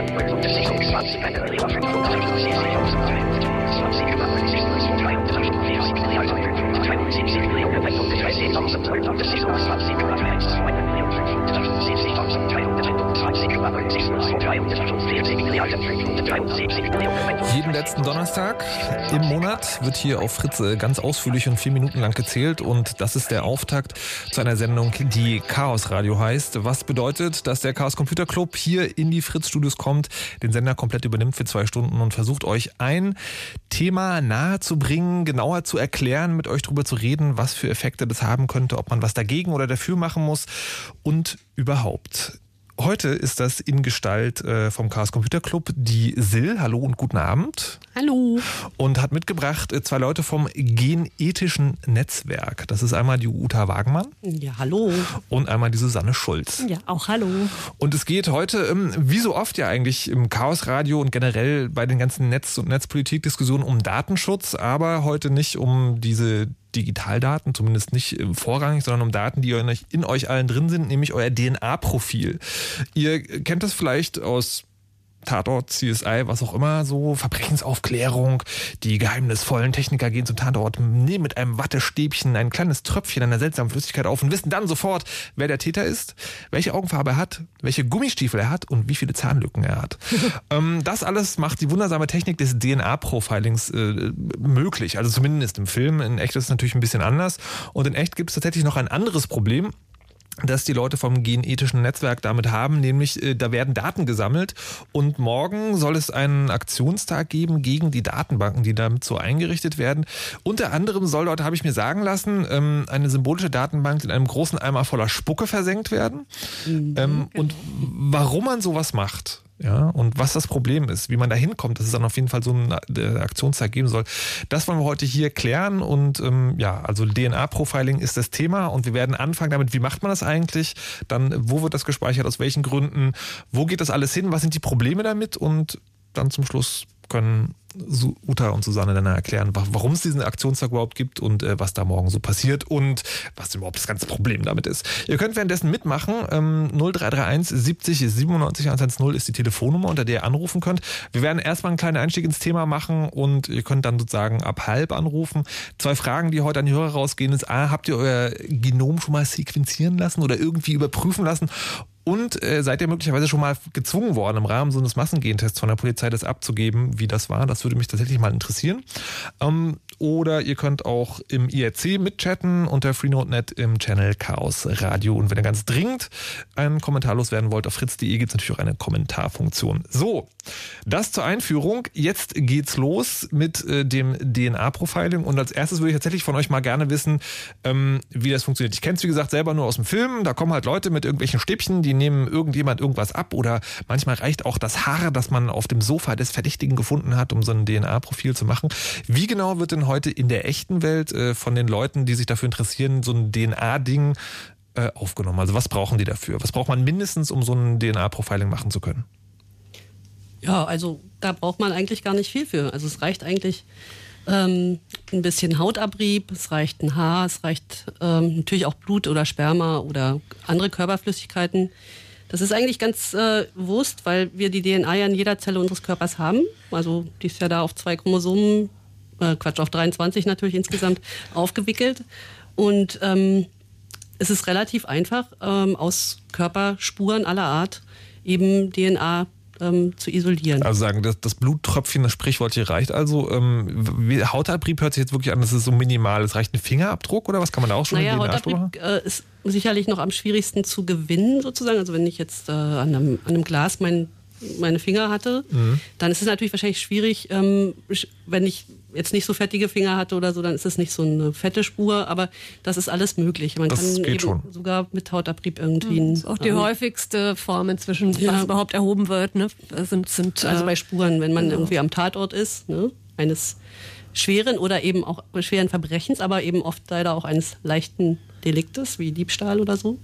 Jeden letzten Donnerstag im Monat wird hier auf Fritz äh, ganz ausführlich und vier Minuten lang gezählt und das ist der Auftakt zu einer Sendung, die Chaos Radio heißt. Was bedeutet, dass der Chaos Computer Club hier in die Fritz Studios kommt, den Sender komplett übernimmt für zwei Stunden und versucht euch ein Thema nahe zu bringen, genauer zu erklären, mit euch darüber zu reden, was für Effekte das haben könnte, ob man was dagegen oder dafür machen muss und überhaupt. Heute ist das in Gestalt äh, vom Chaos Computer Club die Sil. Hallo und guten Abend. Hallo. Und hat mitgebracht äh, zwei Leute vom Genethischen Netzwerk. Das ist einmal die Uta Wagenmann. Ja, hallo. Und einmal die Susanne Schulz. Ja, auch hallo. Und es geht heute, ähm, wie so oft ja eigentlich im Chaos Radio und generell bei den ganzen Netz- und Netzpolitik-Diskussionen um Datenschutz, aber heute nicht um diese Digitaldaten, zumindest nicht äh, vorrangig, sondern um Daten, die in euch, in euch allen drin sind, nämlich euer DNA-Profil. Ihr kennt das vielleicht aus Tatort, CSI, was auch immer, so Verbrechensaufklärung. Die geheimnisvollen Techniker gehen zum Tatort, nehmen mit einem Wattestäbchen ein kleines Tröpfchen einer seltsamen Flüssigkeit auf und wissen dann sofort, wer der Täter ist, welche Augenfarbe er hat, welche Gummistiefel er hat und wie viele Zahnlücken er hat. ähm, das alles macht die wundersame Technik des DNA-Profilings äh, möglich. Also zumindest im Film. In echt ist es natürlich ein bisschen anders. Und in echt gibt es tatsächlich noch ein anderes Problem dass die Leute vom genethischen Netzwerk damit haben, nämlich äh, da werden Daten gesammelt und morgen soll es einen Aktionstag geben gegen die Datenbanken, die damit so eingerichtet werden. Unter anderem soll dort, habe ich mir sagen lassen, ähm, eine symbolische Datenbank in einem großen Eimer voller Spucke versenkt werden. Mhm, ähm, und warum man sowas macht, ja, und was das Problem ist, wie man da hinkommt, dass es dann auf jeden Fall so einen äh, Aktionstag geben soll, das wollen wir heute hier klären. Und ähm, ja, also DNA-Profiling ist das Thema und wir werden anfangen damit, wie macht man das eigentlich? Dann, wo wird das gespeichert, aus welchen Gründen, wo geht das alles hin, was sind die Probleme damit? Und dann zum Schluss können Uta und Susanne dann erklären, warum es diesen Aktionstag überhaupt gibt und äh, was da morgen so passiert und was überhaupt das ganze Problem damit ist. Ihr könnt währenddessen mitmachen. Ähm, 0331 70 97 110 ist die Telefonnummer, unter der ihr anrufen könnt. Wir werden erstmal einen kleinen Einstieg ins Thema machen und ihr könnt dann sozusagen ab halb anrufen. Zwei Fragen, die heute an die Hörer rausgehen, ist A, habt ihr euer Genom schon mal sequenzieren lassen oder irgendwie überprüfen lassen? Und äh, seid ihr möglicherweise schon mal gezwungen worden, im Rahmen so eines Massengentests von der Polizei das abzugeben, wie das war? Das würde mich tatsächlich mal interessieren. Ähm, oder ihr könnt auch im IRC mitchatten unter freenode.net im Channel Chaos Radio. Und wenn ihr ganz dringend einen Kommentar loswerden wollt, auf fritz.de gibt es natürlich auch eine Kommentarfunktion. So, das zur Einführung. Jetzt geht's los mit äh, dem DNA-Profiling. Und als erstes würde ich tatsächlich von euch mal gerne wissen, ähm, wie das funktioniert. Ich kenne es, wie gesagt, selber nur aus dem Film. Da kommen halt Leute mit irgendwelchen Stäbchen, die nehmen irgendjemand irgendwas ab. Oder manchmal reicht auch das Haar, das man auf dem Sofa des Verdächtigen gefunden hat, um so ein DNA-Profil zu machen. Wie genau wird denn heute in der echten Welt äh, von den Leuten, die sich dafür interessieren, so ein DNA-Ding äh, aufgenommen? Also was brauchen die dafür? Was braucht man mindestens, um so ein DNA-Profiling machen zu können? Ja, also da braucht man eigentlich gar nicht viel für. Also es reicht eigentlich ähm, ein bisschen Hautabrieb, es reicht ein Haar, es reicht ähm, natürlich auch Blut oder Sperma oder andere Körperflüssigkeiten. Das ist eigentlich ganz äh, Wurst, weil wir die DNA ja in jeder Zelle unseres Körpers haben. Also die ist ja da auf zwei Chromosomen, äh, Quatsch, auf 23 natürlich insgesamt aufgewickelt. Und ähm, es ist relativ einfach, ähm, aus Körperspuren aller Art eben DNA ähm, zu isolieren. Also sagen, das, das Bluttröpfchen, das Sprichwort hier reicht also. Ähm, Hautabrieb hört sich jetzt wirklich an, das ist so minimal. Es reicht ein Fingerabdruck oder was kann man da auch schon naja, Hautabrieb äh, ist sicherlich noch am schwierigsten zu gewinnen sozusagen. Also wenn ich jetzt äh, an, einem, an einem Glas mein meine Finger hatte, mhm. dann ist es natürlich wahrscheinlich schwierig, ähm, wenn ich jetzt nicht so fettige Finger hatte oder so, dann ist es nicht so eine fette Spur, aber das ist alles möglich. Man das kann eben schon. sogar mit Hautabrieb irgendwie. Das ist auch die ähm, häufigste Form inzwischen, ja. was überhaupt erhoben wird. Ne? Sind, sind, also äh, bei Spuren, wenn man genau. irgendwie am Tatort ist, ne? eines schweren oder eben auch schweren Verbrechens, aber eben oft leider auch eines leichten Deliktes wie Diebstahl oder so,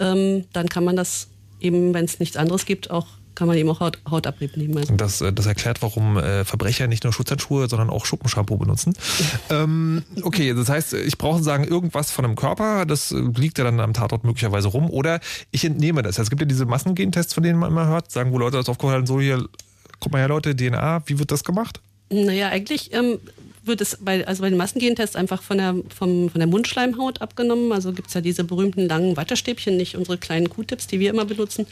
ähm, dann kann man das eben, wenn es nichts anderes gibt, auch kann man eben auch Haut, Hautabrieb nehmen. Also. Das, äh, das erklärt, warum äh, Verbrecher nicht nur Schutzhandschuhe, sondern auch Schuppenshampoo benutzen. ähm, okay, das heißt, ich brauche sagen, irgendwas von einem Körper, das äh, liegt ja dann am Tatort möglicherweise rum. Oder ich entnehme das. Es gibt ja diese Massengentests, von denen man immer hört, sagen, wo Leute das aufgehört haben, so hier, guck mal her Leute, DNA, wie wird das gemacht? Naja, eigentlich ähm, wird es bei, also bei den Massengentests einfach von der, vom, von der Mundschleimhaut abgenommen. Also gibt es ja diese berühmten langen Wattestäbchen, nicht unsere kleinen Q-Tips, die wir immer benutzen,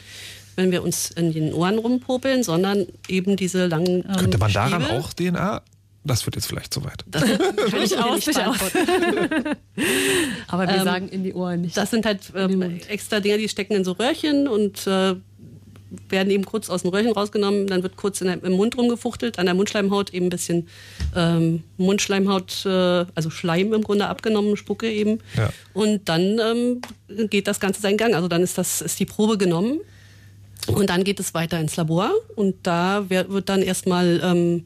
wenn wir uns in den Ohren rumpopeln, sondern eben diese langen. Ähm, Könnte man daran Stiebe. auch DNA? Das wird jetzt vielleicht zu weit. Das kann ich auch nicht Aber wir ähm, sagen in die Ohren nicht. Das sind halt ähm, extra Dinge, die stecken in so Röhrchen und äh, werden eben kurz aus dem Röhrchen rausgenommen, dann wird kurz der, im Mund rumgefuchtelt, an der Mundschleimhaut eben ein bisschen ähm, Mundschleimhaut, äh, also Schleim im Grunde abgenommen, Spucke eben. Ja. Und dann ähm, geht das Ganze seinen Gang. Also dann ist das ist die Probe genommen und dann geht es weiter ins Labor und da wird dann erstmal ähm,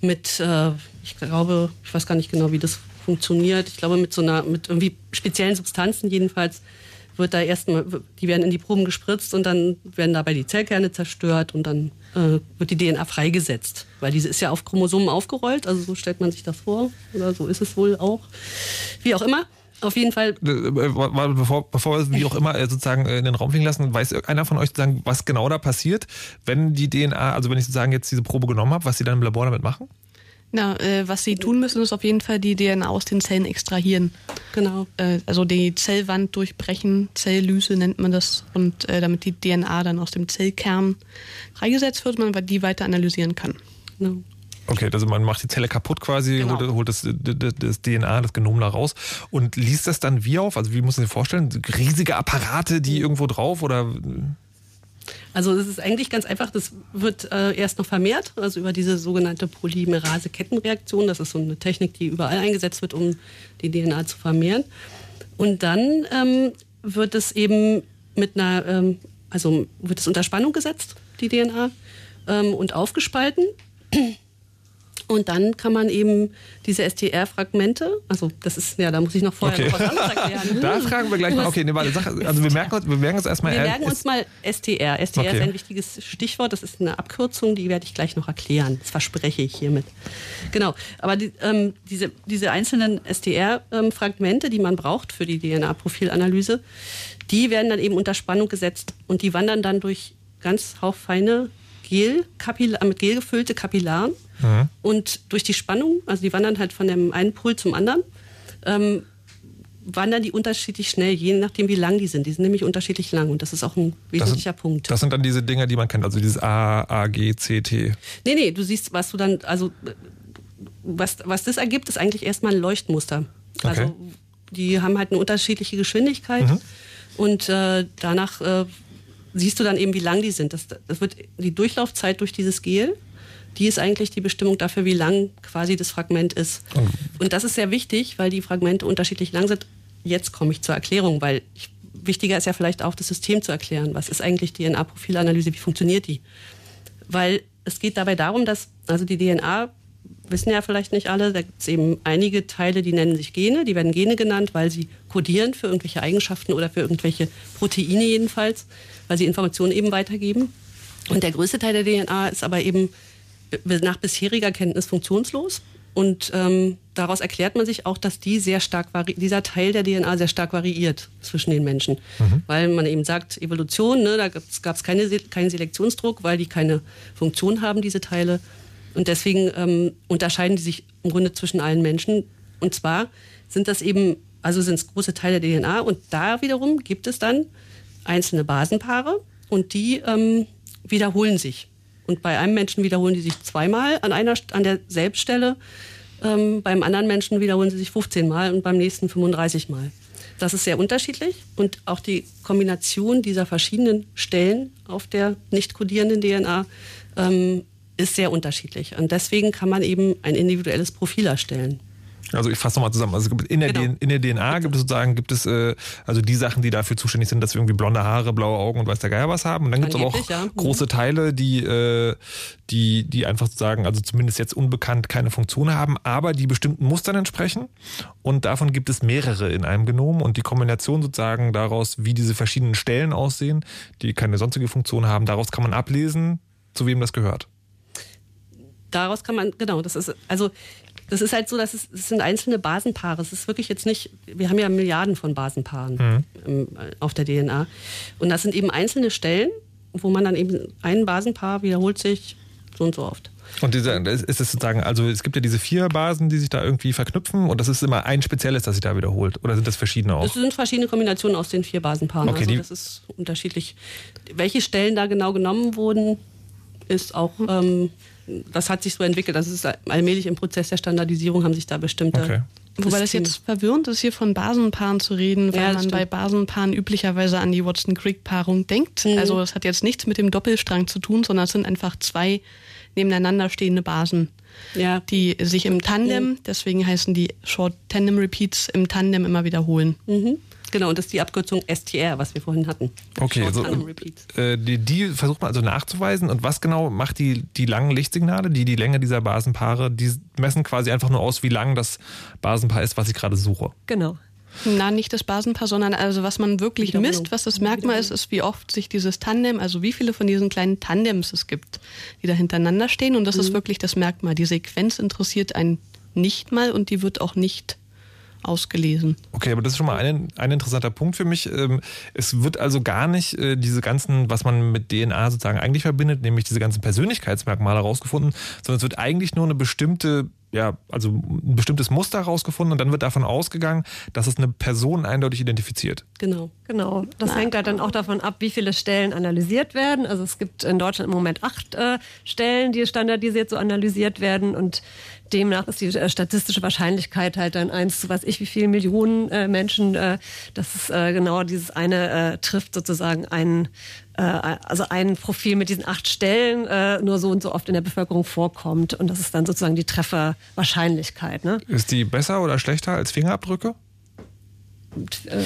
mit, äh, ich glaube, ich weiß gar nicht genau, wie das funktioniert. Ich glaube, mit so einer, mit irgendwie speziellen Substanzen jedenfalls wird da erstmal, die werden in die Proben gespritzt und dann werden dabei die Zellkerne zerstört und dann äh, wird die DNA freigesetzt. Weil diese ist ja auf Chromosomen aufgerollt, also so stellt man sich das vor oder so ist es wohl auch. Wie auch immer. Auf jeden Fall. Bevor, bevor wir wie auch immer äh, sozusagen in den Raum fliegen lassen, weiß einer von euch sozusagen, was genau da passiert, wenn die DNA, also wenn ich sozusagen jetzt diese Probe genommen habe, was sie dann im Labor damit machen? Na, äh, was sie tun müssen, ist auf jeden Fall die DNA aus den Zellen extrahieren. Genau. Äh, also die Zellwand durchbrechen, Zelllyse nennt man das, und äh, damit die DNA dann aus dem Zellkern freigesetzt wird, man die weiter analysieren kann. genau. Okay, also man macht die Zelle kaputt quasi, Genau. holt, holt das, das, das DNA, das Genom da raus und liest das dann wie auf? Also wie muss man sich vorstellen? Riesige Apparate, die irgendwo drauf oder? Also es ist eigentlich ganz einfach, das wird äh, erst noch vermehrt, also über diese sogenannte Polymerase-Kettenreaktion. Das ist so eine Technik, die überall eingesetzt wird, um die DNA zu vermehren. Und dann ähm, wird es eben mit einer, ähm, also wird es unter Spannung gesetzt, die DNA, ähm, und aufgespalten. Und dann kann man eben diese STR-Fragmente, also das ist, ja, da muss ich noch vorher Okay. noch was anderes erklären. Da fragen wir gleich mal, okay, nee, warte, sag, also wir merken, uns- wir merken uns erstmal. Wir äh, merken uns mal STR. STR Okay. ist ein wichtiges Stichwort. Das ist eine Abkürzung, die werde ich gleich noch erklären. Das verspreche ich hiermit. Genau. Aber die, ähm, diese, diese einzelnen STR-Fragmente, die man braucht für die DNA-Profilanalyse, die werden dann eben unter Spannung gesetzt und die wandern dann durch ganz hauchfeine Gel, Kapilla- mit Gel gefüllte Kapillaren. Und durch die Spannung, also die wandern halt von dem einen Pol zum anderen, ähm, wandern die unterschiedlich schnell, je nachdem, wie lang die sind. Die sind nämlich unterschiedlich lang und das ist auch ein das wesentlicher sind, Punkt. Das sind dann diese Dinger, die man kennt, also dieses A, A, G, C, T. nee, nee, du siehst, was du dann, also was, was das ergibt, ist eigentlich erstmal ein Leuchtmuster. Also Okay. die haben halt eine unterschiedliche Geschwindigkeit und äh, danach äh, siehst du dann eben, wie lang die sind. Das, das wird die Durchlaufzeit durch dieses Gel. Die ist eigentlich die Bestimmung dafür, wie lang quasi das Fragment ist. Und das ist sehr wichtig, weil die Fragmente unterschiedlich lang sind. Jetzt komme ich zur Erklärung, weil ich, wichtiger ist ja vielleicht auch das System zu erklären. Was ist eigentlich DNA-Profilanalyse? Wie funktioniert die? Weil es geht dabei darum, dass, also die DNA, wissen ja vielleicht nicht alle, da gibt es eben einige Teile, die nennen sich Gene, die werden Gene genannt, weil sie kodieren für irgendwelche Eigenschaften oder für irgendwelche Proteine jedenfalls, weil sie Informationen eben weitergeben. Und der größte Teil der DNA ist aber eben nach bisheriger Kenntnis funktionslos. Und ähm, daraus erklärt man sich auch, dass die sehr stark vari dieser Teil der DNA sehr stark variiert zwischen den Menschen. Weil man eben sagt, Evolution, ne, da gab es keine, keinen Selektionsdruck, weil die keine Funktion haben, diese Teile. Und deswegen ähm, unterscheiden die sich im Grunde zwischen allen Menschen. Und zwar sind das eben, also sind es große Teile der DNA. Und da wiederum gibt es dann einzelne Basenpaare und die ähm, wiederholen sich. Und bei einem Menschen wiederholen die sich zweimal an einer an derselben Stelle. Ähm, beim anderen Menschen wiederholen sie sich 15 Mal und beim nächsten 35 Mal. Das ist sehr unterschiedlich und auch die Kombination dieser verschiedenen Stellen auf der nicht kodierenden DNA ähm, ist sehr unterschiedlich. Und deswegen kann man eben ein individuelles Profil erstellen. Also ich fasse nochmal zusammen. Also in der, Genau. In der DNA gibt es sozusagen, gibt es äh, also die Sachen, die dafür zuständig sind, dass wir irgendwie blonde Haare, blaue Augen und weiß der Geier was haben. Und dann gibt es aber auch ja. Mhm. große Teile, die, äh, die, die einfach sozusagen, also zumindest jetzt unbekannt, keine Funktion haben, aber die bestimmten Mustern entsprechen. Und davon gibt es mehrere in einem Genom. Und die Kombination sozusagen daraus, wie diese verschiedenen Stellen aussehen, die keine sonstige Funktion haben, daraus kann man ablesen, zu wem das gehört. daraus kann man, genau, das ist, also das ist halt so, dass es, es sind einzelne Basenpaare. Es ist wirklich jetzt nicht, wir haben ja Milliarden von Basenpaaren ähm, auf der DNA. Und das sind eben einzelne Stellen, wo man dann eben ein Basenpaar wiederholt sich so und so oft. Und diese, ist es sozusagen, also es gibt ja diese vier Basen, die sich da irgendwie verknüpfen und das ist immer ein spezielles, das sich da wiederholt. Oder sind das verschiedene auch? Das sind verschiedene Kombinationen aus den vier Basenpaaren. Okay, also das ist unterschiedlich. Welche Stellen da genau genommen wurden, ist auch, ähm, das hat sich so entwickelt. Das ist allmählich im Prozess der Standardisierung haben sich da bestimmte. Okay. Wobei das jetzt verwirrend ist, hier von Basenpaaren zu reden, weil Ja, man stimmt. bei Basenpaaren üblicherweise an die Watson-Crick-Paarung denkt. Mhm. Also das hat jetzt nichts mit dem Doppelstrang zu tun, sondern es sind einfach zwei nebeneinander stehende Basen, Ja. die sich im Tandem, deswegen heißen die Short Tandem Repeats, im Tandem immer wiederholen. Mhm. Genau, und das ist die Abkürzung STR, was wir vorhin hatten. Okay, Short so, Tandem Repeats. äh, die, die versucht man also nachzuweisen. Und was genau macht die, die langen Lichtsignale, die die Länge dieser Basenpaare, die messen quasi einfach nur aus, wie lang das Basenpaar ist, was ich gerade suche. Genau. Na, nicht das Basenpaar, sondern also was man wirklich misst, was das Merkmal ist, ist, wie oft sich dieses Tandem, also wie viele von diesen kleinen Tandems es gibt, die da hintereinander stehen. Und das ist wirklich das Merkmal. Die Sequenz interessiert einen nicht mal und die wird auch nicht ausgelesen. Okay, aber das ist schon mal ein, ein interessanter Punkt für mich. Ähm, es wird also gar nicht äh, diese ganzen, was man mit DNA sozusagen eigentlich verbindet, nämlich diese ganzen Persönlichkeitsmerkmale herausgefunden, sondern es wird eigentlich nur eine bestimmte ja, also ein bestimmtes Muster herausgefunden und dann wird davon ausgegangen, dass es eine Person eindeutig identifiziert. Genau. Genau. Das hängt halt dann auch davon ab, wie viele Stellen analysiert werden. Also es gibt in Deutschland im Moment acht äh, Stellen, die standardisiert so analysiert werden und demnach ist die äh, statistische Wahrscheinlichkeit halt dann eins zu was ich wie viele Millionen äh, Menschen, äh, dass es äh, genau dieses eine äh, trifft sozusagen ein äh, also ein Profil mit diesen acht Stellen äh, nur so und so oft in der Bevölkerung vorkommt und das ist dann sozusagen die Trefferwahrscheinlichkeit. Ne? Ist die besser oder schlechter als Fingerabdrücke? Und, äh,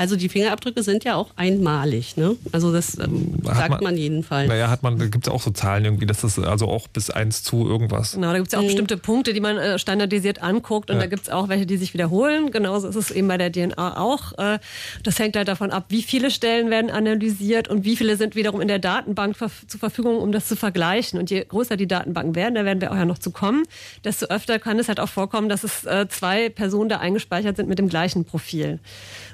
also die Fingerabdrücke sind ja auch einmalig, ne? Also das ähm, sagt man, man, jedenfalls. Naja, hat man, da gibt es auch so Zahlen irgendwie, dass das also auch bis eins zu irgendwas. Genau, da gibt es ja auch mhm. bestimmte Punkte, die man äh, standardisiert anguckt und ja. da gibt es auch welche, die sich wiederholen. Genauso ist es eben bei der DNA auch. Äh, das hängt halt davon ab, wie viele Stellen werden analysiert und wie viele sind wiederum in der Datenbank zur Verfügung, um das zu vergleichen. Und je größer die Datenbanken werden, da werden wir auch ja noch zu kommen, desto öfter kann es halt auch vorkommen, dass es äh, zwei Personen da eingespeichert sind mit dem gleichen Profil.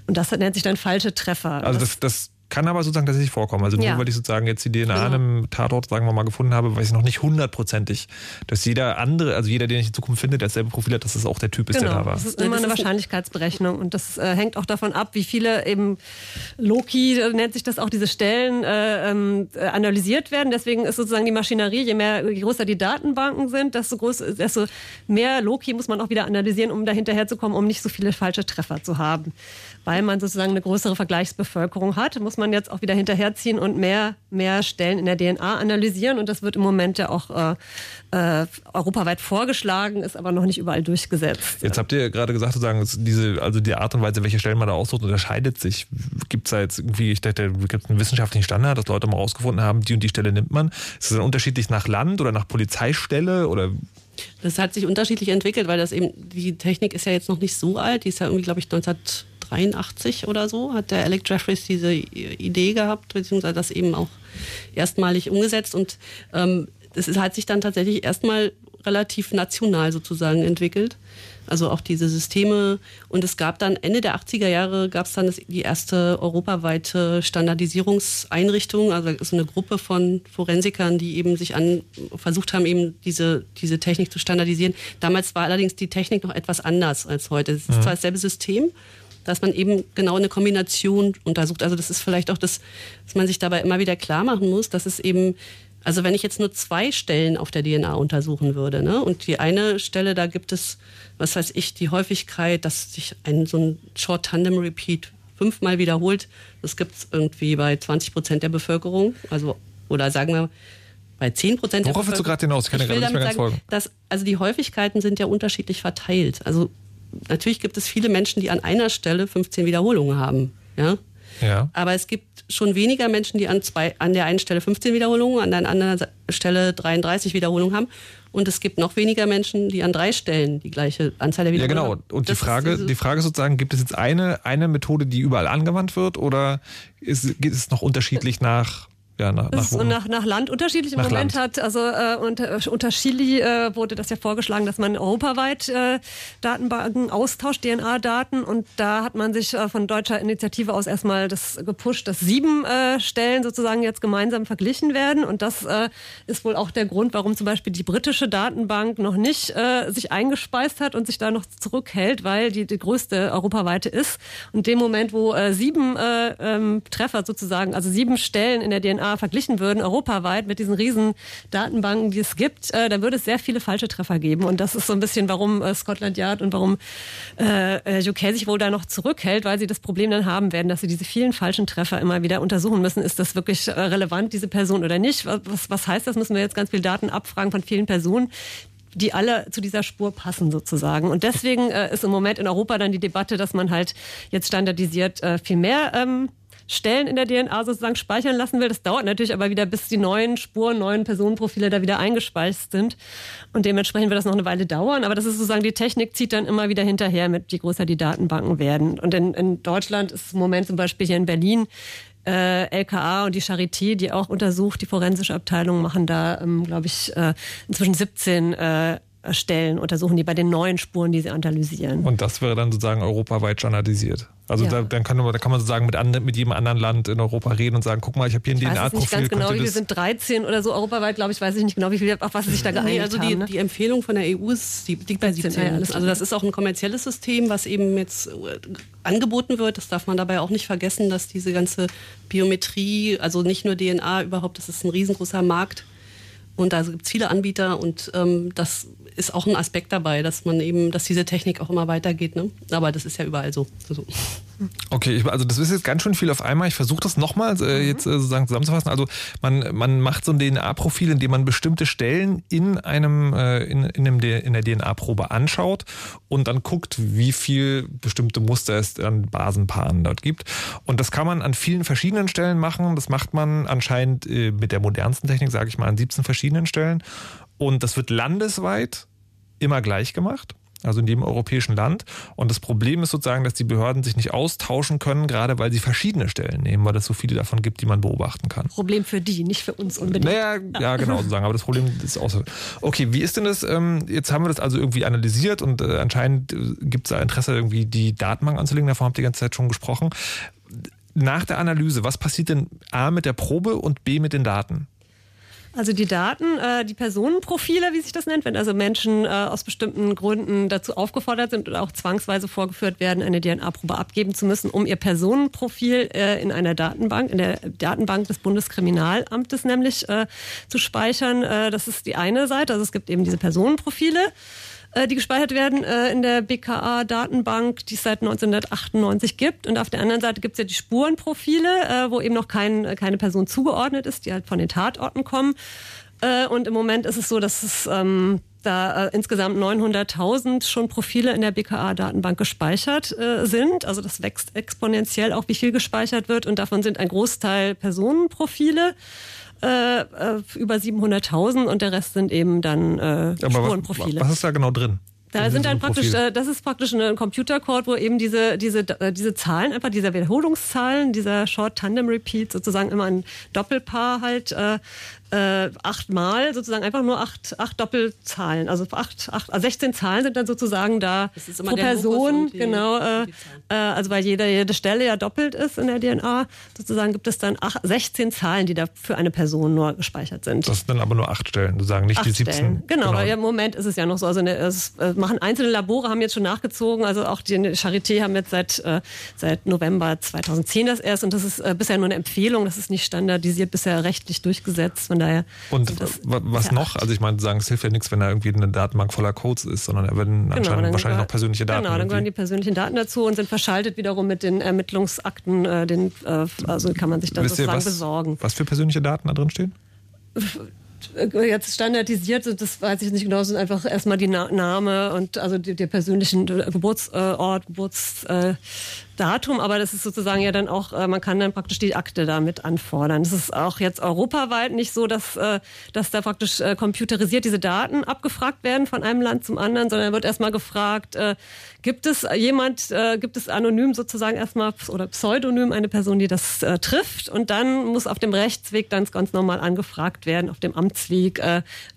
Und das nennt sich dann falsche Treffer. Also das, das kann aber sozusagen tatsächlich vorkommen. Also nur ja. weil ich sozusagen jetzt die DNA genau. an einem Tatort, sagen wir mal, gefunden habe, weiß ich noch nicht hundertprozentig, dass jeder andere, also jeder, den ich in Zukunft finde, der dasselbe Profil hat, dass das auch der Typ ist, genau. der da war. Das ist immer eine Wahrscheinlichkeitsberechnung und das äh, hängt auch davon ab, wie viele eben Loki äh, nennt sich das auch, diese Stellen äh, ähm, äh, analysiert werden. Deswegen ist sozusagen die Maschinerie, je mehr, je größer die Datenbanken sind, desto, groß, desto mehr Loki muss man auch wieder analysieren, um da hinterherzukommen, um nicht so viele falsche Treffer zu haben weil man sozusagen eine größere Vergleichsbevölkerung hat, muss man jetzt auch wieder hinterherziehen und mehr, mehr Stellen in der DNA analysieren. Und das wird im Moment ja auch äh, äh, europaweit vorgeschlagen, ist aber noch nicht überall durchgesetzt. Jetzt habt ihr gerade gesagt, sozusagen, diese, also die Art und Weise, welche Stellen man da aussucht, unterscheidet sich. Gibt es da jetzt irgendwie, ich dachte, gibt es einen wissenschaftlichen Standard, dass Leute mal rausgefunden haben, die und die Stelle nimmt man? Ist das dann unterschiedlich nach Land oder nach Polizeistelle oder das hat sich unterschiedlich entwickelt, weil das eben, die Technik ist ja jetzt noch nicht so alt, die ist ja irgendwie, glaube ich, 19 83 oder so hat der Alec Jeffries diese Idee gehabt, beziehungsweise das eben auch erstmalig umgesetzt. Und ähm, es hat sich dann tatsächlich erstmal relativ national sozusagen entwickelt. Also auch diese Systeme. Und es gab dann Ende der 80er Jahre gab es dann die erste europaweite Standardisierungseinrichtung, also so eine Gruppe von Forensikern, die eben sich an versucht haben, eben diese, diese Technik zu standardisieren. Damals war allerdings die Technik noch etwas anders als heute. Es ist mhm. zwar dasselbe System, dass man eben genau eine Kombination untersucht. Also das ist vielleicht auch das, dass man sich dabei immer wieder klar machen muss, dass es eben also wenn ich jetzt nur zwei Stellen auf der DNA untersuchen würde, ne, und die eine Stelle, da gibt es, was weiß ich, die Häufigkeit, dass sich ein so ein Short Tandem Repeat fünfmal wiederholt, das gibt es irgendwie bei 20 Prozent der Bevölkerung, also oder sagen wir bei 10 Prozent der Worauf willst du gerade hinaus? Ich kann ja gerade nicht mehr ganz sagen, folgen. Dass, also die Häufigkeiten sind ja unterschiedlich verteilt. Also natürlich gibt es viele Menschen, die an einer Stelle 15 Wiederholungen haben. Ja? Ja. Aber es gibt schon weniger Menschen, die an, zwei, an der einen Stelle 15 Wiederholungen, an der anderen Stelle 33 Wiederholungen haben. Und es gibt noch weniger Menschen, die an drei Stellen die gleiche Anzahl der Wiederholungen haben. Ja, genau. Und die Frage, die Frage ist sozusagen, gibt es jetzt eine, eine Methode, die überall angewandt wird oder ist, geht es noch unterschiedlich nach ja, nach, nach, so nach, nach Land unterschiedlich im Moment Land. hat. Also äh, unter, unter Chili äh, wurde das ja vorgeschlagen, dass man europaweit äh, Datenbanken austauscht, DNA-Daten. Und da hat man sich äh, von deutscher Initiative aus erstmal das gepusht, dass sieben äh, Stellen sozusagen jetzt gemeinsam verglichen werden. Und das äh, ist wohl auch der Grund, warum zum Beispiel die britische Datenbank noch nicht äh, sich eingespeist hat und sich da noch zurückhält, weil die die größte europaweite ist. Und dem Moment, wo äh, sieben äh, ähm, Treffer sozusagen, also sieben Stellen in der DNA DNA verglichen würden, europaweit mit diesen riesen Datenbanken, die es gibt, äh, dann würde es sehr viele falsche Treffer geben. Und das ist so ein bisschen, warum äh, Scotland Yard und warum äh, äh UK sich wohl da noch zurückhält, weil sie das Problem dann haben werden, dass sie diese vielen falschen Treffer immer wieder untersuchen müssen. Ist das wirklich äh, relevant, diese Person oder nicht? Was, was heißt das? Müssen wir jetzt ganz viele Daten abfragen von vielen Personen? die alle zu dieser Spur passen sozusagen. Und deswegen äh, ist im Moment in Europa dann die Debatte, dass man halt jetzt standardisiert äh, viel mehr ähm, Stellen in der DNA sozusagen speichern lassen will. Das dauert natürlich aber wieder, bis die neuen Spuren, neuen Personenprofile da wieder eingespeist sind. Und dementsprechend wird das noch eine Weile dauern. Aber das ist sozusagen, die Technik zieht dann immer wieder hinterher, mit je größer die Datenbanken werden. Und in, in Deutschland ist im Moment zum Beispiel hier in Berlin äh, LKA und die Charité, die auch untersucht, die forensische Abteilung machen da, ähm, glaube ich, äh, inzwischen 17 äh, Stellen untersuchen die bei den neuen Spuren, die sie analysieren. Und das wäre dann sozusagen europaweit standardisiert. Also ja. da, dann, kann, da kann man sozusagen mit, and, mit jedem anderen Land in Europa reden und sagen, guck mal, ich habe hier ein DNA-Profil. Ich weiß nicht ganz genau, wie viele sind 13 oder so europaweit, glaube ich, weiß ich nicht genau, wie viel, auf was sie sich da geeinigt nee, also die, haben. Ne? Die Empfehlung von der EU ist, die liegt bei 17. Ja, also das ist auch ein kommerzielles System, was eben jetzt äh, angeboten wird. Das darf man dabei auch nicht vergessen, dass diese ganze Biometrie, also nicht nur DNA überhaupt, das ist ein riesengroßer Markt. Und da gibt es viele Anbieter und ähm, das ist auch ein Aspekt dabei, dass man eben, dass diese Technik auch immer weitergeht. Ne? Aber das ist ja überall so. so. Okay, ich, also das ist jetzt ganz schön viel auf einmal. Ich versuche das nochmal äh, mhm. jetzt äh, sozusagen zusammenzufassen. Also man, man macht so ein DNA-Profil, in dem man bestimmte Stellen in einem äh, in, in, einem, in der DNA-Probe anschaut und dann guckt, wie viel bestimmte Muster es an Basenpaaren dort gibt. Und das kann man an vielen verschiedenen Stellen machen. Das macht man anscheinend äh, mit der modernsten Technik, sage ich mal, an 17 verschiedenen Stellen. Und das wird landesweit immer gleich gemacht also in jedem europäischen Land. Und das Problem ist sozusagen, dass die Behörden sich nicht austauschen können, gerade weil sie verschiedene Stellen nehmen, weil es so viele davon gibt, die man beobachten kann. Problem für die, nicht für uns unbedingt. Naja, ja, genau, sozusagen. Aber das Problem ist auch so. Okay, wie ist denn das? Ähm, jetzt haben wir das also irgendwie analysiert und äh, anscheinend äh, gibt es da Interesse, irgendwie die Datenbank anzulegen. Davon habt ihr die ganze Zeit schon gesprochen. Nach der Analyse, was passiert denn A mit der Probe und B mit den Daten? Also die Daten, äh, die Personenprofile, wie sich das nennt, wenn also Menschen äh, aus bestimmten Gründen dazu aufgefordert sind oder auch zwangsweise vorgeführt werden, eine DNA-Probe abgeben zu müssen, um ihr Personenprofil äh, in einer Datenbank, in der Datenbank des Bundeskriminalamtes nämlich äh, zu speichern. Äh, das ist die eine Seite. Also es gibt eben diese Personenprofile. Äh, die gespeichert werden äh, in der BKA-Datenbank, die es seit 1998 gibt. Und auf der anderen Seite gibt es ja die Spurenprofile, äh, wo eben noch kein, keine Person zugeordnet ist, die halt von den Tatorten kommen. Und im Moment ist es so, dass es ähm, da insgesamt 900.000 schon Profile in der BKA-Datenbank gespeichert äh, sind. Also das wächst exponentiell auch, wie viel gespeichert wird. Und davon sind ein Großteil Personenprofile äh, äh über 700.000 und der Rest sind eben dann äh, Spurenprofile. Was, was ist da genau drin? Da sind dann praktisch, äh, das ist praktisch ein Computercode, wo eben diese, diese, äh, diese Zahlen, einfach diese Wiederholungszahlen, dieser Short Tandem Repeat sozusagen immer ein Doppelpaar halt äh, äh, achtmal sozusagen einfach nur acht, acht Doppelzahlen. Also acht, acht, also 16 Zahlen sind dann sozusagen da pro Person, die, genau. Äh, äh, also weil jede, jede Stelle ja doppelt ist in der DNA, sozusagen gibt es dann acht, 16 Zahlen, die da für eine Person nur gespeichert sind. Das sind dann aber nur acht Stellen, sozusagen, nicht acht die 17. Stellen. Genau, genau, weil im Moment ist es ja noch so. Also eine, es äh, machen einzelne Labore, haben jetzt schon nachgezogen, also auch die Charité haben jetzt seit, äh, seit November 2010 das erst und das ist äh, bisher nur eine Empfehlung, das ist nicht standardisiert, bisher rechtlich durchgesetzt. Von daher. Und was noch? Also ich meine, sagen, es hilft ja nichts, wenn da irgendwie eine Datenbank voller Codes ist, sondern da werden genau, anscheinend wahrscheinlich gehört, noch persönliche Daten. Genau, dann gehören die persönlichen Daten dazu und sind verschaltet wiederum mit den Ermittlungsakten. Äh, den, äh, also kann man sich dann Wisst sozusagen was, besorgen. Was für persönliche Daten da drin stehen? jetzt standardisiert, das weiß ich nicht genau, sind einfach erstmal die Na Name und also der persönlichen Geburtsort, Geburts, Datum, aber das ist sozusagen ja dann auch, äh, man kann dann praktisch die Akte damit anfordern. Es ist auch jetzt europaweit nicht so, dass, äh, dass da praktisch äh, computerisiert diese Daten abgefragt werden von einem Land zum anderen, sondern wird erstmal gefragt, gibt es jemand, gibt es anonym sozusagen erstmal oder pseudonym eine Person, die das trifft und dann muss auf dem Rechtsweg dann ganz normal angefragt werden, auf dem Amtsweg,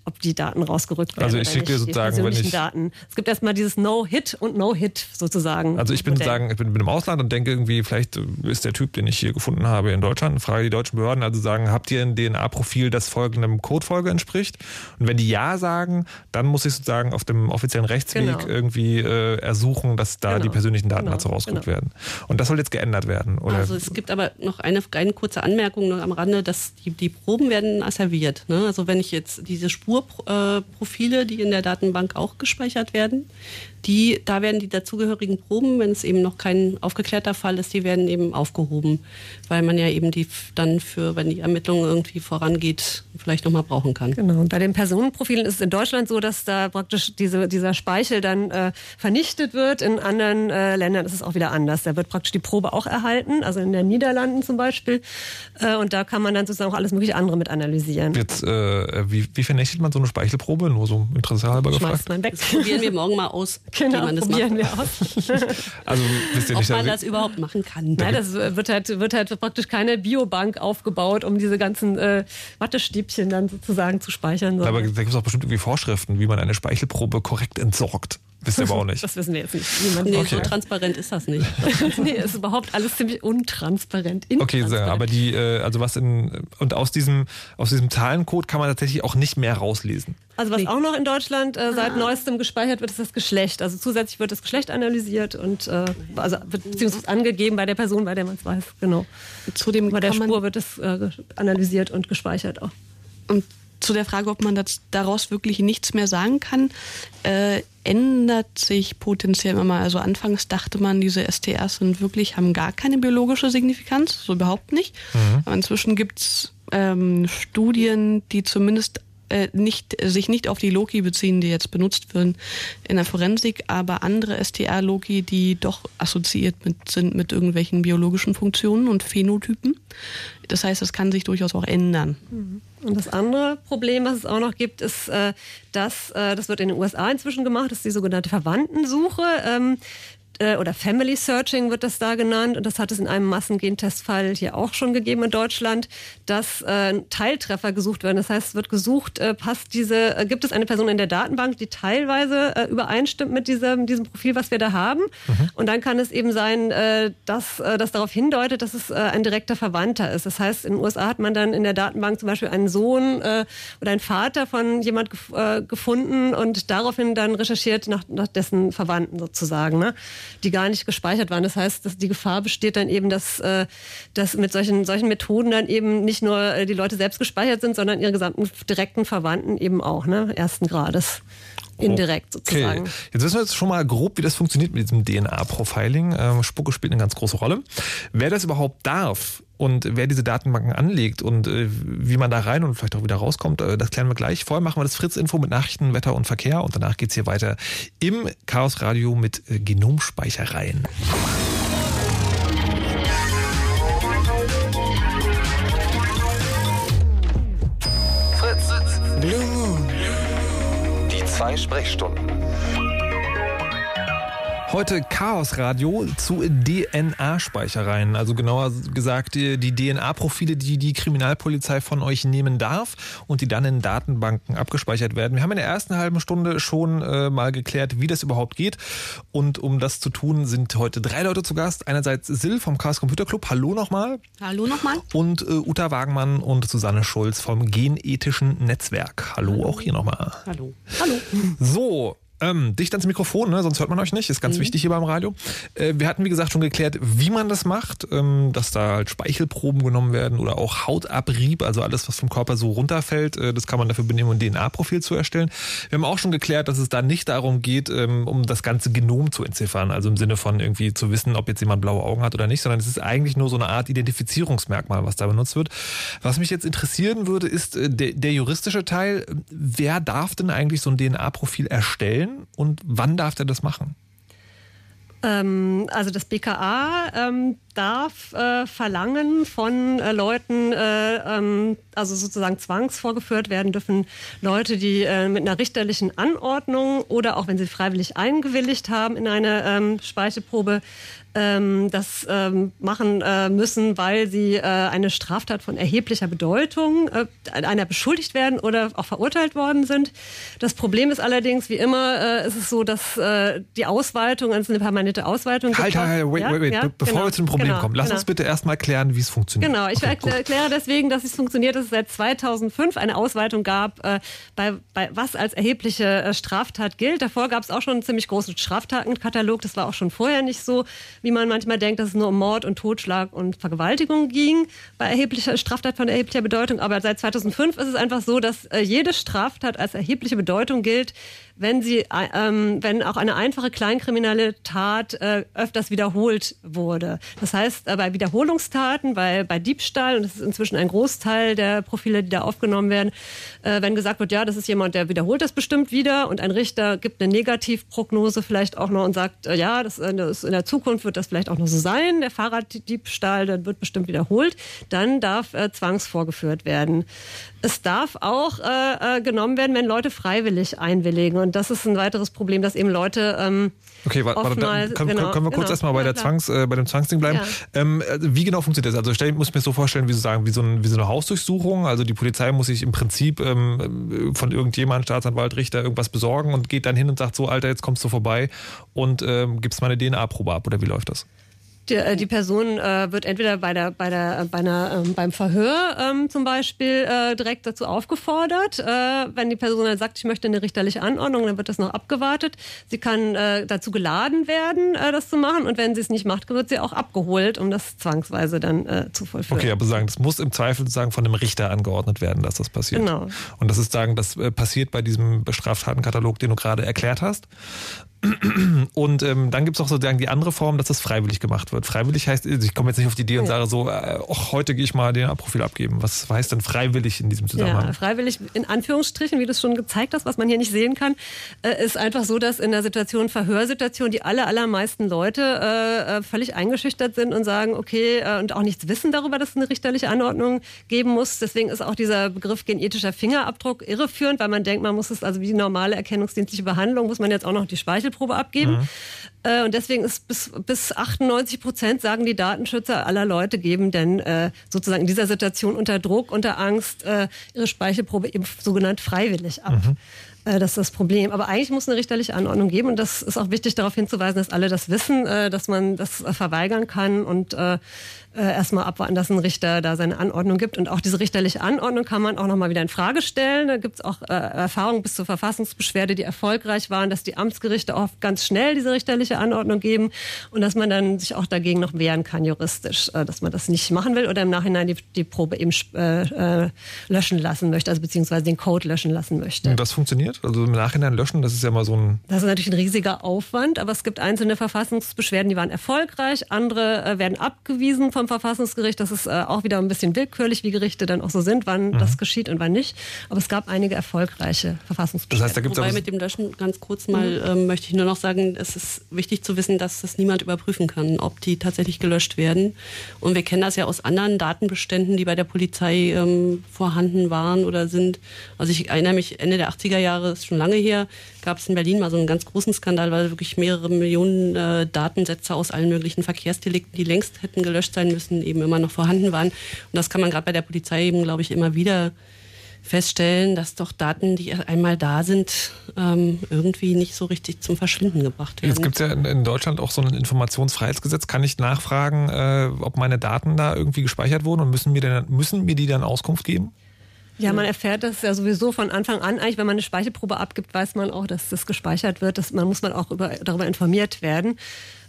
ob die Daten rausgerückt werden. Also ich schicke dir sozusagen, wenn ich... Daten. Es gibt erstmal dieses No-Hit und No-Hit sozusagen. Also ich bin sagen, ich bin, bin im Ausland Ausland und denke irgendwie, vielleicht ist der Typ, den ich hier gefunden habe in Deutschland, und frage die deutschen Behörden, also sagen, habt ihr ein DNA-Profil, das folgendem Codefolge entspricht? Und wenn die Ja sagen, dann muss ich sozusagen auf dem offiziellen Rechtsweg genau. irgendwie äh, ersuchen, dass da genau. die persönlichen Daten genau. dazu rausgerückt genau. werden. Und das soll jetzt geändert werden, oder? Also es gibt aber noch eine, eine kurze Anmerkung noch am Rande, dass die, die Proben werden asserviert. Ne? Also wenn ich jetzt diese Spurprofile, die in der Datenbank auch gespeichert werden, die, da werden die dazugehörigen Proben, wenn es eben noch kein aufgeklärter Fall ist, die werden eben aufgehoben, weil man ja eben die dann für, wenn die Ermittlung irgendwie vorangeht, vielleicht nochmal brauchen kann. Genau. Und bei den Personenprofilen ist es in Deutschland so, dass da praktisch diese, dieser Speichel dann äh, vernichtet wird. In anderen äh, Ländern ist es auch wieder anders. Da wird praktisch die Probe auch erhalten, also in den Niederlanden zum Beispiel. Äh, und da kann man dann sozusagen auch alles mögliche andere mit analysieren. Jetzt, äh, wie, wie vernichtet man so eine Speichelprobe? Nur so interessehalber gefragt. Man weg. Das probieren wir morgen mal aus. Genau, wie man das probieren macht. wir aus. also wisst ihr nicht, Auch bei das überhaupt machen kann. Nein, das wird halt, wird halt praktisch keine Biobank aufgebaut, um diese ganzen äh, Wattestäbchen dann sozusagen zu speichern. Aber da gibt es auch bestimmt irgendwie Vorschriften, wie man eine Speichelprobe korrekt entsorgt. Wisst ihr aber auch nicht. Das wissen wir jetzt nicht. Niemand nee, okay. so transparent ist das nicht. nee, ist überhaupt alles ziemlich untransparent. Okay, aber die, äh, also was in, und aus diesem, aus diesem Zahlencode kann man tatsächlich auch nicht mehr rauslesen. Also was nee. auch noch in Deutschland äh, seit ah. neuestem gespeichert wird, ist das Geschlecht. Also zusätzlich wird das Geschlecht analysiert und äh, also beziehungsweise angegeben bei der Person, bei der man es weiß. Genau. Zu dem bei der Spur wird es äh, analysiert und gespeichert auch. Und zu der Frage, ob man das, daraus wirklich nichts mehr sagen kann, äh, ändert sich potenziell immer. Also anfangs dachte man, diese STRs sind wirklich, haben gar keine biologische Signifikanz, so überhaupt nicht. Mhm. Aber inzwischen gibt es ähm, Studien, die zumindest äh, nicht, sich nicht auf die Loki beziehen, die jetzt benutzt werden in der Forensik, aber andere STR-Loki, die doch assoziiert mit, sind mit irgendwelchen biologischen Funktionen und Phänotypen. Das heißt, es kann sich durchaus auch ändern. Mhm. Und das andere Problem, was es auch noch gibt, ist, äh, dass äh, das wird in den USA inzwischen gemacht, ist die sogenannte Verwandtensuche. Ähm, äh, oder Family Searching wird das da genannt. Und das hat es in einem Massengentestfall hier auch schon gegeben in Deutschland, dass äh, Teiltreffer gesucht werden. Das heißt, es wird gesucht, äh, passt diese, äh, gibt es eine Person in der Datenbank, die teilweise äh, übereinstimmt mit diesem, diesem Profil, was wir da haben. Mhm. Und dann kann es eben sein, äh, dass äh, das darauf hindeutet, dass es äh, ein direkter Verwandter ist. Das heißt, in den USA hat man dann in der Datenbank zum Beispiel einen Sohn äh, oder einen Vater von jemand gef äh, gefunden und daraufhin dann recherchiert nach, nach dessen Verwandten sozusagen. Ne? Die gar nicht gespeichert waren. Das heißt, dass die Gefahr besteht dann eben, dass, äh, dass mit solchen, solchen Methoden dann eben nicht nur äh, die Leute selbst gespeichert sind, sondern ihre gesamten direkten Verwandten eben auch, ne, ersten Grades indirekt sozusagen. Okay. Jetzt wissen wir jetzt schon mal grob, wie das funktioniert mit diesem DNA-Profiling. Ähm, Spucke spielt eine ganz große Rolle. Wer das überhaupt darf, und wer diese Datenbanken anlegt und äh, wie man da rein und vielleicht auch wieder rauskommt, äh, das klären wir gleich. Vorher machen wir das Fritz-Info mit Nachrichten, Wetter und Verkehr und danach geht's hier weiter im Chaos Radio mit äh, Genomspeichereien. Fritz. Blue Moon. Die zwei Sprechstunden. Heute Chaos Radio zu DNA-Speichereien. Also genauer gesagt die DNA-Profile, die die Kriminalpolizei von euch nehmen darf und die dann in Datenbanken abgespeichert werden. Wir haben in der ersten halben Stunde schon äh, mal geklärt, wie das überhaupt geht. Und um das zu tun, sind heute drei Leute zu Gast. Einerseits Sil vom Chaos Computer Club. Hallo nochmal. Hallo nochmal. Und äh, Uta Wagenmann und Susanne Schulz vom Genethischen Netzwerk. Hallo, Hallo. auch hier nochmal. Hallo. Hallo. So, ähm, dicht ans Mikrofon, ne? sonst hört man euch nicht. Ist ganz mhm. wichtig hier beim Radio. Äh, wir hatten, wie gesagt, schon geklärt, wie man das macht, ähm, dass da halt Speichelproben genommen werden oder auch Hautabrieb, also alles, was vom Körper so runterfällt. Äh, das kann man dafür benehmen, um ein DNA-Profil zu erstellen. Wir haben auch schon geklärt, dass es da nicht darum geht, ähm, um das ganze Genom zu entziffern, also im Sinne von irgendwie zu wissen, ob jetzt jemand blaue Augen hat oder nicht, sondern es ist eigentlich nur so eine Art Identifizierungsmerkmal, was da benutzt wird. Was mich jetzt interessieren würde, ist äh, der, der juristische Teil. Wer darf denn eigentlich so ein DNA-Profil erstellen? Sein und wann darf er das machen? Ähm, also das BKA ähm, darf äh, verlangen von äh, Leuten, äh, ähm, also sozusagen zwangsvorgeführt werden dürfen Leute, die äh, mit einer richterlichen Anordnung oder auch wenn sie freiwillig eingewilligt haben in eine ähm, Speichelprobe, ähm, das ähm, machen äh, müssen, weil sie äh, eine Straftat von erheblicher Bedeutung äh, einer beschuldigt werden oder auch verurteilt worden sind. Das Problem ist allerdings, wie immer, äh, ist es so, dass äh, die Ausweitung, also eine permanente Ausweitung. Halt, halt, halt, wait, wait, wait. Ja? bevor genau, wir zu dem Problem genau, kommen, lass genau. uns bitte erstmal klären, wie es funktioniert. Genau, ich okay, erkläre deswegen, dass es funktioniert, dass es seit 2005 eine Ausweitung gab, äh, bei, bei was als erhebliche äh, Straftat gilt. Davor gab es auch schon einen ziemlich großen Straftatenkatalog, das war auch schon vorher nicht so wie man manchmal denkt, dass es nur um Mord und Totschlag und Vergewaltigung ging, bei erheblicher Straftat von erheblicher Bedeutung. Aber seit 2005 ist es einfach so, dass äh, jede Straftat als erhebliche Bedeutung gilt, wenn sie, äh, ähm, wenn auch eine einfache kleinkriminelle Tat äh, öfters wiederholt wurde. Das heißt, äh, bei Wiederholungstaten, bei, bei Diebstahl, und das ist inzwischen ein Großteil der Profile, die da aufgenommen werden, äh, wenn gesagt wird, ja, das ist jemand, der wiederholt das bestimmt wieder und ein Richter gibt eine Negativprognose vielleicht auch noch und sagt, äh, ja, das, äh, das in der Zukunft wird das vielleicht auch noch so sein, der Fahrraddiebstahl, der wird bestimmt wiederholt, dann darf äh, zwangsvorgeführt werden. Es darf auch äh, äh, genommen werden, wenn Leute freiwillig einwilligen. Und das ist ein weiteres Problem, dass eben Leute. Ähm, okay, warte, warte dann können, genau, können wir kurz genau, erstmal bei, ja, Zwangs, äh, bei dem Zwangsding bleiben. Ja. Ähm, also wie genau funktioniert das? Also stell, muss ich mir so vorstellen, wie, so sagen, wie, so ein, wie so eine Hausdurchsuchung. Also die Polizei muss sich im Prinzip ähm, von irgendjemandem, Staatsanwalt, Richter, irgendwas besorgen und geht dann hin und sagt so, Alter, jetzt kommst du vorbei und ähm, gibst mal eine DNA-Probe ab oder wie läuft das? Die, äh, die Person äh, wird entweder bei der, bei der, bei einer, ähm, beim Verhör ähm, zum Beispiel äh, direkt dazu aufgefordert. Äh, wenn die Person dann sagt, ich möchte eine richterliche Anordnung, dann wird das noch abgewartet. Sie kann äh, dazu geladen werden, äh, das zu machen. Und wenn sie es nicht macht, wird sie auch abgeholt, um das zwangsweise dann äh, zu vollführen. Okay, aber sagen, das muss im Zweifel sagen von einem Richter angeordnet werden, dass das passiert. Genau. Und das ist sagen, das äh, passiert bei diesem Straftatenkatalog, den du gerade erklärt hast. Und ähm, dann gibt es auch sozusagen die andere Form, dass das freiwillig gemacht wird. Freiwillig heißt, also ich komme jetzt nicht auf die Idee und sage so, äh, och, heute gehe ich mal DNA-Profil abgeben. Was heißt denn freiwillig in diesem Zusammenhang? Ja, freiwillig in Anführungsstrichen, wie du es schon gezeigt hast, was man hier nicht sehen kann, äh, ist einfach so, dass in der Situation, Verhörsituation, die aller, allermeisten Leute äh, äh, völlig eingeschüchtert sind und sagen, okay, äh, und auch nichts wissen darüber, dass es eine richterliche Anordnung geben muss. Deswegen ist auch dieser Begriff genetischer Fingerabdruck irreführend, weil man denkt, man muss es also wie die normale erkennungsdienstliche Behandlung, muss man jetzt auch noch die Speichel Speichelprobe abgeben. Mhm. Äh, und deswegen ist bis, bis 98 Prozent, sagen die Datenschützer aller Leute, geben denn äh, sozusagen in dieser Situation unter Druck, unter Angst äh, ihre Speichelprobe eben sogenannt freiwillig ab. Mhm. Äh, das ist das Problem. Aber eigentlich muss eine richterliche Anordnung geben und das ist auch wichtig darauf hinzuweisen, dass alle das wissen, äh, dass man das verweigern kann und äh, äh, erstmal abwarten, dass ein Richter da seine Anordnung gibt. Und auch diese richterliche Anordnung kann man auch nochmal wieder in Frage stellen. Da gibt es auch äh, Erfahrungen bis zur Verfassungsbeschwerde, die erfolgreich waren, dass die Amtsgerichte oft ganz schnell diese richterliche Anordnung geben und dass man dann sich auch dagegen noch wehren kann juristisch, äh, dass man das nicht machen will oder im Nachhinein die, die Probe eben äh, äh, löschen lassen möchte, also beziehungsweise den Code löschen lassen möchte. Und das funktioniert? Also im Nachhinein löschen, das ist ja mal so ein... Das ist natürlich ein riesiger Aufwand, aber es gibt einzelne Verfassungsbeschwerden, die waren erfolgreich, andere äh, werden abgewiesen vom Verfassungsgericht. Das ist äh, auch wieder ein bisschen willkürlich, wie Gerichte dann auch so sind, wann mhm. das geschieht und wann nicht. Aber es gab einige erfolgreiche Verfassungsbeschwerden. Das heißt, da gibt's Wobei mit dem Löschen ganz kurz mal mhm. ähm, möchte ich nur noch sagen, es ist wichtig zu wissen, dass das niemand überprüfen kann, ob die tatsächlich gelöscht werden. Und wir kennen das ja aus anderen Datenbeständen, die bei der Polizei ähm, vorhanden waren oder sind. Also ich erinnere mich, Ende der 80er Jahre, ist schon lange her, gab es in Berlin mal so einen ganz großen Skandal, weil wirklich mehrere Millionen äh, Datensätze aus allen möglichen Verkehrsdelikten, die längst hätten gelöscht sein müssen, eben immer noch vorhanden waren. Und das kann man gerade bei der Polizei eben, glaube ich, immer wieder feststellen, dass doch Daten, die einmal da sind, ähm, irgendwie nicht so richtig zum Verschwinden gebracht werden. Jetzt gibt es ja in, in, Deutschland auch so ein Informationsfreiheitsgesetz. Kann ich nachfragen, äh, ob meine Daten da irgendwie gespeichert wurden und müssen mir, denn, müssen mir die dann Auskunft geben? Ja, man erfährt das ja sowieso von Anfang an. Eigentlich, wenn man eine Speichelprobe abgibt, weiß man auch, dass das gespeichert wird. Das, man muss man auch über, darüber informiert werden.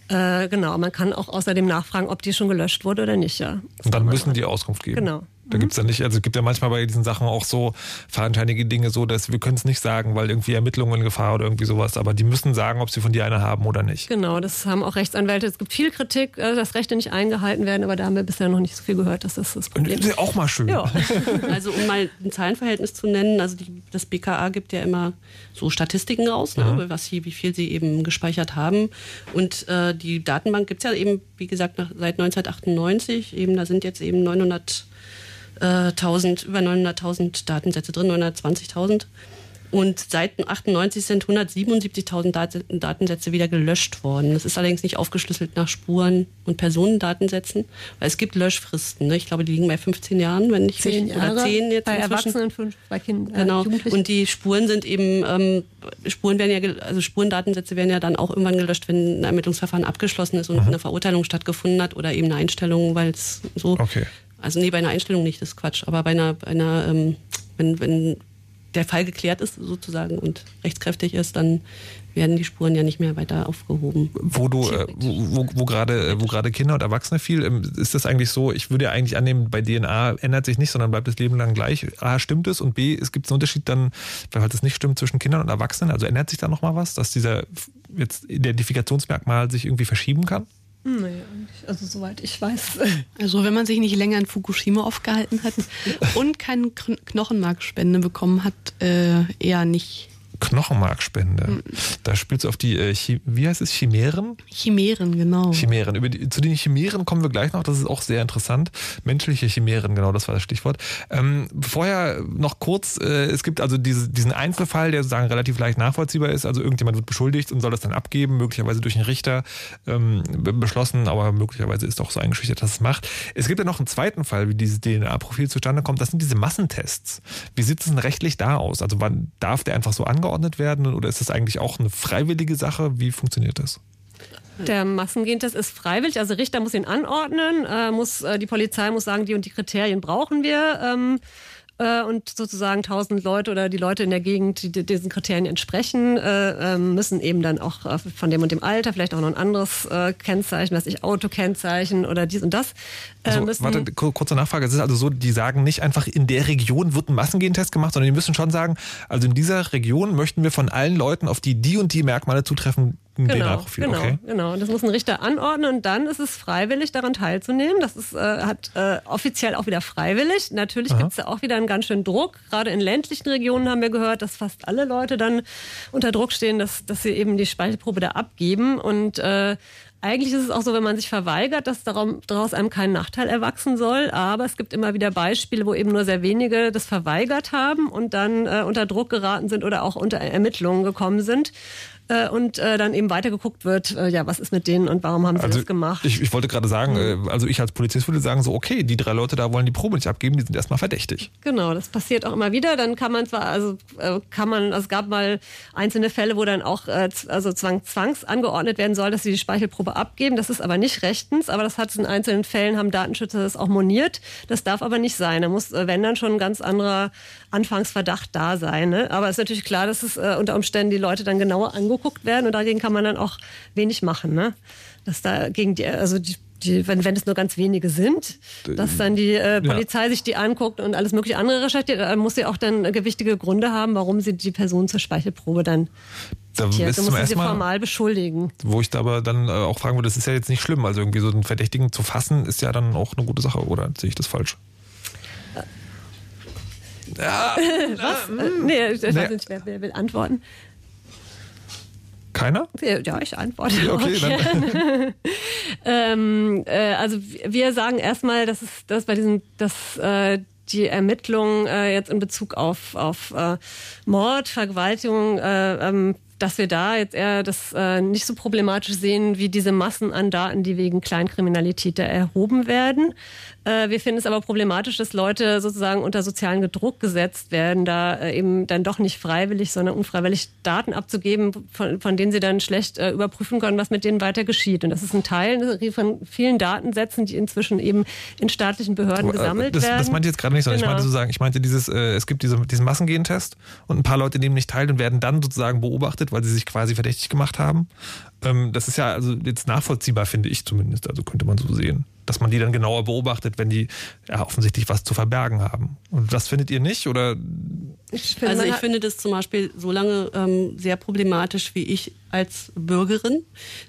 Äh, genau, man kann auch außerdem nachfragen, ob die schon gelöscht wurde oder nicht. Ja. Und dann müssen die Auskunft geben. Genau. Da gibt es ja nicht, also es gibt ja manchmal bei diesen Sachen auch so fadenscheinige Dinge, so dass wir können es nicht sagen, weil irgendwie Ermittlungen in Gefahr oder irgendwie sowas, aber die müssen sagen, ob sie von dir eine haben oder nicht. Genau, das haben auch Rechtsanwälte. Es gibt viel Kritik, äh, dass Rechte nicht eingehalten werden, aber da haben wir bisher noch nicht so viel gehört, dass das das Problem ist. Auch mal schön. Ja. Also um mal ein Zahlenverhältnis zu nennen, also die, das BKA gibt ja immer so Statistiken raus, ne, mhm. was sie, wie viel sie eben gespeichert haben. Und äh, die Datenbank gibt es ja eben, wie gesagt, nach, seit 1998. Eben, da sind jetzt eben 900 1000, äh, über 900.000 Datensätze drin, 920.000. Und seit 98 sind 177.000 Datensätze wieder gelöscht worden. Das ist allerdings nicht aufgeschlüsselt nach Spuren und Personendatensätzen, weil es gibt Löschfristen. Ne? Ich glaube, die liegen bei 15 Jahren, wenn nicht zehn Jahre, oder 10 jetzt bei inzwischen. Erwachsenen, fünf bei Kindern. Äh, genau. Und die Spuren sind eben ähm, Spuren werden ja, also Spurendatensätze werden ja dann auch irgendwann gelöscht, wenn ein Ermittlungsverfahren abgeschlossen ist und mhm. eine Verurteilung stattgefunden hat oder eben eine Einstellung, weil es so okay. Also nee, bei einer Einstellung nicht, das ist Quatsch. Aber bei einer, bei einer ähm, wenn, wenn der Fall geklärt ist sozusagen und rechtskräftig ist, dann werden die Spuren ja nicht mehr weiter aufgehoben. Wo du, äh, wo, wo gerade, äh, wo gerade Kinder und Erwachsene viel, ähm, ist das eigentlich so, ich würde ja eigentlich annehmen, bei DNA ändert sich nicht, sondern bleibt das Leben lang gleich. A, stimmt es und B, es gibt einen Unterschied dann, weil halt das nicht stimmt zwischen Kindern und Erwachsenen, also ändert sich da nochmal was, dass dieser jetzt Identifikationsmerkmal sich irgendwie verschieben kann? Nee, also soweit ich weiß. Also wenn man sich nicht länger in Fukushima aufgehalten hat und keine Knochenmarkspende bekommen hat, äh, eher nicht. Knochenmarkspende. Mhm. Da spielst du auf die, äh, wie heißt es, Chimären? Chimären, genau. Chimären. Über die, zu den Chimären kommen wir gleich noch, das ist auch sehr interessant. Menschliche Chimären, genau, das war das Stichwort. Ähm, vorher noch kurz, äh, es gibt also diese, diesen Einzelfall, der sozusagen relativ leicht nachvollziehbar ist. Also irgendjemand wird beschuldigt und soll das dann abgeben, möglicherweise durch einen Richter ähm, beschlossen, aber möglicherweise ist auch so eingeschüchtert, dass es macht. Es gibt ja noch einen zweiten Fall, wie dieses DNA-Profil zustande kommt. Das sind diese Massentests. Wie sieht es denn rechtlich da aus? Also wann darf der einfach so angeordnet werden oder ist das eigentlich auch eine freiwillige Sache? Wie funktioniert das? Der Massengentest ist freiwillig, also Richter muss ihn anordnen, äh, muss, äh, die Polizei muss sagen, die und die Kriterien brauchen wir. Ähm, äh, und sozusagen tausend Leute oder die Leute in der Gegend, die diesen Kriterien entsprechen, äh, ähm, müssen eben dann auch äh, von dem und dem Alter, vielleicht auch noch ein anderes Kennzeichen, was ich Autokennzeichen oder dies und das. Also, warte, kurze Nachfrage. Es ist also so, die sagen nicht einfach, in der Region wird ein Massengentest gemacht, sondern die müssen schon sagen, also in dieser Region möchten wir von allen Leuten, auf die die und die Merkmale zutreffen, genau, DNA-Profil. Genau, okay. genau. Das muss ein Richter anordnen und dann ist es freiwillig, daran teilzunehmen. Das ist äh, hat äh, offiziell auch wieder freiwillig. Natürlich gibt es da auch wieder einen ganz schönen Druck. Gerade in ländlichen Regionen haben wir gehört, dass fast alle Leute dann unter Druck stehen, dass, dass sie eben die Speichelprobe da abgeben. Und äh, eigentlich ist es auch so, wenn man sich verweigert, dass daraus einem kein Nachteil erwachsen soll. Aber es gibt immer wieder Beispiele, wo eben nur sehr wenige das verweigert haben und dann äh, unter Druck geraten sind oder auch unter Ermittlungen gekommen sind äh, und äh, dann eben weitergeguckt wird, äh, ja, was ist mit denen und warum haben sie also das gemacht. Ich, ich wollte gerade sagen, mhm. also ich als Polizist würde sagen, so, okay, die drei Leute da wollen die Probe nicht abgeben, die sind erstmal verdächtig. Genau, das passiert auch immer wieder. Dann kann man zwar, also äh, kann man, also es gab mal einzelne Fälle, wo dann auch äh, also zwang, zwangs angeordnet werden soll, dass sie die Speichelprobe abgeben. Das ist aber nicht rechtens, aber das hat in einzelnen Fällen, haben Datenschützer das auch moniert. Das darf aber nicht sein. Da muss, wenn dann schon ein ganz anderer Anfangsverdacht da sein. Ne? Aber es ist natürlich klar, dass es äh, unter Umständen die Leute dann genauer angeguckt werden und dagegen kann man dann auch wenig machen. Ne? Dass da gegen die, also die die, wenn, wenn es nur ganz wenige sind, dass dann die äh, Polizei ja. sich die anguckt und alles mögliche andere recherchiert, dann muss sie auch dann gewichtige Gründe haben, warum sie die Person zur Speichelprobe dann da zitiert. Du musst sie formal beschuldigen. Wo ich da aber dann äh, auch fragen würde, das ist ja jetzt nicht schlimm. Also irgendwie so einen Verdächtigen zu fassen, ist ja dann auch eine gute Sache, oder sehe ich das falsch? Ja, Was? Äh, nee, ich weiß nicht, wer, wer will antworten. Keiner? Ja, ich antworte okay, dann. ähm, äh, also wir sagen erstmal, dass es dass bei diesem, dass äh, die Ermittlungen äh, jetzt in Bezug auf, auf äh, Mord, Vergewaltigung, äh, ähm, dass wir da jetzt eher das äh, nicht so problematisch sehen wie diese Massen an Daten, die wegen Kleinkriminalität da erhoben werden. Äh, wir finden es aber problematisch, dass Leute sozusagen unter sozialen Druck gesetzt werden, da äh, eben dann doch nicht freiwillig, sondern unfreiwillig Daten abzugeben, von, von denen sie dann schlecht äh, überprüfen können, was mit denen weiter geschieht. Und das ist ein Teil von vielen Datensätzen, die inzwischen eben in staatlichen Behörden gesammelt das, werden. Das meinte ich jetzt gerade nicht, sondern genau. ich meinte sozusagen, ich meinte dieses, es gibt diese, diesen Massengentest und ein paar Leute nehmen nicht teil und werden dann sozusagen beobachtet, weil sie sich quasi verdächtig gemacht haben. Ähm, das ist ja also jetzt nachvollziehbar, finde ich zumindest. Also könnte man so sehen dass man die dann genauer beobachtet, wenn die ja, offensichtlich was zu verbergen haben. Und das findet ihr nicht? Oder? Ich finde, also ich finde das zum Beispiel so lange ähm, sehr problematisch, wie ich als Bürgerin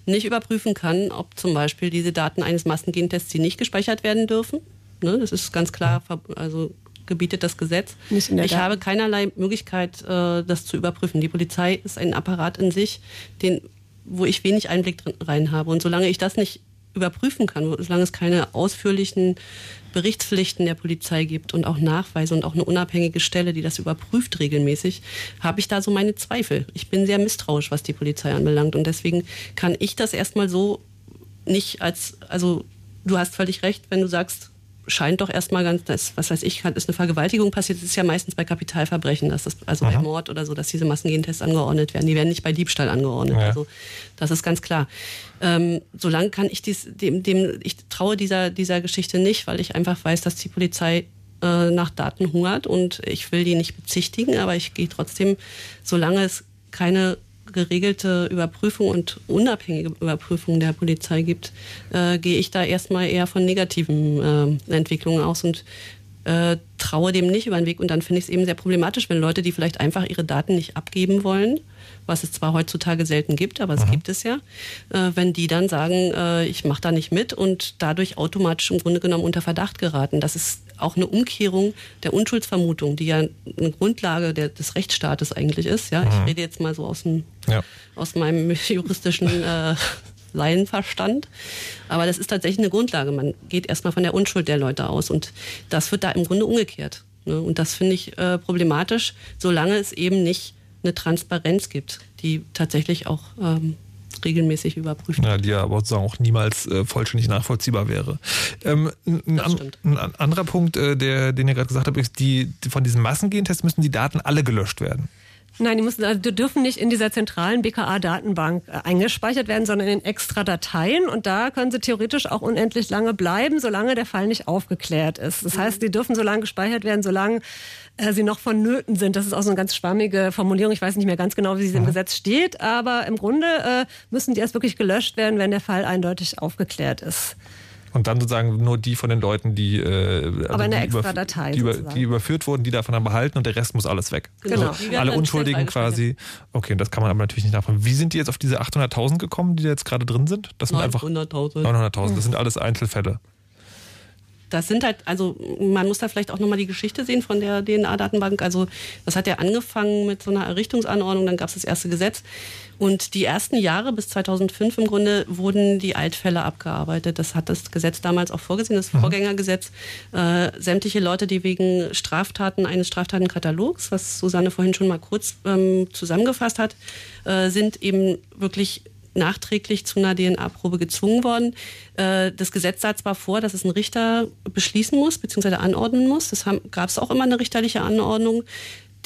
nicht überprüfen kann, ob zum Beispiel diese Daten eines Massengentests, die nicht gespeichert werden dürfen. Ne, das ist ganz klar, also gebietet das Gesetz. Ich habe keinerlei Möglichkeit, äh, das zu überprüfen. Die Polizei ist ein Apparat in sich, den, wo ich wenig Einblick rein habe. Und solange ich das nicht überprüfen kann, solange es keine ausführlichen Berichtspflichten der Polizei gibt und auch Nachweise und auch eine unabhängige Stelle, die das überprüft regelmäßig, habe ich da so meine Zweifel. Ich bin sehr misstrauisch, was die Polizei anbelangt und deswegen kann ich das erstmal so nicht als, also du hast völlig recht, wenn du sagst, scheint doch erstmal ganz, das, was weiß ich, ist eine Vergewaltigung passiert. Das ist ja meistens bei Kapitalverbrechen, dass das, also Aha. bei Mord oder so, dass diese Massengentests angeordnet werden. Die werden nicht bei Diebstahl angeordnet. Ja. Also das ist ganz klar. Ähm, solange kann ich dies, dem, dem, ich traue dieser, dieser Geschichte nicht, weil ich einfach weiß, dass die Polizei äh, nach Daten hungert und ich will die nicht bezichtigen, aber ich gehe trotzdem, solange es keine geregelte Überprüfung und unabhängige Überprüfung der Polizei gibt, äh, gehe ich da erstmal eher von negativen äh, Entwicklungen aus und äh, traue dem nicht über den Weg. Und dann finde ich es eben sehr problematisch, wenn Leute, die vielleicht einfach ihre Daten nicht abgeben wollen, was es zwar heutzutage selten gibt, aber es mhm. gibt es ja, äh, wenn die dann sagen, äh, ich mache da nicht mit und dadurch automatisch im Grunde genommen unter Verdacht geraten. Das ist auch eine Umkehrung der Unschuldsvermutung, die ja eine Grundlage der, des Rechtsstaates eigentlich ist. Ja, ich mhm. rede jetzt mal so aus, dem, ja. aus meinem juristischen äh, Laienverstand. Aber das ist tatsächlich eine Grundlage. Man geht erstmal von der Unschuld der Leute aus. Und das wird da im Grunde umgekehrt. Ne? Und das finde ich äh, problematisch, solange es eben nicht eine Transparenz gibt, die tatsächlich auch ähm, regelmäßig überprüft. Ja, die ja aber sozusagen auch niemals äh, vollständig nachvollziehbar wäre. Ähm, ein, an, ein, anderer Punkt, äh, der, den ihr gerade gesagt habt, ist, die, von diesem Massengentest müssen die Daten alle gelöscht werden. Nein, die, müssen, also die dürfen nicht in dieser zentralen BKA-Datenbank äh, eingespeichert werden, sondern in extra Dateien. Und da können sie theoretisch auch unendlich lange bleiben, solange der Fall nicht aufgeklärt ist. Das heißt, die dürfen so lange gespeichert werden, solange äh, sie noch vonnöten sind. Das ist auch so eine ganz schwammige Formulierung. Ich weiß nicht mehr ganz genau, wie sie im Gesetz steht. Aber im Grunde äh, müssen die erst wirklich gelöscht werden, wenn der Fall eindeutig aufgeklärt ist. Und dann sozusagen nur die von den Leuten, die, äh, also Aber eine extra Datei die, über, die, überführt wurden, die davon dann behalten und der Rest muss alles weg. Genau. Also alle Unschuldigen quasi. Okay, das kann man aber natürlich nicht nachvollziehen. Wie sind die jetzt auf diese 800.000 gekommen, die jetzt gerade drin sind? Das sind 900.000. 900.000. Das sind alles Einzelfälle das sind halt, also man muss da vielleicht auch nochmal die Geschichte sehen von der DNA-Datenbank. Also das hat ja angefangen mit so einer Errichtungsanordnung, dann gab es das erste Gesetz. Und die ersten Jahre bis 2005 im Grunde wurden die Altfälle abgearbeitet. Das hat das Gesetz damals auch vorgesehen, das mhm. Vorgängergesetz. Äh, sämtliche Leute, die wegen Straftaten eines Straftatenkatalogs, was Susanne vorhin schon mal kurz ähm, zusammengefasst hat, äh, sind eben wirklich nachträglich zu einer DNA-Probe gezwungen worden. Äh, das Gesetz sah zwar vor, dass es ein Richter beschließen muss, beziehungsweise anordnen muss. Das gab es auch immer eine richterliche Anordnung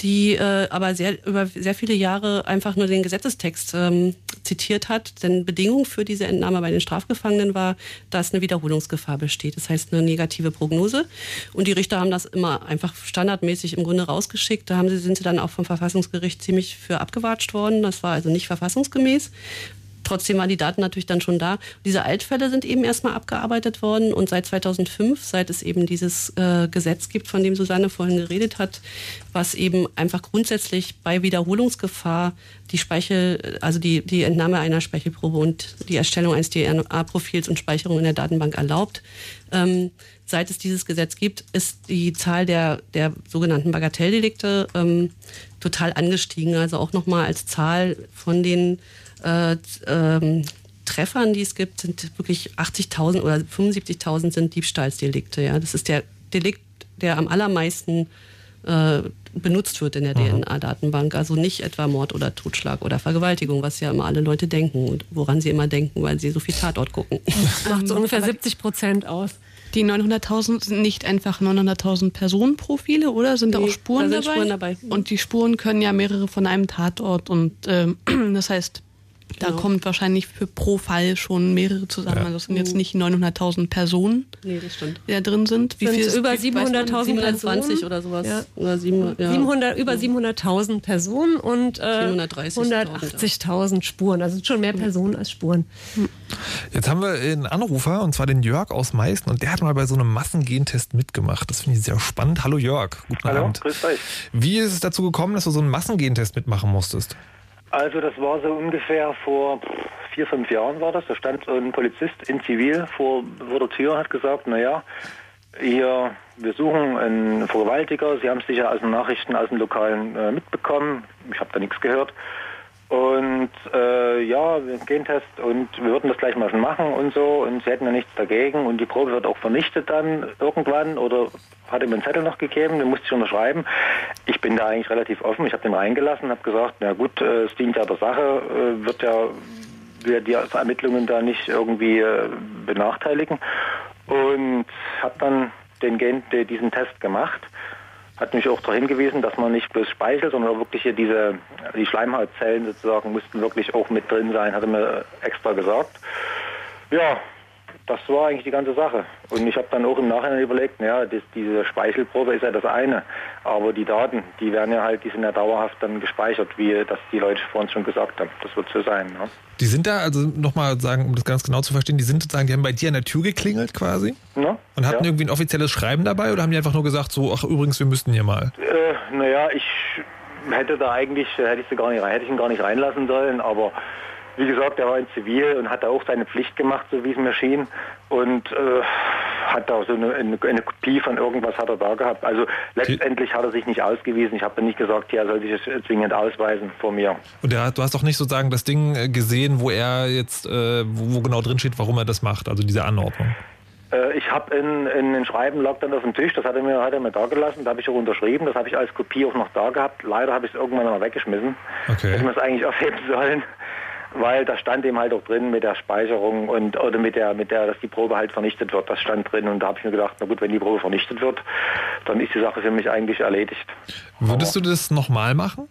die äh, aber sehr, über sehr viele Jahre einfach nur den Gesetzestext ähm, zitiert hat. Denn Bedingung für diese Entnahme bei den Strafgefangenen war, dass eine Wiederholungsgefahr besteht. Das heißt eine negative Prognose. Und die Richter haben das immer einfach standardmäßig im Grunde rausgeschickt. Da haben sie, sind sie dann auch vom Verfassungsgericht ziemlich für abgewatscht worden. Das war also nicht verfassungsgemäß. Trotzdem waren die Daten natürlich dann schon da. Diese Altfälle sind eben erstmal abgearbeitet worden und seit 2005, seit es eben dieses äh, Gesetz gibt, von dem Susanne vorhin geredet hat, was eben einfach grundsätzlich bei Wiederholungsgefahr die Speichel, also die, die Entnahme einer Speichelprobe und die Erstellung eines DNA-Profils und Speicherung in der Datenbank erlaubt. Ähm, seit es dieses Gesetz gibt, ist die Zahl der, der sogenannten Bagatelldelikte ähm, total angestiegen. Also auch nochmal als Zahl von den äh, ähm, Treffern, die es gibt, sind wirklich 80.000 oder 75.000 sind Diebstahlsdelikte. Ja, das ist der Delikt, der am allermeisten äh, benutzt wird in der mhm. DNA-Datenbank. Also nicht etwa Mord oder Totschlag oder Vergewaltigung, was ja immer alle Leute denken und woran sie immer denken, weil sie so viel Tatort gucken. Das macht so ungefähr 70 Prozent aus. Die 900.000 sind nicht einfach 900.000 Personenprofile, oder? Sind nee, da auch Spuren, da dabei? Spuren dabei? Und die Spuren können ja mehrere von einem Tatort und äh, das heißt, da genau. kommt wahrscheinlich für pro Fall schon mehrere zusammen. Ja. Also es sind jetzt nicht 900.000 Personen, nee, die da drin sind. Wie viel über 700.000 Personen oder sowas. Ja. Oder 700, ja. 700, über 700.000 Personen und äh, 180.000 Spuren. Also schon mehr Personen als Spuren. Jetzt haben wir einen Anrufer und zwar den Jörg aus Meißen und der hat mal bei so einem Massengentest mitgemacht. Das finde ich sehr spannend. Hallo Jörg, guten Hallo, Abend. Grüß euch. Wie ist es dazu gekommen, dass du so einen Massengentest mitmachen musstest? Also das war so ungefähr vor vier, fünf Jahren war das. Da stand ein Polizist in Zivil vor, vor der Tür und hat gesagt, naja, hier, wir suchen einen Vergewaltiger. Sie haben es sicher aus den Nachrichten aus dem Lokalen äh, mitbekommen. Ich habe da nichts gehört. Und äh, ja, Gentest und wir würden das gleich mal schon machen und so. Und sie hätten ja nichts dagegen. Und die Probe wird auch vernichtet dann irgendwann oder hat ihm einen Zettel noch gegeben, den musste ich unterschreiben. Ich bin da eigentlich relativ offen, ich habe den reingelassen, habe gesagt, na gut, äh, es dient ja der Sache, äh, wird ja wir die Ermittlungen da nicht irgendwie äh, benachteiligen. Und habe dann den Gen diesen Test gemacht hat mich auch darauf hingewiesen, dass man nicht bloß Speichel, sondern wirklich hier diese, die Schleimhautzellen sozusagen mussten wirklich auch mit drin sein, hatte mir extra gesagt. Ja, das war eigentlich die ganze Sache. Und ich habe dann auch im Nachhinein überlegt, naja, das, diese Speichelprobe ist ja das eine, aber die Daten, die werden ja halt, die sind ja dauerhaft dann gespeichert, wie das die Leute vor uns schon gesagt haben. Das wird so sein. Ne? Die sind da, also nochmal sagen, um das ganz genau zu verstehen, die sind sozusagen, die haben bei dir an der Tür geklingelt quasi ja, und hatten ja. irgendwie ein offizielles Schreiben dabei oder haben die einfach nur gesagt, so, ach übrigens, wir müssten hier mal? Äh, naja, ich hätte da eigentlich, hätte ich sie gar nicht hätte ich ihn gar nicht reinlassen sollen, aber wie gesagt, er war in Zivil und hat auch seine Pflicht gemacht, so wie es mir schien. Und äh, hat da so eine, eine, eine, Kopie von irgendwas hat er da gehabt. Also letztendlich hat er sich nicht ausgewiesen. Ich habe nicht gesagt, ja, soll sich das zwingend ausweisen vor mir. Und der, du hast doch nicht sozusagen das Ding äh, gesehen, wo er jetzt, äh, wo, wo genau drin steht, warum er das macht, also diese Anordnung. Äh, ich habe in, in ein Schreiben lag dann auf dem Tisch, das hat er mir, hat er mir da gelassen, da habe ich auch unterschrieben, das habe ich als Kopie auch noch da gehabt. Leider habe ich es irgendwann mal weggeschmissen. Okay. Hätte man es eigentlich aufheben sollen, weil da stand eben halt auch drin mit der Speicherung und oder mit der, mit der, dass die Probe halt vernichtet wird. Das stand drin und da habe ich mir gedacht, na gut, wenn die Probe vernichtet wird, dann ist die Sache für mich eigentlich erledigt. Würdest Aber du das nochmal machen?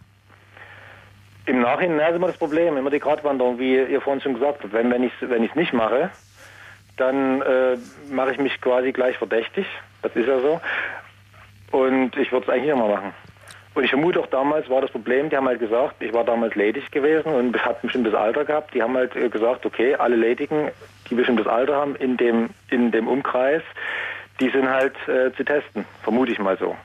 Im Nachhinein ist immer das Problem, immer die Gratwanderung, wie ihr vorhin schon gesagt habt. Wenn, wenn ich es wenn nicht mache, dann äh, mache ich mich quasi gleich verdächtig. Das ist ja so. Und ich würde es eigentlich immer machen. Und ich vermute auch damals war das Problem, die haben halt gesagt, ich war damals ledig gewesen und habe ein bestimmtes Alter gehabt. Die haben halt äh, gesagt, okay, alle Ledigen, die bestimmtes Alter haben in dem, in dem Umkreis, die sind halt äh, zu testen. Vermute ich mal so.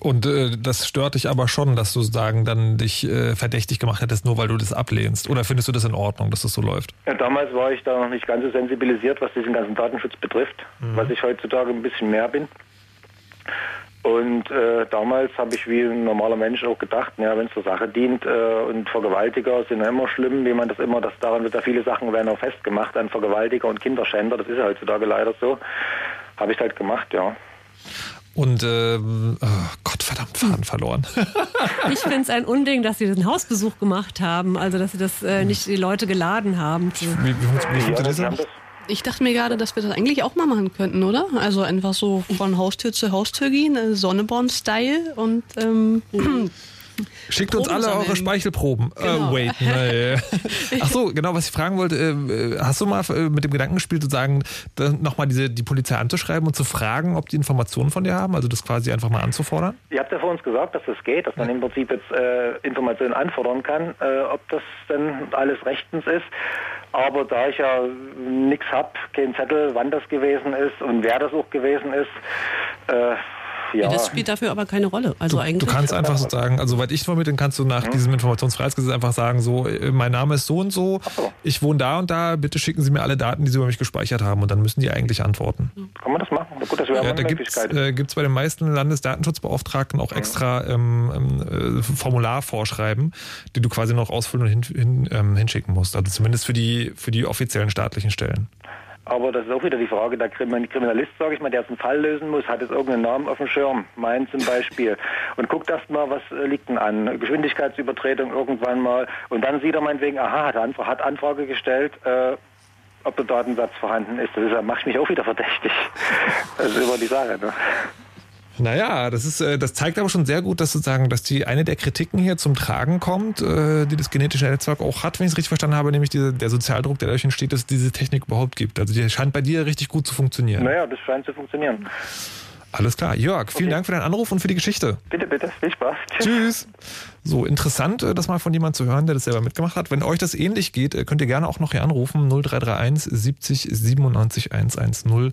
Und äh, das stört dich aber schon, dass du sagen, dann dich äh, verdächtig gemacht hättest, nur weil du das ablehnst. Oder findest du das in Ordnung, dass das so läuft? Ja, damals war ich da noch nicht ganz so sensibilisiert, was diesen ganzen Datenschutz betrifft, mhm. was ich heutzutage ein bisschen mehr bin. Und äh, damals habe ich wie ein normaler Mensch auch gedacht, ja, wenn es zur Sache dient äh, und Vergewaltiger sind ja immer schlimm, wie man das immer, das daran wird ja viele Sachen werden auch festgemacht an Vergewaltiger und Kinderschänder, das ist ja heutzutage leider so. Habe ich halt gemacht, ja. Und äh, oh Gott, verdammt, Faden verloren. ich finde es ein Unding, dass sie den Hausbesuch gemacht haben, also dass sie das äh, nicht die Leute geladen haben. Wie, wie, wie, wie ja, das? Ich dachte mir gerade, dass wir das eigentlich auch mal machen könnten, oder? Also einfach so von Haustür zu Haustür gehen, äh, Sonneborn-Style und ähm, Schickt uns alle eure Speichelproben. Äh, genau. Äh, wait, nee. Ach so, genau, was ich fragen wollte, äh, hast du mal äh, mit dem Gedanken gespielt, sozusagen nochmal diese die Polizei anzuschreiben und zu fragen, ob die Informationen von dir haben, also das quasi einfach mal anzufordern? Ihr habt ja vor uns gesagt, dass das geht, dass man im Prinzip jetzt äh, Informationen anfordern kann, äh, ob das denn alles rechtens ist. Aber da ich ja nichts habe, kein Zettel, wann das gewesen ist und wer das auch gewesen ist, äh, ja. Das spielt dafür aber keine Rolle. Also du, eigentlich. Du kannst einfach so sagen, also soweit ich vermitteln, kannst du nach mhm. diesem Informationsfreiheitsgesetz einfach sagen, so, äh, mein Name ist so und so, so, ich wohne da und da, bitte schicken Sie mir alle Daten, die Sie über mich gespeichert haben und dann müssen die eigentlich antworten. Kann man das machen? Gut, das wäre ja, da gibt es äh, bei den meisten Landesdatenschutzbeauftragten auch mhm. extra ähm, ähm, äh, Formularvorschreiben, die du quasi noch ausfüllen und hin, hin, ähm, hinschicken musst. Also zumindest für die, für die offiziellen staatlichen Stellen. Aber das ist auch wieder die Frage, der Kriminalist, sage ich mal, der jetzt einen Fall lösen muss, hat jetzt irgendeinen Namen auf dem Schirm, mein zum Beispiel, und guckt erst mal, was äh, liegt denn an, Geschwindigkeitsübertretung irgendwann mal, und dann sieht er meinetwegen, aha, hat, Anfrage, hat Anfrage gestellt, äh, ob der Datensatz vorhanden ist. Das ist, macht mich auch wieder verdächtig. Das ist immer die Sache. Ne? Naja, das ist, äh, das zeigt aber schon sehr gut, dass sozusagen, dass die eine der Kritiken hier zum Tragen kommt, äh, die das genetische Netzwerk auch hat, wenn ich es richtig verstanden habe, nämlich diese, der Sozialdruck, der dadurch entsteht, dass es diese Technik überhaupt gibt. Also die scheint bei dir richtig gut zu funktionieren. Naja, das scheint zu funktionieren. Alles klar. Jörg, vielen okay. Dank für deinen Anruf und für die Geschichte. Bitte, bitte. Viel Spaß. Tschüss. So, interessant, äh, das mal von jemandem zu hören, der das selber mitgemacht hat. Wenn euch das ähnlich geht, könnt ihr gerne auch noch hier anrufen. 0331 70 97 110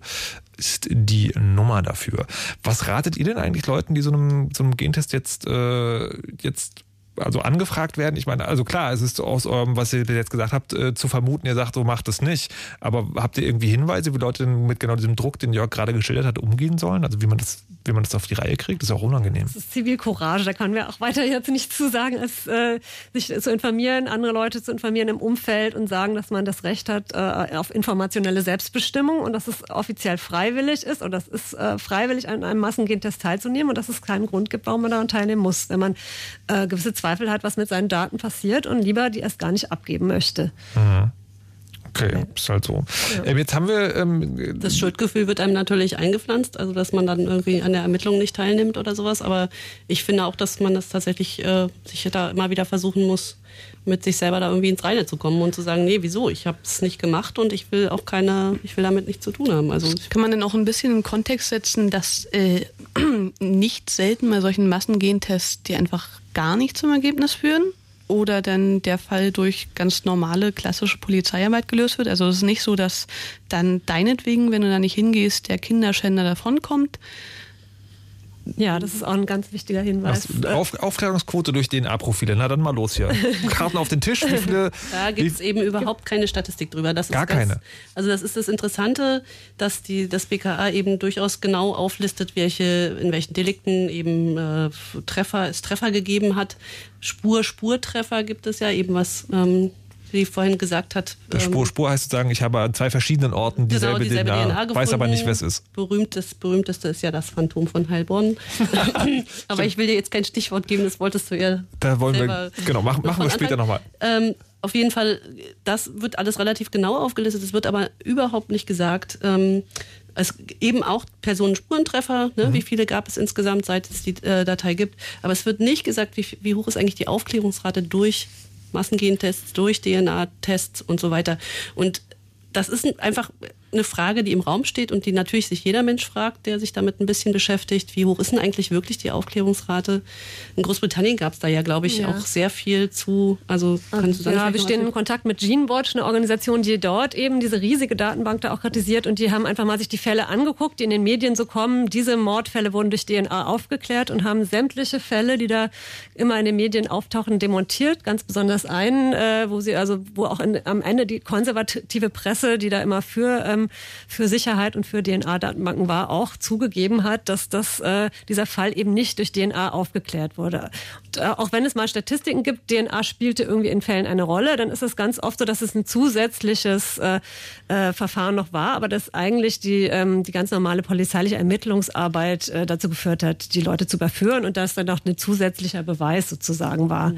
ist die Nummer dafür. Was ratet ihr denn eigentlich Leuten, die so einem, so einem Gentest jetzt, äh, jetzt also angefragt werden. Ich meine, also klar, es ist aus eurem, was ihr jetzt gesagt habt, äh, zu vermuten, ihr sagt, so macht es nicht. Aber habt ihr irgendwie Hinweise, wie Leute denn mit genau diesem Druck, den Jörg gerade geschildert hat, umgehen sollen? Also wie man das, wie man das auf die Reihe kriegt? Das ist auch unangenehm. Das ist Zivilcourage, da können wir auch weiter jetzt nichts zu sagen, als äh, sich zu informieren, andere Leute zu informieren im Umfeld und sagen, dass man das Recht hat äh, auf informationelle Selbstbestimmung und dass es offiziell freiwillig ist und das ist äh, freiwillig an einem Massengentest teilzunehmen und dass es keinen Grund gibt, warum man daran teilnehmen muss, wenn man äh, gewisse Zweifel hat, was mit seinen Daten passiert und lieber die erst gar nicht abgeben möchte. Mhm. Okay, ist halt so. Ja. Ähm, jetzt haben wir. Ähm, das Schuldgefühl wird einem natürlich eingepflanzt, also dass man dann irgendwie an der Ermittlung nicht teilnimmt oder sowas. Aber ich finde auch, dass man das tatsächlich äh, sich da immer wieder versuchen muss, mit sich selber da irgendwie ins Reine zu kommen und zu sagen, nee, wieso? Ich habe es nicht gemacht und ich will auch keine, ich will damit nichts zu tun haben. Also kann man denn auch ein bisschen in Kontext setzen, dass äh, nicht selten bei solchen Massengentests die einfach gar nicht zum Ergebnis führen? Oder dann der Fall durch ganz normale klassische Polizeiarbeit gelöst wird. Also es ist nicht so, dass dann deinetwegen, wenn du da nicht hingehst, der Kinderschänder davonkommt, Ja, das ist auch ein ganz wichtiger Hinweis. Auf, Aufklärungsquote durch DNA-Profile. Na dann mal los hier. Karten auf den Tisch. Wie viele, da gibt es eben überhaupt keine Statistik drüber. Das gar ganz, keine. Also das ist das Interessante, dass die, das BKA eben durchaus genau auflistet, welche, in welchen Delikten eben äh, Treffer, es Treffer gegeben hat. Spur, Spurtreffer gibt es ja eben was. Ähm, wie vorhin gesagt hat. Spur, ähm, Spur heißt sozusagen, ich habe an zwei verschiedenen Orten dieselbe, genau, dieselbe DNA, DNA gefunden. weiß aber nicht, wer es ist. Berühmtes, berühmteste ist ja das Phantom von Heilbronn. aber ich will dir jetzt kein Stichwort geben, das wolltest du ja. Da wollen wir, genau, machen, machen wir später nochmal. Ähm, auf jeden Fall, das wird alles relativ genau aufgelistet. Es wird aber überhaupt nicht gesagt, ähm, es eben auch Personenspurentreffer, ne? mhm. wie viele gab es insgesamt, seit es die äh, Datei gibt. Aber es wird nicht gesagt, wie, wie hoch ist eigentlich die Aufklärungsrate durch Massengentests, durch DNA-Tests und so weiter. Und das ist einfach eine Frage, die im Raum steht und die natürlich sich jeder Mensch fragt, der sich damit ein bisschen beschäftigt. Wie hoch ist denn eigentlich wirklich die Aufklärungsrate? In Großbritannien gab es da ja, glaube ich, ja. auch sehr viel zu. Also kannst du ja, wir stehen in Kontakt mit GeneWatch, eine Organisation, die dort eben diese riesige Datenbank da auch kritisiert und die haben einfach mal sich die Fälle angeguckt, die in den Medien so kommen. Diese Mordfälle wurden durch DNA aufgeklärt und haben sämtliche Fälle, die da immer in den Medien auftauchen, demontiert. Ganz besonders einen, äh, wo sie also, wo auch in, am Ende die konservative Presse, die da immer für ähm, für Sicherheit und für DNA-Datenbanken war, auch zugegeben hat, dass das, äh, dieser Fall eben nicht durch DNA aufgeklärt wurde. Und, äh, auch wenn es mal Statistiken gibt, DNA spielte irgendwie in Fällen eine Rolle, dann ist es ganz oft so, dass es ein zusätzliches äh, äh, Verfahren noch war, aber dass eigentlich die, ähm, die ganz normale polizeiliche Ermittlungsarbeit äh, dazu geführt hat, die Leute zu überführen und dass dann noch ein zusätzlicher Beweis sozusagen war.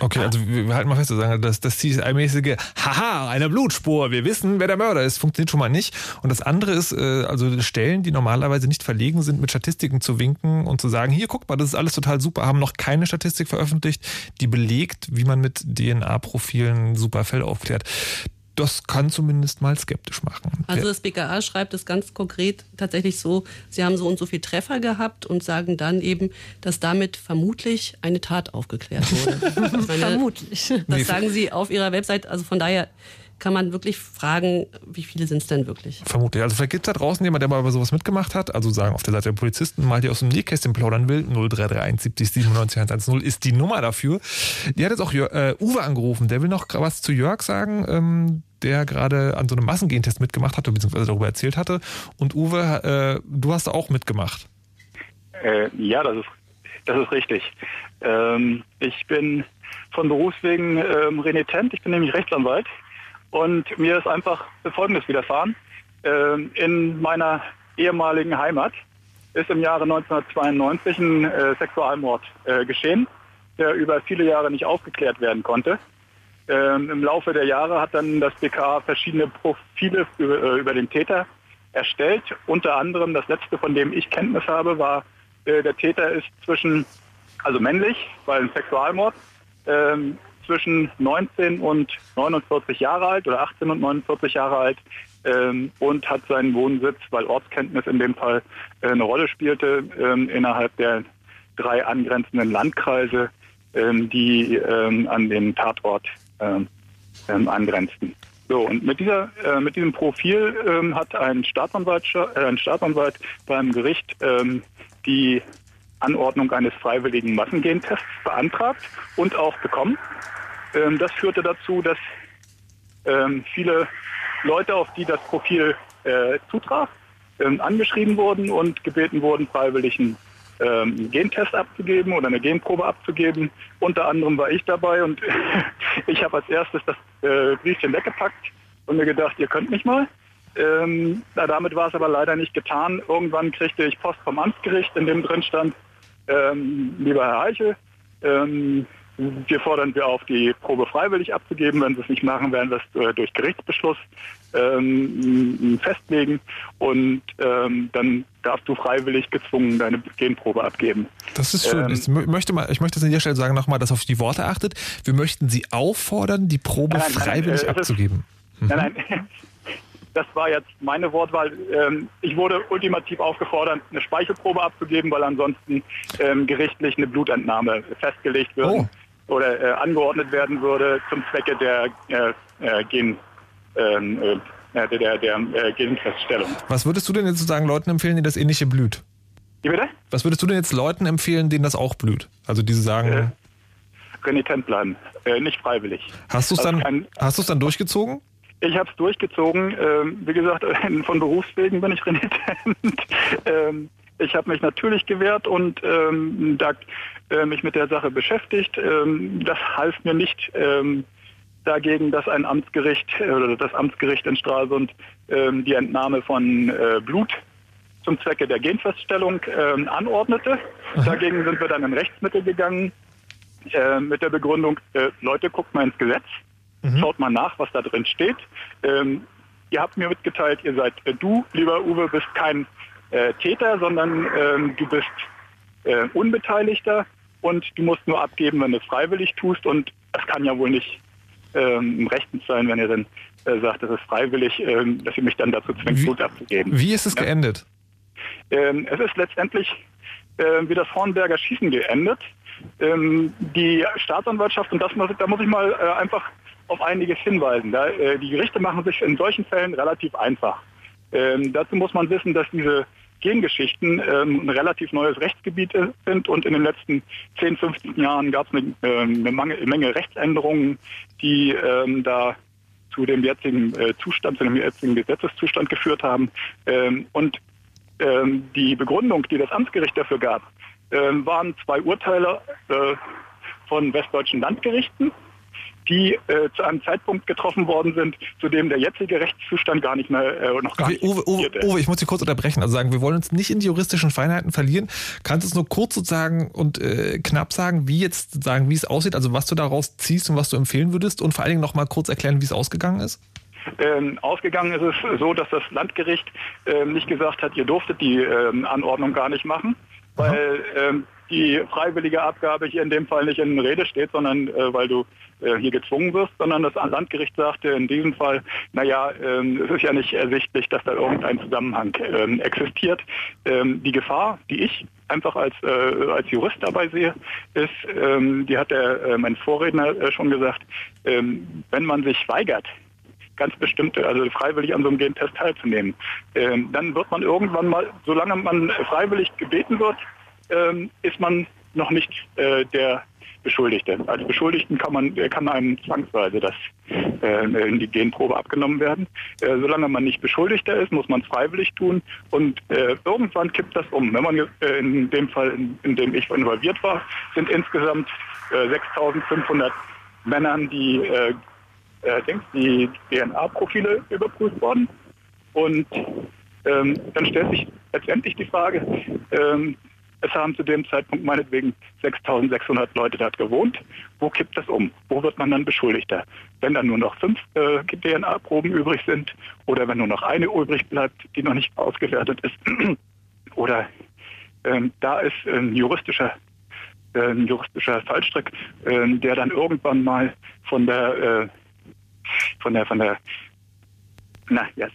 Okay, also wir halten mal fest, dass das CSI-mäßige Haha, eine Blutspur, wir wissen, wer der Mörder ist, funktioniert schon mal nicht. Und das andere ist, äh, also Stellen, die normalerweise nicht verlegen sind, mit Statistiken zu winken und zu sagen, hier, guck mal, das ist alles total super, haben noch keine Statistik veröffentlicht, die belegt, wie man mit DNA-Profilen super Fälle aufklärt das kann zumindest mal skeptisch machen. Also das BKA schreibt es ganz konkret tatsächlich so, sie haben so und so viel Treffer gehabt und sagen dann eben, dass damit vermutlich eine Tat aufgeklärt wurde. meine, vermutlich. Das sagen sie auf ihrer Website, also von daher kann man wirklich fragen, wie viele sind es denn wirklich? Vermutlich. Also vielleicht gibt es da draußen jemand, der mal bei sowas mitgemacht hat. Also sagen auf der Seite der Polizisten mal, die aus dem Nähkästchen plaudern will. 0331 70 97 110 ist die Nummer dafür. Die hat jetzt auch äh, Uwe angerufen. Der will noch was zu Jörg sagen. Ähm, der gerade an so einem Massengentest mitgemacht hatte, beziehungsweise darüber erzählt hatte. Und Uwe, äh, du hast da auch mitgemacht. Äh, ja, das ist, das ist richtig. Ähm, ich bin von Berufswegen ähm, renitent. Ich bin nämlich Rechtsanwalt und mir ist einfach Folgendes widerfahren. Ähm, in meiner ehemaligen Heimat ist im Jahre 1992 ein äh, Sexualmord äh, geschehen, der über viele Jahre nicht aufgeklärt werden konnte. Ähm, Im Laufe der Jahre hat dann das BKA verschiedene Profile über, äh, über, den Täter erstellt. Unter anderem das letzte, von dem ich Kenntnis habe, war, der Täter ist zwischen, also männlich, weil ein Sexualmord, ähm, zwischen 19 und 49 Jahre alt oder 18 und 49 Jahre alt ähm, und hat seinen Wohnsitz, weil Ortskenntnis in dem Fall äh, eine Rolle spielte, ähm, innerhalb der drei angrenzenden Landkreise, ähm, die ähm, an den Tatort ähm, ähm, angrenzten. So, und mit, dieser, äh, mit diesem Profil hat ein Staatsanwalt, äh, ein Staatsanwalt beim Gericht die Anordnung eines freiwilligen Massengentests beantragt und auch bekommen. Ähm, das führte dazu, dass ähm, viele Leute, auf die das Profil äh, zutraf, ähm, angeschrieben wurden und gebeten wurden, freiwillig einen ähm, Gentest abzugeben oder eine Genprobe abzugeben. Unter anderem war ich dabei und ich habe als erstes das äh, Briefchen weggepackt und mir gedacht, ihr könnt mich mal. Ähm, na, damit war es aber leider nicht getan. Irgendwann kriegte ich Post vom Amtsgericht, in dem drin stand, ähm, lieber Herr Eichel, ähm, wir fordern Sie auf, die Probe freiwillig abzugeben. Wenn Sie es nicht machen, werden wir es äh, durch Gerichtsbeschluss ähm, festlegen und ähm, dann darfst du freiwillig gezwungen deine Genprobe abgeben. Das ist schön. Ähm, ich möchte mal, ich möchte das an dieser Stelle sagen nochmal, dass auf die Worte achtet. Wir möchten Sie auffordern, die Probe nein, nein, freiwillig nein, äh, abzugeben. Ist, mhm. Nein, nein. Das war jetzt meine Wortwahl. Ähm, ich wurde ultimativ aufgefordert, eine Speichelprobe abzugeben, weil ansonsten ähm, gerichtlich eine Blutentnahme festgelegt wird. Oh oder äh, angeordnet werden würde zum Zwecke der äh, äh Gen, ähm, äh, der, der, der äh, Genfeststellung. Was würdest du denn jetzt sozusagen Leuten empfehlen, die das ähnliche blüht? Wie bitte? Was würdest du denn jetzt Leuten empfehlen, denen das auch blüht? Also die sagen. Renitent bleiben, äh, nicht freiwillig. Hast du es also dann, hast du's dann durchgezogen? Ich habe es durchgezogen. Ähm, wie gesagt, von Berufswegen bin ich renitent. ähm, ich habe mich natürlich gewehrt und ähm, da, äh, mich mit der Sache beschäftigt. Ähm, das half mir nicht ähm, dagegen, dass ein Amtsgericht äh, oder das Amtsgericht in Stralsund ähm, die Entnahme von äh, Blut zum Zwecke der Genfeststellung ähm, anordnete. Aha. Dagegen sind wir dann in Rechtsmittel gegangen äh, mit der Begründung, äh, Leute, guckt mal ins Gesetz, mhm. schaut mal nach, was da drin steht. Ähm, ihr habt mir mitgeteilt, ihr seid, äh, du, lieber Uwe, bist kein äh, Täter, sondern ähm, du bist äh, Unbeteiligter und du musst nur abgeben, wenn du es freiwillig tust und das kann ja wohl nicht ähm, rechtens sein, wenn ihr dann äh, sagt, das ist freiwillig, ähm, dass ihr mich dann dazu zwingt, Blut abzugeben. Wie ist es ja. geendet? Ähm, es ist letztendlich äh, wie das Hornberger Schießen geendet. Ähm, die Staatsanwaltschaft, und das muss, da muss ich mal äh, einfach auf einiges hinweisen. Da, äh, die Gerichte machen sich in solchen Fällen relativ einfach. Ähm, dazu muss man wissen, dass diese Gengeschichten ähm, ein relativ neues Rechtsgebiet sind und in den letzten 10, 15 Jahren gab es eine, äh, eine, Menge Rechtsänderungen, die ähm, da zu dem jetzigen äh, Zustand, zu dem jetzigen Gesetzeszustand geführt haben. Ähm, und ähm, die Begründung, die das Amtsgericht dafür gab, ähm, waren zwei Urteile äh, von westdeutschen Landgerichten, die äh, zu einem Zeitpunkt getroffen worden sind, zu dem der jetzige Rechtszustand gar nicht mehr äh, noch gar nicht Uwe, Uwe, Uwe, ich muss Sie kurz unterbrechen. Also sagen, wir wollen uns nicht in die juristischen Feinheiten verlieren. Kannst du es nur kurz sozusagen und äh, knapp sagen, wie jetzt sagen, wie es aussieht, also was du daraus ziehst und was du empfehlen würdest und vor allen Dingen noch mal kurz erklären, wie es ausgegangen ist? Ähm, ausgegangen ist es so, dass das Landgericht ähm, nicht gesagt hat, ihr durftet die ähm, Anordnung gar nicht machen, weil ähm, die freiwillige Abgabe hier in dem Fall nicht in Rede steht, sondern äh, weil du äh, hier gezwungen wirst, sondern das Landgericht sagte in diesem Fall, naja, ähm, es ist ja nicht ersichtlich, dass da irgendein Zusammenhang ähm, existiert. Ähm, die Gefahr, die ich einfach als, äh, als Jurist dabei sehe, ist, ähm, die hat der, äh, mein Vorredner äh, schon gesagt, ähm, wenn man sich weigert, ganz bestimmte, also freiwillig an so einem Gentest teilzunehmen. Ähm, dann wird man irgendwann mal, solange man freiwillig gebeten wird, ähm, ist man noch nicht äh, der Beschuldigte. Als Beschuldigten kann man kann einem zwangsweise das äh, die Genprobe abgenommen werden. Äh, solange man nicht Beschuldigter ist, muss man es freiwillig tun und äh, irgendwann kippt das um. Wenn man äh, in dem Fall, in, in, dem ich involviert war, sind insgesamt 6.500 äh, Männern, die äh, die DNA-Profile überprüft worden und ähm, dann stellt sich letztendlich die Frage, ähm, es haben zu dem Zeitpunkt meinetwegen 6.600 Leute dort gewohnt. Wo kippt das um? Wo wird man dann Beschuldigter? Wenn dann nur noch fünf äh, DNA-Proben übrig sind oder wenn nur noch eine übrig bleibt, die noch nicht ausgewertet ist. oder ähm, da ist ein juristischer, äh, ein juristischer Fallstrick, äh, der dann irgendwann mal von der, äh, von der, von der na, yes.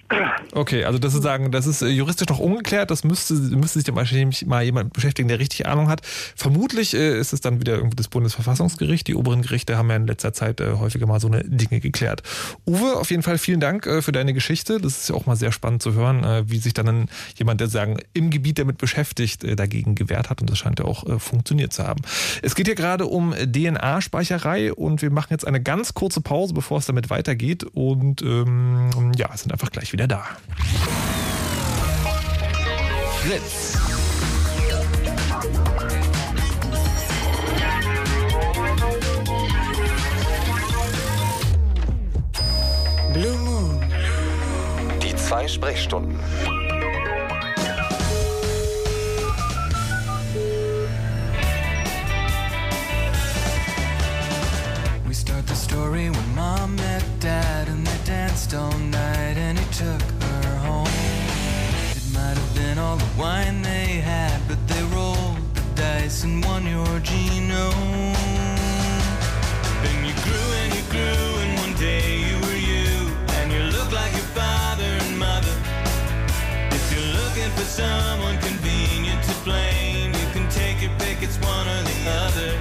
Okay, also das ist sagen, das ist äh, juristisch noch ungeklärt. Das müsste, müsste sich wahrscheinlich mal jemand beschäftigen, der richtig Ahnung hat. Vermutlich äh, ist es dann wieder irgendwie das Bundesverfassungsgericht. Die oberen Gerichte haben ja in letzter Zeit äh, häufiger mal so eine Dinge geklärt. Uwe, auf jeden Fall vielen Dank für deine Geschichte. Das ist ja auch mal sehr spannend zu hören, wie sich dann jemand, der sagen im Gebiet damit beschäftigt, dagegen gewehrt hat. Und das scheint ja auch funktioniert zu haben. Es geht hier gerade um DNA-Speicherei und wir machen jetzt eine ganz kurze Pause, bevor es damit weitergeht. Und ähm, ja, es sind einfach gleich wieder da. Fritz. Blue Moon. Die zwei Sprechstunden. We start the story when mom met dad danced all night and he took her home. It might have been all the wine they had, but they rolled the dice and won your genome. Then you grew and you grew, and one day you were you, and you look like your father and mother. If you're looking for someone convenient to blame, you can take your pick, it's one or the other.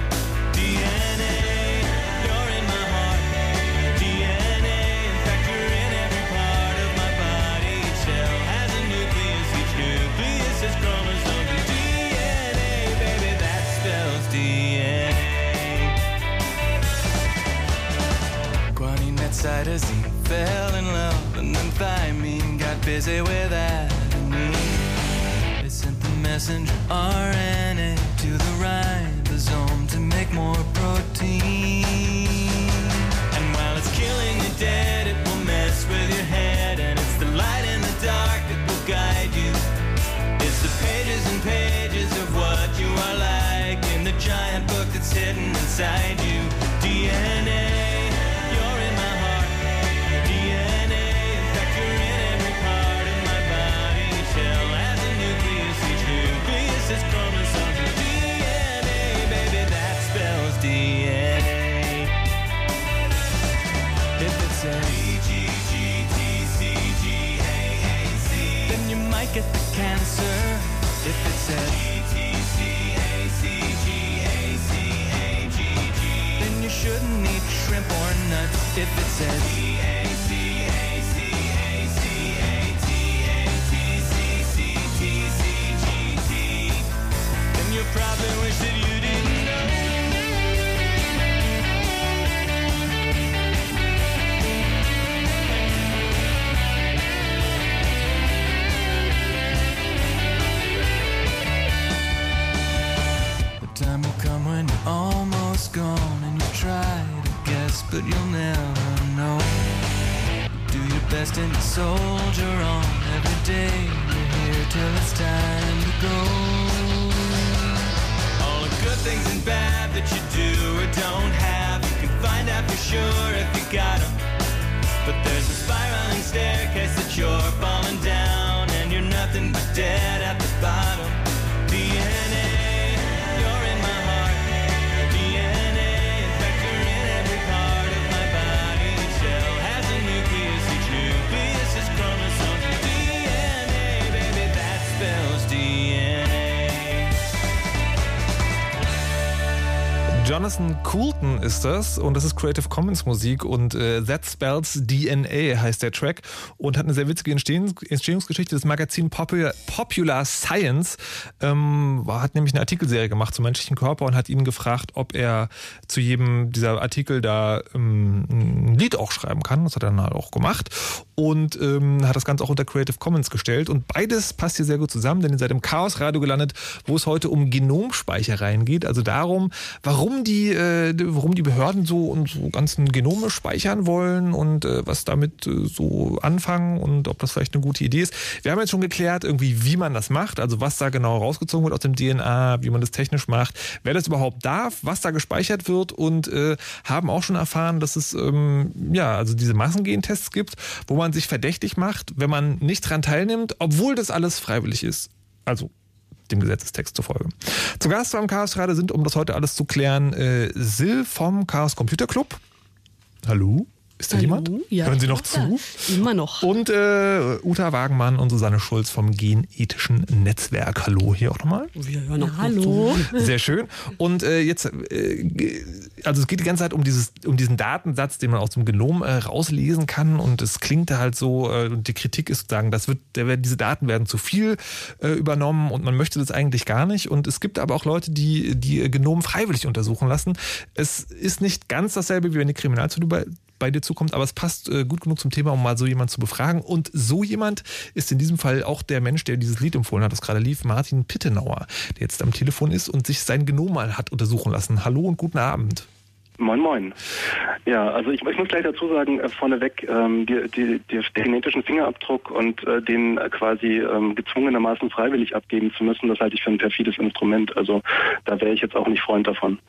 Fell in love, and then thymine got busy with adenine. They sent the messenger RNA to the ribosome to make more protein. And while it's killing you dead, it will mess with your head, and it's the light in the dark that will guide you. It's the pages and pages of what you are like in the giant book that's hidden inside you. It then you shouldn't eat shrimp or nuts. If it says then you probably wish that you and soldier on every day. You're here till it's time to go. All the good things and bad that you do or don't have, you can find out for sure if you got 'em. But there's a spiraling staircase that you're falling down, and you're nothing but dead at the bottom. Jonathan Coulton ist das und das ist Creative Commons Musik und äh, That Spells DNA heißt der Track und hat eine sehr witzige Entstehungs Entstehungsgeschichte. Das Magazin Popular, Popular Science ähm, hat nämlich eine Artikelserie gemacht zum menschlichen Körper und hat ihn gefragt, ob er zu jedem dieser Artikel da ähm, ein Lied auch schreiben kann. Das hat er dann halt auch gemacht und ähm, hat das Ganze auch unter Creative Commons gestellt und beides passt hier sehr gut zusammen, denn ihr seid im Chaos Radio gelandet, wo es heute um Genomspeichereien geht, also darum, warum die, äh, warum die Behörden so und so ganzen Genome speichern wollen und äh, was damit äh, so anfangen und ob das vielleicht eine gute Idee ist. Wir haben jetzt schon geklärt, irgendwie, wie man das macht, also was da genau rausgezogen wird aus dem DNA, wie man das technisch macht, wer das überhaupt darf, was da gespeichert wird und äh, haben auch schon erfahren, dass es ähm, ja also diese Massengentests gibt, wo man sich verdächtig macht, wenn man nicht dran teilnimmt, obwohl das alles freiwillig ist. Also dem Gesetzestext zufolge. Zu Gast beim Chaos Radio sind, um das heute alles zu klären, äh, Sil vom Chaos Computer Club. Hallo? Ist da Hallo? jemand? Ja, Hören Sie noch zu? da. Immer noch. Und äh, Uta Wagenmann und Susanne Schulz vom Genethischen Netzwerk. Hallo hier auch nochmal. Wir hören auch Hallo. Sehr schön. Und äh, jetzt, äh, also es geht die ganze Zeit um, dieses, um diesen Datensatz, den man aus dem Genom äh, rauslesen kann. Und es klingt da halt so, äh, und die Kritik ist sagen, das wird, der, diese Daten werden zu viel äh, übernommen und man möchte das eigentlich gar nicht. Und es gibt aber auch Leute, die die Genom freiwillig untersuchen lassen. Es ist nicht ganz dasselbe, wie wenn die Kriminalzüge bei dir zukommt, aber es passt äh, gut genug zum Thema, um mal so jemand zu befragen. Und so jemand ist in diesem Fall auch der Mensch, der dieses Lied empfohlen hat, das gerade lief, Martin Pittenauer, der jetzt am Telefon ist und sich sein Genom mal hat untersuchen lassen. Hallo und guten Abend. Moin, moin. Ja, also ich, ich muss gleich dazu sagen, äh, vorneweg, ähm, die, die, die, den genetischen Fingerabdruck und äh, den äh, quasi ähm, gezwungenermaßen freiwillig abgeben zu müssen, das halte ich für ein perfides Instrument. Also da wäre ich jetzt auch nicht Freund davon.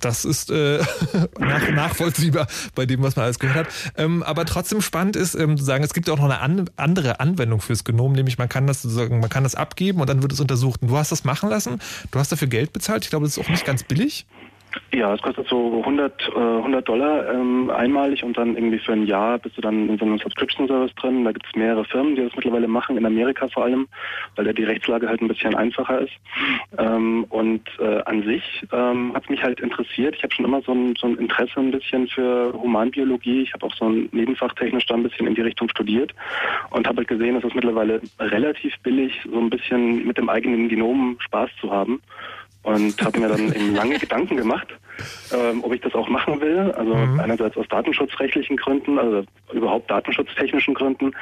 Das ist äh, nach, nachvollziehbar bei dem, was man alles gehört hat. Ähm, aber trotzdem spannend ist ähm, zu sagen, es gibt auch noch eine an, andere Anwendung fürs Genom, nämlich man kann das sozusagen, man kann das abgeben und dann wird es untersucht. Und du hast das machen lassen, du hast dafür Geld bezahlt. Ich glaube, das ist auch nicht ganz billig. Ja, es kostet so 100, äh, 100 Dollar ähm, einmalig und dann irgendwie für ein Jahr bist du dann in so einem Subscription-Service drin. Da gibt es mehrere Firmen, die das mittlerweile machen, in Amerika vor allem, weil da die Rechtslage halt ein bisschen einfacher ist. Ähm, und äh, an sich ähm, hat mich halt interessiert. Ich habe schon immer so ein, so ein Interesse ein bisschen für Humanbiologie. Ich habe auch so ein nebenfachtechnisch da ein bisschen in die Richtung studiert und habe halt gesehen, dass es mittlerweile relativ billig so ein bisschen mit dem eigenen Genom Spaß zu haben und habe mir dann eben lange Gedanken gemacht ähm, ob ich das auch machen will. Also mhm. einerseits aus datenschutzrechtlichen Gründen, also überhaupt datenschutztechnischen Gründen,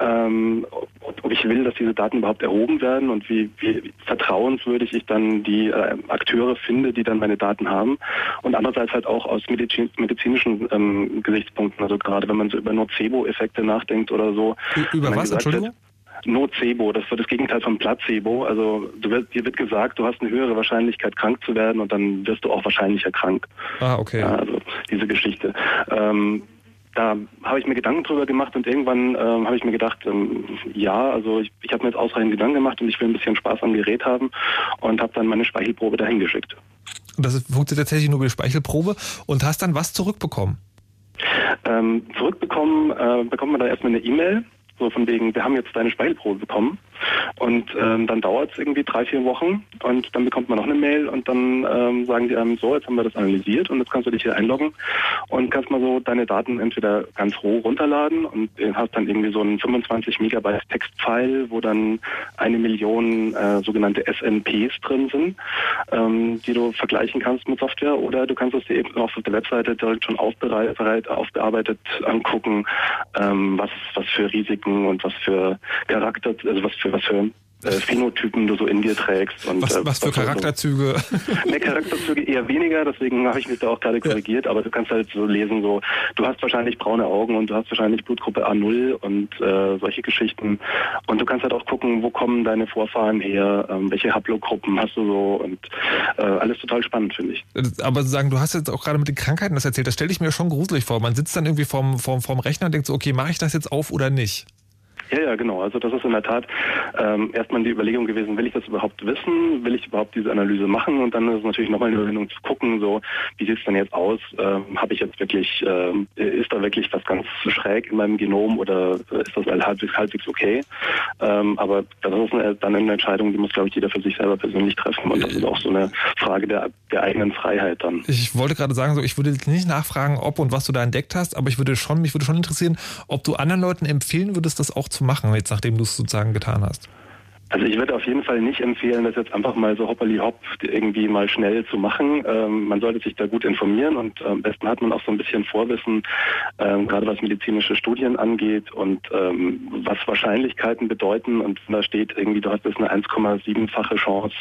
ähm, ob, ob ich will, dass diese Daten überhaupt erhoben werden und wie, wie vertrauenswürdig ich dann die äh, Akteure finde, die dann meine Daten haben. Und andererseits halt auch aus Medizin, medizinischen ähm, Gesichtspunkten. Also gerade wenn man so über Nocebo-Effekte nachdenkt oder so. Über was, Entschuldigung? Wird, Nocebo, das wird das Gegenteil von Placebo. Also du wird, dir wird gesagt, du hast eine höhere Wahrscheinlichkeit krank zu werden und dann wirst du auch wahrscheinlicher krank. Ah, okay. Ja, also diese Geschichte. Ähm, da habe ich mir Gedanken drüber gemacht und irgendwann ähm, habe ich mir gedacht, ähm, ja, also ich, ich habe mir jetzt ausreichend Gedanken gemacht und ich will ein bisschen Spaß am Gerät haben und habe dann meine Speichelprobe dahin geschickt. Und das funktioniert tatsächlich nur über die Speichelprobe und hast dann was zurückbekommen? Ähm, zurückbekommen äh, bekommt man da erstmal eine E-Mail so von wegen, wir haben jetzt deine Speichelprobe bekommen. Und ähm, dann dauert es irgendwie drei, vier Wochen und dann bekommt man noch eine Mail und dann ähm, sagen die einem so, jetzt haben wir das analysiert und jetzt kannst du dich hier einloggen und kannst mal so deine Daten entweder ganz roh runterladen und hast dann irgendwie so einen 25 Megabyte Textfile, wo dann eine Million äh, sogenannte SNPs drin sind, ähm, die du vergleichen kannst mit Software oder du kannst es dir eben auf der Webseite direkt schon aufbereitet, aufbearbeitet angucken, ähm, was, was für Risiken und was für Charakter, also was für was für äh, Phänotypen du so in dir trägst. Und, was, äh, was für was Charakterzüge? So, ne, Charakterzüge eher weniger, deswegen habe ich mich da auch gerade korrigiert, ja. aber du kannst halt so lesen, so, du hast wahrscheinlich braune Augen und du hast wahrscheinlich Blutgruppe A0 und äh, solche Geschichten. Und du kannst halt auch gucken, wo kommen deine Vorfahren her, ähm, welche Haplogruppen hast du so und äh, alles total spannend, finde ich. Aber sagen, du hast jetzt auch gerade mit den Krankheiten das erzählt, das stelle ich mir schon gruselig vor. Man sitzt dann irgendwie vorm, vorm, vorm Rechner und denkt so, okay, mache ich das jetzt auf oder nicht? Ja, ja, genau. Also das ist in der Tat ähm, erstmal die Überlegung gewesen, will ich das überhaupt wissen? Will ich überhaupt diese Analyse machen? Und dann ist es natürlich nochmal eine Überwindung zu gucken, so wie sieht es denn jetzt aus? Ähm, Habe ich jetzt wirklich, ähm, ist da wirklich was ganz schräg in meinem Genom oder ist das halbwegs, halbwegs okay? Ähm, aber das ist eine, dann eine Entscheidung, die muss, glaube ich, jeder für sich selber persönlich treffen. Und das ist auch so eine Frage der, der eigenen Freiheit dann. Ich wollte gerade sagen, so ich würde nicht nachfragen, ob und was du da entdeckt hast, aber ich würde schon, mich würde schon interessieren, ob du anderen Leuten empfehlen würdest, das auch zu machen, jetzt nachdem du es sozusagen getan hast? Also ich würde auf jeden Fall nicht empfehlen, das jetzt einfach mal so hoppali hopp irgendwie mal schnell zu machen. Ähm, man sollte sich da gut informieren und am besten hat man auch so ein bisschen Vorwissen, ähm, gerade was medizinische Studien angeht und ähm, was Wahrscheinlichkeiten bedeuten. Und da steht irgendwie, du hast jetzt eine 1,7-fache Chance,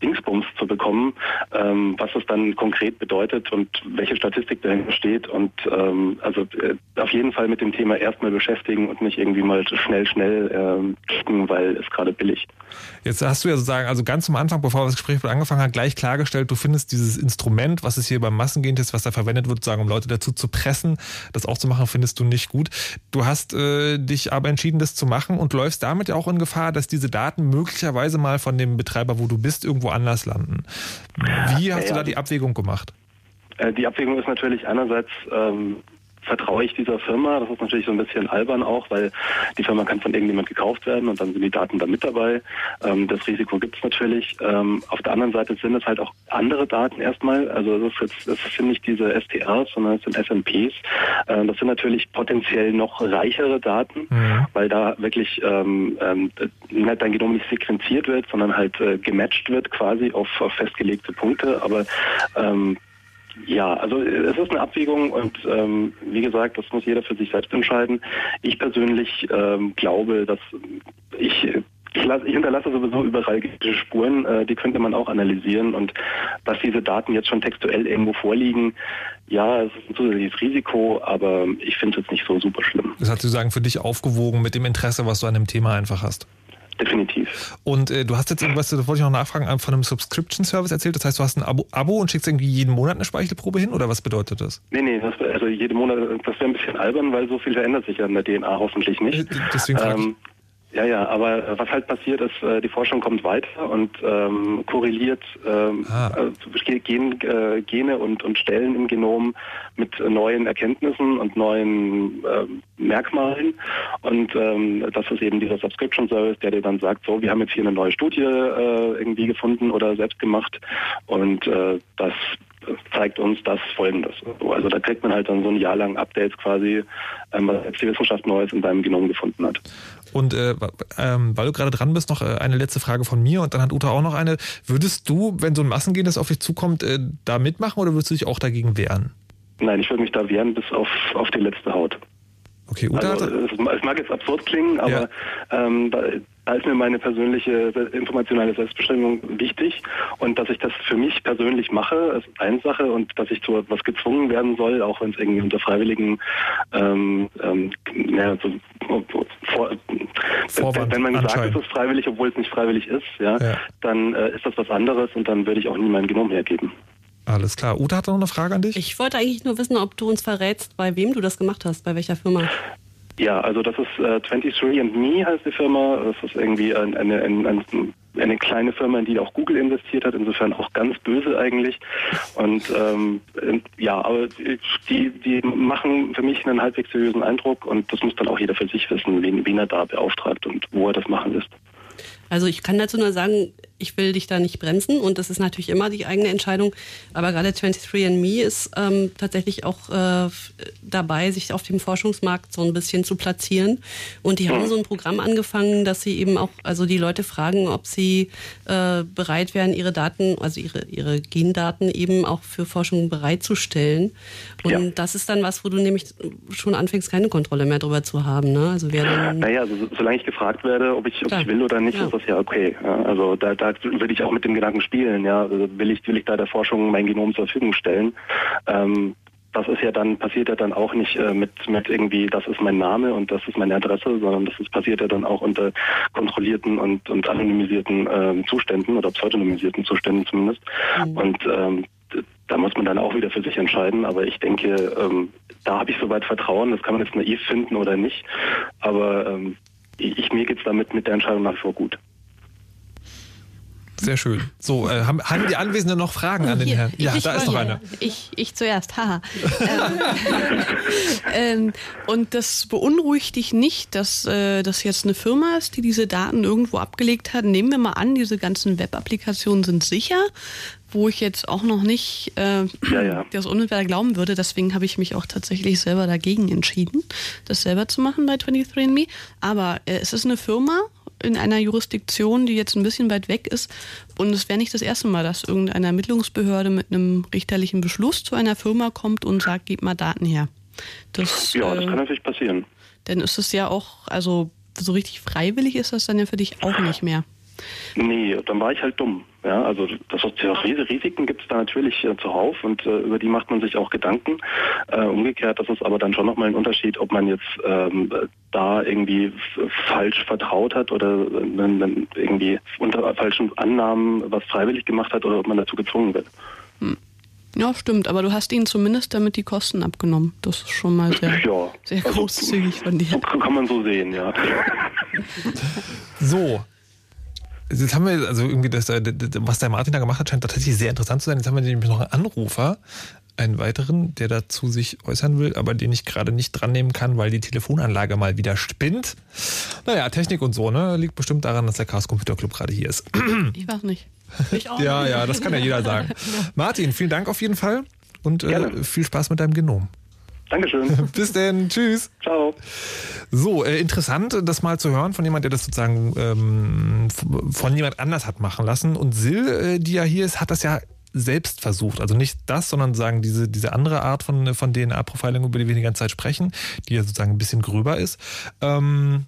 Dingsbums zu bekommen, ähm, was das dann konkret bedeutet und welche Statistik dahinter steht. Und ähm, also äh, auf jeden Fall mit dem Thema erstmal beschäftigen und nicht irgendwie mal schnell, schnell ähm, klicken, weil es gerade billig Jetzt hast du ja sozusagen, also ganz am Anfang, bevor das Gespräch angefangen hat, gleich klargestellt, du findest dieses Instrument, was es hier beim Massengentest, was da verwendet wird, sagen, um Leute dazu zu pressen, das auch zu machen, findest du nicht gut. Du hast äh, dich aber entschieden, das zu machen und läufst damit ja auch in Gefahr, dass diese Daten möglicherweise mal von dem Betreiber, wo du bist, irgendwo anders landen. Wie hast ja, du da die Abwägung gemacht? Äh, die Abwägung ist natürlich einerseits ähm, vertraue ich dieser Firma. Das ist natürlich so ein bisschen albern auch, weil die Firma kann von irgendjemand gekauft werden und dann sind die Daten da mit dabei. Ähm, das Risiko gibt es natürlich. Ähm, auf der anderen Seite sind es halt auch andere Daten erstmal. Also es ist jetzt, es sind nicht diese STRs, sondern es sind SNPs. Ähm, das sind natürlich potenziell noch reichere Daten, mhm. weil da wirklich ähm, ähm, nicht dein Genom nicht sequenziert wird, sondern halt äh, gematcht wird quasi auf, auf festgelegte Punkte. Aber ähm, ja, also es ist eine Abwägung und ähm, wie gesagt, das muss jeder für sich selbst entscheiden. Ich persönlich ähm, glaube, dass ich ich, lasse, ich hinterlasse sowieso überall Spuren, äh, die könnte man auch analysieren und dass diese Daten jetzt schon textuell irgendwo vorliegen, ja, es ist ein zusätzliches Risiko, aber ich finde es jetzt nicht so super schlimm. Das hat sozusagen für dich aufgewogen mit dem Interesse, was du an dem Thema einfach hast. Definitiv. Und äh, du hast jetzt irgendwas, das wollte ich noch nachfragen, äh, von einem Subscription-Service erzählt. Das heißt, du hast ein Abo, Abo, und schickst irgendwie jeden Monat eine Speichelprobe hin oder was bedeutet das? Nee, nee, das, also jeden Monat, das wäre ein bisschen albern, weil so viel verändert sich ja in der DNA hoffentlich nicht. Äh, deswegen ähm, ja, ja, aber was halt passiert ist, äh, die Forschung kommt weiter und ähm, korreliert ähm, ah. äh, Gen, äh, Gene und, und Stellen im Genom mit neuen Erkenntnissen und neuen äh, Merkmalen. Und ähm, das ist eben dieser Subscription Service, der dir dann sagt, so, wir haben jetzt hier eine neue Studie äh, irgendwie gefunden oder selbst gemacht und äh, das zeigt uns das Folgendes. Also da kriegt man halt dann so ein Jahr lang Updates quasi, ähm, was jetzt die Wissenschaft Neues in deinem Genom gefunden hat. Und äh, ähm, weil du gerade dran bist, noch äh, eine letzte Frage von mir und dann hat Uta auch noch eine. Würdest du, wenn so ein Massengehen auf dich zukommt, äh, da mitmachen oder würdest du dich auch dagegen wehren? Nein, ich würde mich da wehren bis auf, auf die letzte Haut. Okay, Uta also, es, es mag jetzt absurd klingen, aber ja. ähm, da, ist mir meine persönliche informationelle Selbstbestimmung wichtig und dass ich das für mich persönlich mache, ist eine Sache und dass ich zu etwas gezwungen werden soll, auch wenn es irgendwie unter freiwilligen ähm, ähm, ja, so, vor, Vorwand, wenn man sagt, es ist freiwillig, obwohl es nicht freiwillig ist, ja, ja. dann äh, ist das was anderes und dann würde ich auch nie mein Genom hergeben. Alles klar. Uta hat noch eine Frage an dich. Ich wollte eigentlich nur wissen, ob du uns verrätst, bei wem du das gemacht hast, bei welcher Firma. Ja, also das ist äh, 23andMe heißt die Firma. Das ist irgendwie eine, eine, eine, eine, kleine Firma, in die auch Google investiert hat. Insofern auch ganz böse eigentlich. Und ähm, ja, aber die, die machen für mich einen halbwegs seriösen Eindruck und das muss dann auch jeder für sich wissen, wen, wen er da beauftragt und wo er das machen lässt. Also ich kann dazu nur sagen, ich will dich da nicht bremsen und das ist natürlich immer die eigene Entscheidung. Aber gerade 23andMe ist ähm, tatsächlich auch äh, dabei, sich auf dem Forschungsmarkt so ein bisschen zu platzieren. Und die haben so ein Programm angefangen, dass sie eben auch, also die Leute fragen, ob sie äh, bereit wären, ihre Daten, also ihre, ihre Gendaten eben auch für Forschung bereitzustellen. Und ja. das ist dann was, wo du nämlich schon anfängst, keine Kontrolle mehr drüber zu haben. Ne? Also wer dann naja, also, solange ich gefragt werde, ob ich, ob ich will oder nicht, ja. ist das ja okay. Also da, da will ich auch mit dem Gedanken spielen. Ja, also will ich will ich da der Forschung mein Genom zur Verfügung stellen. Ähm, das ist ja dann, passiert ja dann auch nicht äh, mit, mit irgendwie, das ist mein Name und das ist meine Adresse, sondern das ist, passiert ja dann auch unter kontrollierten und, und anonymisierten äh, Zuständen oder pseudonymisierten Zuständen zumindest. Mhm. Und ähm, da muss man dann auch wieder für sich entscheiden. Aber ich denke, ähm, da habe ich soweit Vertrauen. Das kann man jetzt naiv finden oder nicht. Aber ähm, ich, mir geht es damit mit der Entscheidung nach wie vor gut. Sehr schön. So, äh, haben, haben, die Anwesenden noch Fragen an den Hier, Herrn? Ja, da ist noch einer. Ich, ich zuerst, haha. ähm, ähm, und das beunruhigt dich nicht, dass äh, das jetzt eine Firma ist, die diese Daten irgendwo abgelegt hat. Nehmen wir mal an, diese ganzen Web-Applikationen sind sicher, wo ich jetzt auch noch nicht äh, ja, ja. das unmittelbar glauben würde. Deswegen habe ich mich auch tatsächlich selber dagegen entschieden, das selber zu machen bei 23andMe. Aber äh, es ist eine Firma in einer Jurisdiktion, die jetzt ein bisschen weit weg ist. Und es wäre nicht das erste Mal, dass irgendeine Ermittlungsbehörde mit einem richterlichen Beschluss zu einer Firma kommt und sagt, gib mal Daten her. Das, ja, das äh, kann natürlich passieren. Denn ist es ja auch, also so richtig freiwillig ist das dann ja für dich auch nicht mehr. Nee, dann war ich halt dumm. Ja, also das Risiken gibt es da natürlich äh, zuhauf und äh, über die macht man sich auch Gedanken. Äh, umgekehrt, das ist aber dann schon nochmal ein Unterschied, ob man jetzt ähm, da irgendwie falsch vertraut hat oder äh, irgendwie unter falschen Annahmen was freiwillig gemacht hat oder ob man dazu gezwungen wird. Hm. Ja, stimmt, aber du hast ihnen zumindest damit die Kosten abgenommen. Das ist schon mal sehr, ja, sehr also, großzügig von dir. Kann man so sehen, ja. so, Jetzt haben wir, also irgendwie, das, was der Martin da gemacht hat, scheint tatsächlich sehr interessant zu sein. Jetzt haben wir nämlich noch einen Anrufer, einen weiteren, der dazu sich äußern will, aber den ich gerade nicht dran nehmen kann, weil die Telefonanlage mal wieder spinnt. Naja, Technik und so, ne? Liegt bestimmt daran, dass der Chaos Computer Club gerade hier ist. Ich weiß nicht. Ich auch ja, ja, das kann ja jeder sagen. Martin, vielen Dank auf jeden Fall und äh, viel Spaß mit deinem Genom. Dankeschön. Bis denn. Tschüss. Ciao. So, äh, interessant, das mal zu hören von jemand, der das sozusagen ähm, von jemand anders hat machen lassen. Und Sil, äh, die ja hier ist, hat das ja selbst versucht. Also nicht das, sondern sagen diese, diese andere Art von, von DNA-Profiling, über die wir die ganze Zeit sprechen, die ja sozusagen ein bisschen gröber ist. Ähm,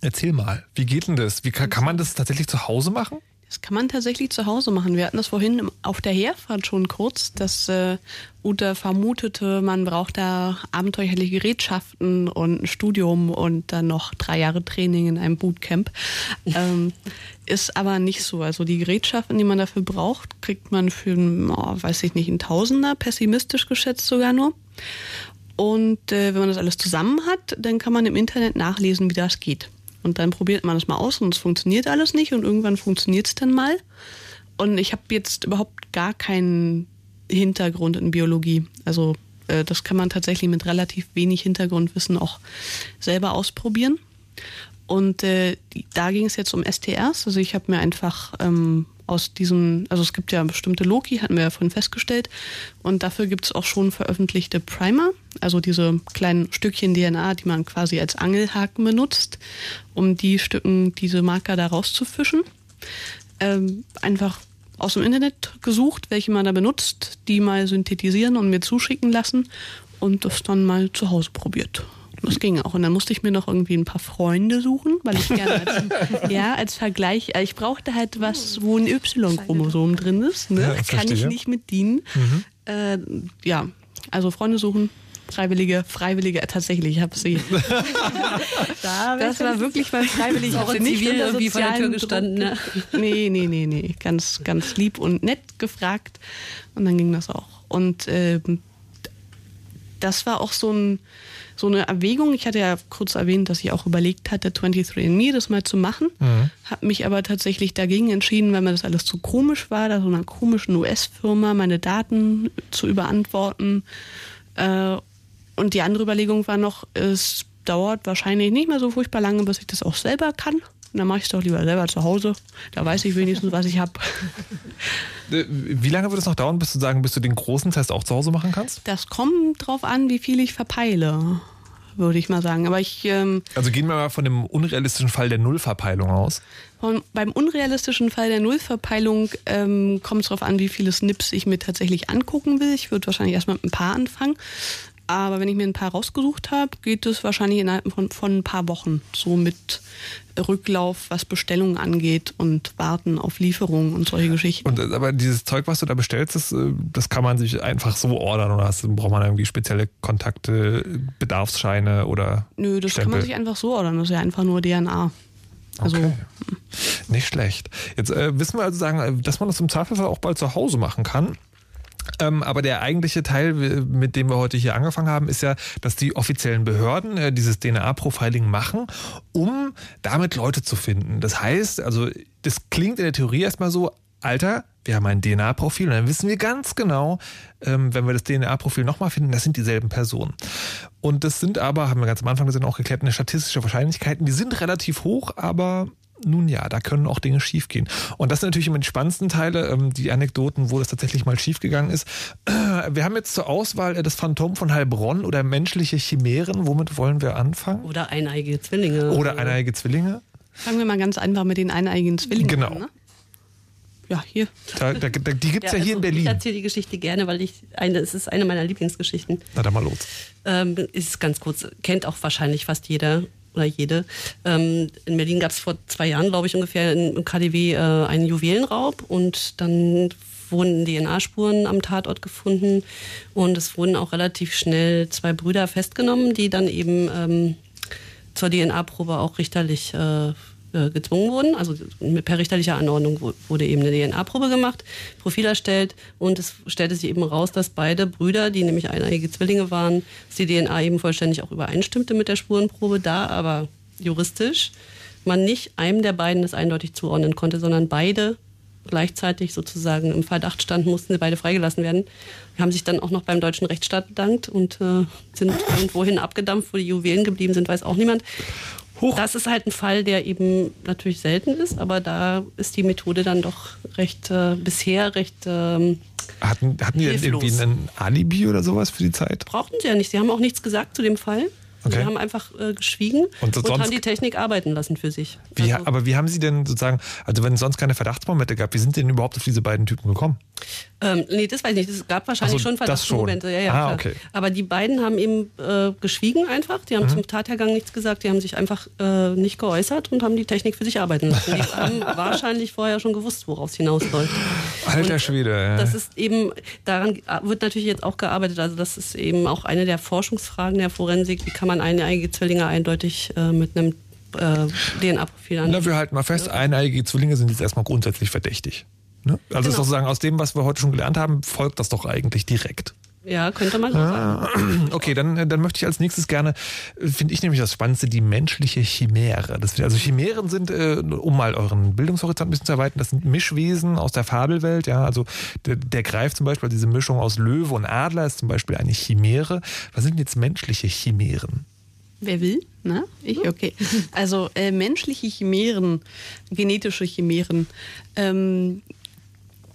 erzähl mal, wie geht denn das? Wie kann, kann man das tatsächlich zu Hause machen? Das kann man tatsächlich zu Hause machen. Wir hatten das vorhin auf der Herfahrt schon kurz, dass äh, Ute vermutete, man braucht da abenteuerliche Gerätschaften und ein Studium und dann noch drei Jahre Training in einem Bootcamp. Ähm, ist aber nicht so. Also die Gerätschaften, die man dafür braucht, kriegt man für, oh, weiß ich nicht, ein Tausender, pessimistisch geschätzt sogar nur. Und äh, wenn man das alles zusammen hat, dann kann man im Internet nachlesen, wie das geht. Und dann probiert man es mal aus und es funktioniert alles nicht und irgendwann funktioniert es dann mal. Und ich habe jetzt überhaupt gar keinen Hintergrund in Biologie. Also äh, das kann man tatsächlich mit relativ wenig Hintergrundwissen auch selber ausprobieren. Und äh, da ging es jetzt um STRs. Also ich habe mir einfach ähm, aus diesem, also es gibt ja bestimmte Loki, hatten wir ja vorhin festgestellt, und dafür gibt es auch schon veröffentlichte Primer, also diese kleinen Stückchen DNA, die man quasi als Angelhaken benutzt, um die Stücken, diese Marker da rauszufischen. Ähm, einfach aus dem Internet gesucht, welche man da benutzt, die mal synthetisieren und mir zuschicken lassen und das dann mal zu Hause probiert. Das ging auch. Und dann musste ich mir noch irgendwie ein paar Freunde suchen, weil ich gerne als, ja, als Vergleich, äh, ich brauchte halt was, wo ein Y-Chromosom drin ist. Ne? Ja, Kann verstehe. ich nicht mit dienen. Mhm. Äh, ja, also Freunde suchen. Freiwillige, Freiwillige, äh, tatsächlich, ich habe sie. Da Das war wirklich mal freiwillig. Ich auch hab in sie nicht Zivil irgendwie vor der Tür gestanden, ne? Nee, nee, nee, nee. Ganz, ganz lieb und nett gefragt. Und dann ging das auch. Und ähm, das war auch so, ein, so eine Erwägung. Ich hatte ja kurz erwähnt, dass ich auch überlegt hatte, 23andMe das mal zu machen. Mhm. Habe mich aber tatsächlich dagegen entschieden, weil mir das alles zu komisch war, da so einer komischen US-Firma meine Daten zu überantworten. Äh, und die andere Überlegung war noch, es dauert wahrscheinlich nicht mehr so furchtbar lange, bis ich das auch selber kann. Und dann mache ich es doch lieber selber zu Hause. Da weiß ich wenigstens, was ich habe. Äh, Wie lange wird es noch dauern, bis du sagen, bis du den großen Test auch zu Hause machen kannst? Das kommt drauf an, wie viel ich verpeile, würde ich mal sagen. Aber ich ähm, Also gehen wir mal von dem unrealistischen Fall der Nullverpeilung aus. Von, beim unrealistischen Fall der Nullverpeilung ähm, kommt es darauf an, wie viele Snips ich mir tatsächlich angucken will. Ich würde wahrscheinlich erstmal mit ein paar anfangen. Aber wenn ich mir ein paar rausgesucht habe, geht es wahrscheinlich innerhalb von, von ein paar Wochen. So mit Rücklauf, was Bestellungen angeht und Warten auf Lieferungen und solche Geschichten. Und, äh, aber dieses Zeug, was du da bestellst, das, äh, das kann man sich einfach so ordern oder hast, braucht man irgendwie spezielle Kontakte, Bedarfsscheine oder Nö, das kann Stempel? man sich einfach so ordern. Das ist ja einfach nur DNA. Also, Okay. Nicht schlecht. Jetzt äh, wissen wir also sagen, äh, dass man das im Zweifelsfall auch bald zu Hause machen kann. Ähm, aber der eigentliche Teil, mit dem wir heute hier angefangen haben, ist ja, dass die offiziellen Behörden äh, dieses DNA-Profiling machen, um damit Leute zu finden. Das heißt, also das klingt in der Theorie erstmal so, Alter, wir haben ein DNA-Profil und dann wissen wir ganz genau, ähm, wenn wir das DNA-Profil nochmal finden, das sind dieselben Personen. Und das sind aber, haben wir ganz am Anfang gesehen, auch geklärt, eine statistische Wahrscheinlichkeiten, die sind relativ hoch, aber nun ja, da können auch Dinge schiefgehen. Und das sind natürlich immer die spannendsten Teile, ähm, die Anekdoten, wo das tatsächlich mal schiefgegangen ist. Wir haben jetzt zur Auswahl äh, das Phantom von Heilbronn oder menschliche Chimären. Womit wollen wir anfangen? Oder eineige Zwillinge. Oder eineige Zwillinge? fangen wir mal ganz einfach mit den eineigigen Zwillingen Genau. an. Ne? Ja, hier. Da, da, da, die gibt's ja, hier in also Ich Berlin. erzähle die Geschichte gerne, weil ich eine, es ist eine meiner Lieblingsgeschichten. Na dann mal los. Ähm, ist ganz kurz, kennt auch wahrscheinlich fast jeder oder jede. Ähm, in Berlin gab es vor zwei Jahren, glaube ich, ungefähr im KDW äh, einen Juwelenraub und dann wurden DNA-Spuren am Tatort gefunden und es wurden auch relativ schnell zwei Brüder festgenommen, die dann eben ähm, zur DNA-Probe auch richterlich äh, äh, gezwungen wurden. Also per richterlicher Anordnung wu- wurde eben eine DNA-Probe gemacht, Profil erstellt und es stellte sich eben raus, dass beide Brüder, die nämlich eineige Zwillinge waren, dass die DNA eben vollständig auch übereinstimmte mit der Spurenprobe, da aber juristisch man nicht einem der beiden das eindeutig zuordnen konnte, sondern beide gleichzeitig sozusagen im Verdacht standen, mussten sie beide freigelassen werden. Wir haben sich dann auch noch beim deutschen Rechtsstaat bedankt und äh, sind irgendwohin abgedampft, wo die Juwelen geblieben sind, weiß auch niemand. Das ist halt ein Fall, der eben natürlich selten ist, aber da ist die Methode dann doch recht, äh, bisher recht ähm, Hatten, hatten die denn irgendwie ein Alibi oder sowas für die Zeit? brauchten sie ja nicht. Sie haben auch nichts gesagt zu dem Fall. Okay. Sie haben einfach äh, geschwiegen Und und, haben die Technik arbeiten lassen für sich. Wie, Also- aber wie haben Sie denn sozusagen, also wenn es sonst keine Verdachtsmomente gab, wie sind Sie denn überhaupt auf diese beiden Typen gekommen? Ähm, nee, das weiß ich nicht. Es gab wahrscheinlich Ach so, schon. Verdachtsmomente. Ja, ja, Ah, okay. Aber die beiden haben eben äh, geschwiegen einfach. Die haben Mhm. zum Tathergang nichts gesagt. Die haben sich einfach äh, nicht geäußert und haben die Technik für sich arbeiten lassen. Die haben wahrscheinlich vorher schon gewusst, woraus es hinausläuft. Alter Schwede. Ja. Das ist eben, daran wird natürlich jetzt auch gearbeitet. Also das ist eben auch eine der Forschungsfragen der Forensik. Wie kann man eineige Zwillinge eindeutig äh, mit einem äh, DNA-Profil an? Na, wir halten mal fest, eineige Zwillinge sind jetzt erstmal grundsätzlich verdächtig. Ne? Also Genau. ist sozusagen aus dem, was wir heute schon gelernt haben, folgt das doch eigentlich direkt. Ja, könnte man so sagen. Okay, dann, dann möchte ich als nächstes gerne, äh, finde ich nämlich das Spannendste, die menschliche Chimäre. Das, also Chimären sind, äh, um mal euren Bildungshorizont ein bisschen zu erweitern, das sind Mischwesen aus der Fabelwelt. Ja, also der, der Greif zum Beispiel, diese Mischung aus Löwe und Adler ist zum Beispiel eine Chimäre. Was sind denn jetzt menschliche Chimären? Wer will? Na, ich? Okay. Also äh, menschliche Chimären, genetische Chimären, ähm,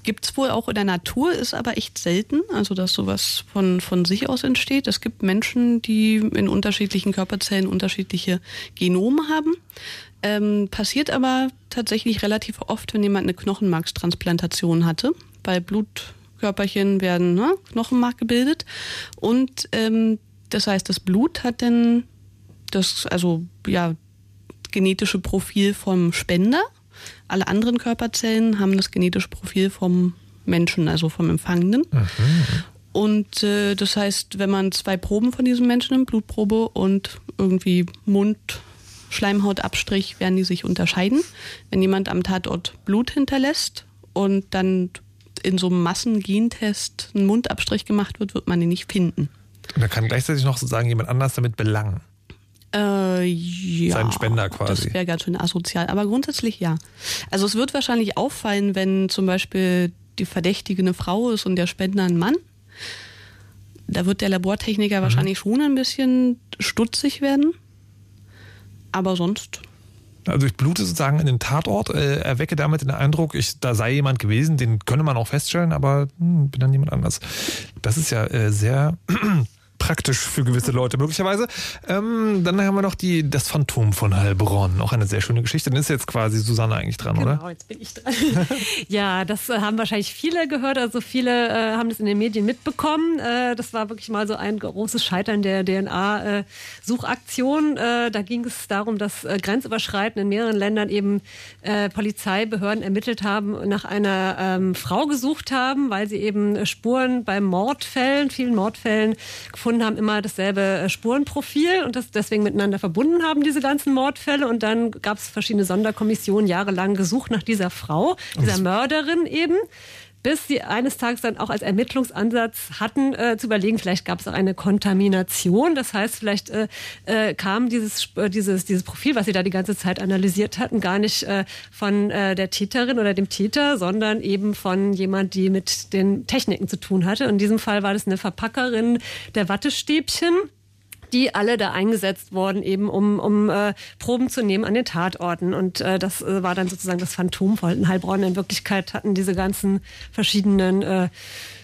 Gibt es wohl auch in der Natur, ist aber echt selten, also dass sowas von, von sich aus entsteht. Es gibt Menschen, die in unterschiedlichen Körperzellen unterschiedliche Genome haben. Ähm, passiert aber tatsächlich relativ oft, wenn jemand eine Knochenmarkstransplantation hatte. Bei Blutkörperchen werden ne, Knochenmark gebildet. Und ähm, das heißt, das Blut hat dann das, also ja, genetische Profil vom Spender. Alle anderen Körperzellen haben das genetische Profil vom Menschen, also vom Empfangenden. Mhm. Und äh, das heißt, wenn man zwei Proben von diesem Menschen nimmt, Blutprobe und irgendwie Mund, Schleimhautabstrich, werden die sich unterscheiden. Wenn jemand am Tatort Blut hinterlässt und dann in so einem Massengentest ein Mundabstrich gemacht wird, wird man ihn nicht finden. Und da kann gleichzeitig noch sozusagen jemand anders damit belangen. Äh, ja, Sein Spender quasi. Das wäre ganz schön asozial, aber grundsätzlich ja. Also es wird wahrscheinlich auffallen, wenn zum Beispiel die Verdächtige eine Frau ist und der Spender ein Mann. Da wird der Labortechniker mhm. wahrscheinlich schon ein bisschen stutzig werden. Aber sonst also ich blute sozusagen in den Tatort, äh, erwecke damit den Eindruck, ich, da sei jemand gewesen, den könne man auch feststellen, aber hm, bin dann jemand anders. Das ist ja äh, sehr praktisch für gewisse Leute möglicherweise. Ähm, dann haben wir noch die, das Phantom von Heilbronn. Auch eine sehr schöne Geschichte. Dann ist jetzt quasi Susanne eigentlich dran, genau, oder? Jetzt bin ich dran. ja, das äh, haben wahrscheinlich viele gehört. Also viele äh, haben das in den Medien mitbekommen. Äh, das war wirklich mal so ein großes Scheitern der DNA-Suchaktion. Äh, da ging es darum, dass äh, grenzüberschreitend in mehreren Ländern eben äh, Polizeibehörden ermittelt haben, nach einer ähm, Frau gesucht haben, weil sie eben Spuren bei Mordfällen, vielen Mordfällen gefunden gefunden haben, immer dasselbe äh, Spurenprofil und das deswegen miteinander verbunden haben, diese ganzen Mordfälle. Und dann gab es verschiedene Sonderkommissionen jahrelang gesucht nach dieser Frau, dieser Mörderin eben bis sie eines Tages dann auch als Ermittlungsansatz hatten, äh, zu überlegen, vielleicht gab es auch eine Kontamination. Das heißt, vielleicht äh, äh, kam dieses, äh, dieses, dieses Profil, was sie da die ganze Zeit analysiert hatten, gar nicht äh, von äh, der Täterin oder dem Täter, sondern eben von jemand, die mit den Techniken zu tun hatte. In diesem Fall war das eine Verpackerin der Wattestäbchen die alle da eingesetzt wurden, eben um, um äh, Proben zu nehmen an den Tatorten. Und äh, das äh, war dann sozusagen das Phantom von Heilbronn. In Wirklichkeit hatten diese ganzen verschiedenen äh,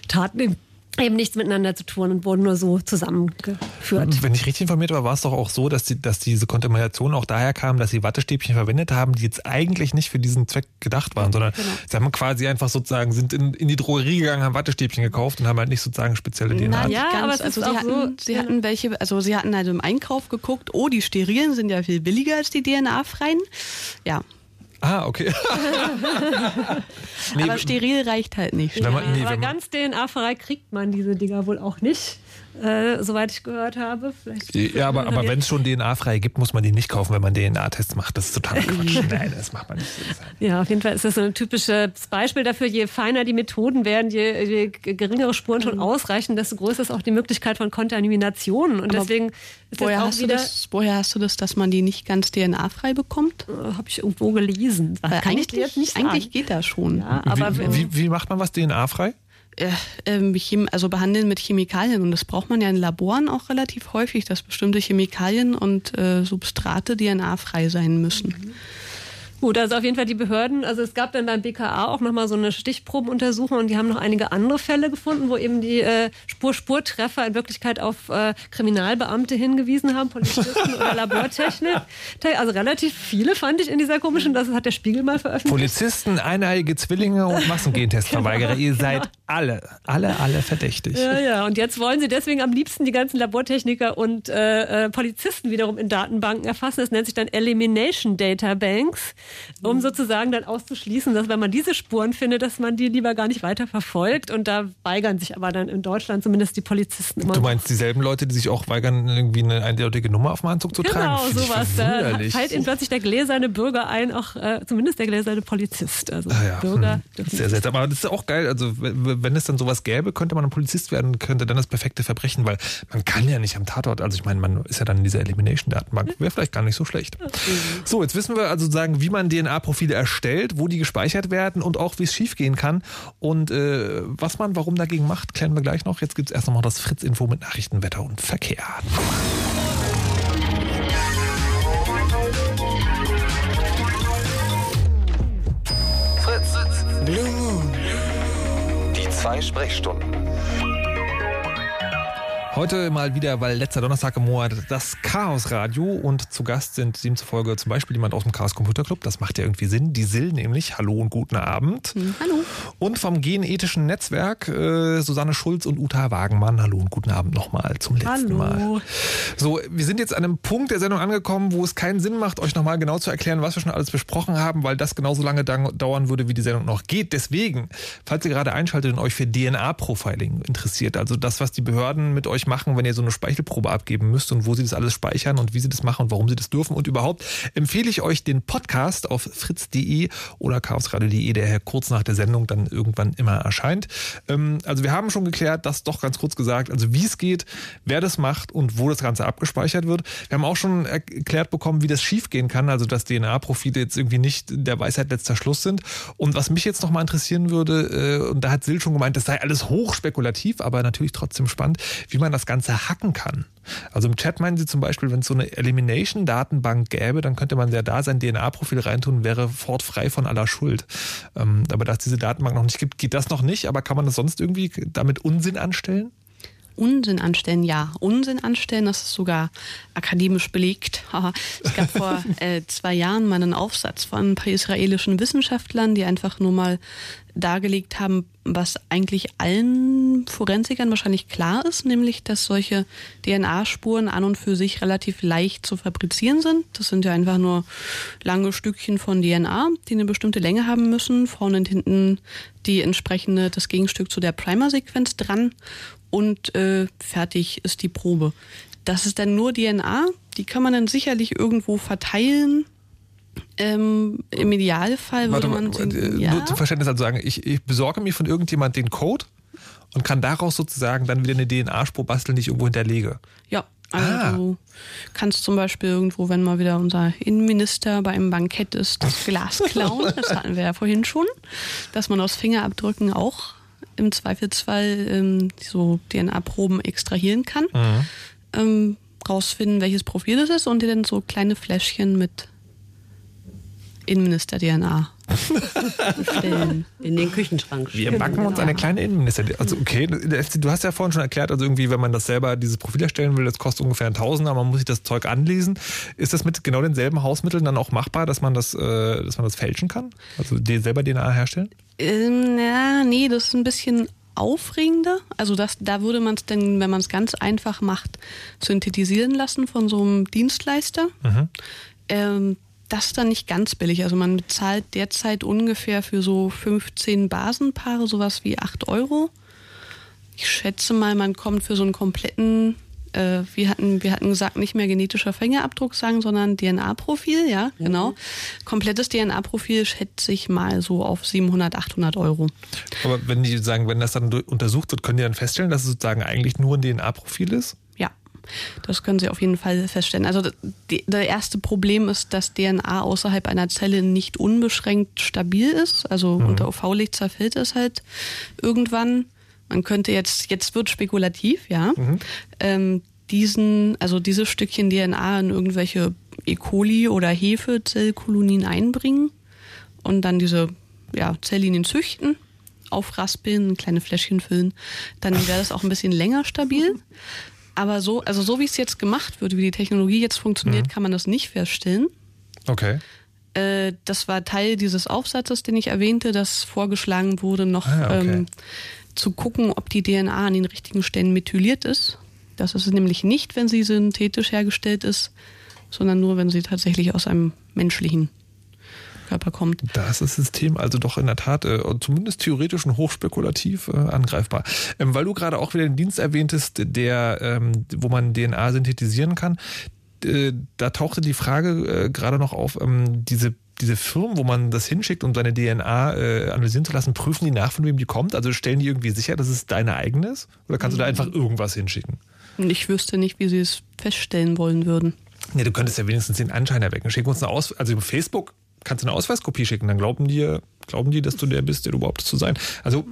Taten eben nichts miteinander zu tun und wurden nur so zusammengeführt. Wenn ich richtig informiert war, war es doch auch so, dass, die, dass diese Kontamination auch daher kam, dass sie Wattestäbchen verwendet haben, die jetzt eigentlich nicht für diesen Zweck gedacht waren, sondern genau. sie haben quasi einfach sozusagen, sind in, in die Drogerie gegangen, haben Wattestäbchen gekauft und haben halt nicht sozusagen spezielle DNA. Na, ja, aber also sie hatten, so, sie hatten welche, also sie hatten halt im Einkauf geguckt, oh, die sterilen sind ja viel billiger als die DNA-freien. Ja, Ah, okay. nee, aber steril reicht halt nicht. Ja, nee, aber ganz DNA-frei kriegt man diese Dinger wohl auch nicht äh, soweit ich gehört habe. Vielleicht ja, aber, aber wenn es schon DNA-frei gibt, muss man die nicht kaufen, wenn man DNA-Tests macht. Das ist total Quatsch. Nein, das macht man nicht. Ja, auf jeden Fall ist das so ein typisches Beispiel dafür. Je feiner die Methoden werden, je, je geringere Spuren schon mhm. ausreichen, desto größer ist auch die Möglichkeit von Kontaminationen. Und aber deswegen ist woher auch hast wieder. Das, woher hast du das, dass man die nicht ganz DNA-frei bekommt? Äh, Habe ich irgendwo gelesen. Kann eigentlich, ich jetzt nicht eigentlich geht das schon. Ja, aber wie, wie, wie macht man was DNA-frei? Äh, ähm, also behandeln mit Chemikalien. Und das braucht man ja in Laboren auch relativ häufig, dass bestimmte Chemikalien und äh, Substrate DNA-frei sein müssen. Mhm. Gut, also auf jeden Fall die Behörden, also es gab dann beim BKA auch nochmal so eine Stichprobenuntersuchung und die haben noch einige andere Fälle gefunden, wo eben die äh, Spur-Spurtreffer in Wirklichkeit auf äh, Kriminalbeamte hingewiesen haben, Polizisten oder Labortechnik. Also relativ viele fand ich in dieser komischen, das hat der Spiegel mal veröffentlicht. Polizisten, eineige Zwillinge und Massengentestverweigerer, genau, ihr seid genau. alle, alle, alle verdächtig. Ja, ja, und jetzt wollen sie deswegen am liebsten die ganzen Labortechniker und äh, äh Polizisten wiederum in Datenbanken erfassen. Das nennt sich dann Elimination Data Banks um sozusagen dann auszuschließen, dass wenn man diese Spuren findet, dass man die lieber gar nicht weiter verfolgt. Und da weigern sich aber dann in Deutschland zumindest die Polizisten immer. Du meinst dieselben Leute, die sich auch weigern, irgendwie eine eindeutige Nummer auf dem Anzug zu genau, tragen? Genau, sowas. Da fällt ihnen plötzlich der gläserne Bürger ein, auch äh, zumindest der gläserne Polizist. Also ah ja, Bürger hm. Sehr seltsam. Aber das ist auch geil. Also wenn es dann sowas gäbe, könnte man ein Polizist werden, könnte dann das perfekte Verbrechen, weil man kann ja nicht am Tatort, also ich meine, man ist ja dann in dieser Elimination-Datenbank, wäre vielleicht gar nicht so schlecht. So, jetzt wissen wir also sagen, wie man DNA-Profile erstellt, wo die gespeichert werden und auch wie es schiefgehen kann. Und äh, was man warum dagegen macht, klären wir gleich noch. Jetzt gibt es erst noch mal das Fritz-Info mit Nachrichten, Wetter und Verkehr. Fritz. Blue Moon. zwei Sprechstunden. Heute mal wieder, weil letzter Donnerstag im Monat das Chaos Radio und zu Gast sind demzufolge zum Beispiel jemand aus dem Chaos Computer Club. Das macht ja irgendwie Sinn. Die Sil nämlich. Hallo und guten Abend. Hm, hallo. Und vom Genethischen Netzwerk äh, Susanne Schulz und Uta Wagenmann. Hallo und guten Abend nochmal zum letzten Hallo. Mal. So, wir sind jetzt an einem Punkt der Sendung angekommen, wo es keinen Sinn macht, euch nochmal genau zu erklären, was wir schon alles besprochen haben, weil das genauso lange dauern würde, wie die Sendung noch geht. Deswegen, falls ihr gerade einschaltet und euch für DNA-Profiling interessiert, also das, was die Behörden mit euch machen, wenn ihr so eine Speichelprobe abgeben müsst und wo sie das alles speichern und wie sie das machen und warum sie das dürfen und überhaupt, empfehle ich euch den Podcast auf fritz.de oder chaosradio.de, der hier kurz nach der Sendung dann irgendwann immer erscheint. Ähm, also wir haben schon geklärt, das doch ganz kurz gesagt, also wie es geht, wer das macht und wo das Ganze abgespeichert wird. Wir haben auch schon erklärt bekommen, wie das schiefgehen kann, also dass DNA-Profile jetzt irgendwie nicht der Weisheit letzter Schluss sind. Und was mich jetzt nochmal interessieren würde, äh, und da hat Sil schon gemeint, das sei alles hochspekulativ, aber natürlich trotzdem spannend, wie man das Ganze hacken kann. Also im Chat meinen sie zum Beispiel, wenn es so eine Elimination-Datenbank gäbe, dann könnte man ja da sein DNA-Profil reintun, wäre fort frei von aller Schuld. Ähm, aber da es diese Datenbank noch nicht gibt, geht das noch nicht. Aber kann man das sonst irgendwie damit Unsinn anstellen? Unsinn anstellen, ja. Unsinn anstellen, das ist sogar akademisch belegt. es gab vor äh, zwei Jahren mal einen Aufsatz von ein paar israelischen Wissenschaftlern, die einfach nur mal dargelegt haben, was eigentlich allen Forensikern wahrscheinlich klar ist, nämlich, dass solche DNA-Spuren an und für sich relativ leicht zu fabrizieren sind. Das sind ja einfach nur lange Stückchen von DNA, die eine bestimmte Länge haben müssen, vorne und hinten die entsprechende, das Gegenstück zu der Primer-Sequenz dran und äh, fertig ist die Probe. Das ist dann nur DNA, die kann man dann sicherlich irgendwo verteilen. Ähm, Im Idealfall würde Warte, man. Den, ja? Nur zum Verständnis also sagen, ich, ich besorge mir von irgendjemand den Code und kann daraus sozusagen dann wieder eine DNA-Spur basteln, die ich irgendwo hinterlege. Ja, also ah. du kannst zum Beispiel irgendwo, wenn mal wieder unser Innenminister bei einem Bankett ist, das Glas klauen. das hatten wir ja vorhin schon, dass man aus Fingerabdrücken auch im Zweifelsfall ähm, so DNA-Proben extrahieren kann, mhm. ähm, rausfinden, welches Profil das ist und dir dann so kleine Fläschchen mit Innenminister-DNA bestellen. In den Küchenschrank. Wir backen uns eine kleine Innenminister. Also okay, du hast ja vorhin schon erklärt, also irgendwie, wenn man das selber, dieses Profil erstellen will, das kostet ungefähr ein Tausender, man muss sich das Zeug anlesen. Ist das mit genau denselben Hausmitteln dann auch machbar, dass man das, äh, dass man das fälschen kann? Also selber DNA herstellen? Ähm, ja, nee, das ist ein bisschen aufregender. Also das, da würde man es dann, wenn man es ganz einfach macht, synthetisieren lassen von so einem Dienstleister. Mhm. Ähm, das ist dann nicht ganz billig. Also man bezahlt derzeit ungefähr für so 15 Basenpaare sowas wie 8 Euro. Ich schätze mal, man kommt für so einen kompletten, äh, wir, hatten, wir hatten gesagt, nicht mehr genetischer Fingerabdruck sagen, sondern DNA-Profil, ja, mhm. genau. Komplettes DNA-Profil schätze ich mal so auf 700, 800 Euro. Aber wenn die sagen, wenn das dann untersucht wird, können die dann feststellen, dass es sozusagen eigentlich nur ein DNA-Profil ist? Das können Sie auf jeden Fall feststellen. Also die, das erste Problem ist, dass DNA außerhalb einer Zelle nicht unbeschränkt stabil ist. Also mhm. unter UV-Licht zerfällt es halt irgendwann. Man könnte jetzt, jetzt wird spekulativ, ja, mhm. ähm, diesen, also dieses Stückchen DNA in irgendwelche E. coli oder Hefezellkolonien einbringen und dann diese ja, Zelllinien züchten aufraspeln, kleine Fläschchen füllen, dann wäre das auch ein bisschen länger stabil. Aber so, also so wie es jetzt gemacht wird, wie die Technologie jetzt funktioniert, mhm. kann man das nicht feststellen. Okay. Äh, das war Teil dieses Aufsatzes, den ich erwähnte, dass vorgeschlagen wurde, noch ah, okay. ähm, zu gucken, ob die DNA an den richtigen Stellen methyliert ist. Das ist es nämlich nicht, wenn sie synthetisch hergestellt ist, sondern nur, wenn sie tatsächlich aus einem menschlichen Körper kommt. Da ist das System also doch in der Tat äh, zumindest theoretisch und hochspekulativ äh, angreifbar. Ähm, weil du gerade auch wieder den Dienst erwähntest, der, ähm, wo man DNA synthetisieren kann, äh, da tauchte die Frage äh, gerade noch auf, ähm, diese diese Firmen, wo man das hinschickt, um seine DNA äh, analysieren zu lassen, prüfen die nach, von wem die kommt? Also stellen die irgendwie sicher, dass es deine eigene ist? Oder kannst du da einfach irgendwas hinschicken? Ich wüsste nicht, wie sie es feststellen wollen würden. Nee, du könntest ja wenigstens den Anschein erwecken. Schick uns eine Aus also über Facebook kannst du eine Ausweiskopie schicken, dann glauben die, glauben die, dass du der bist, der du überhaupt zu sein. Also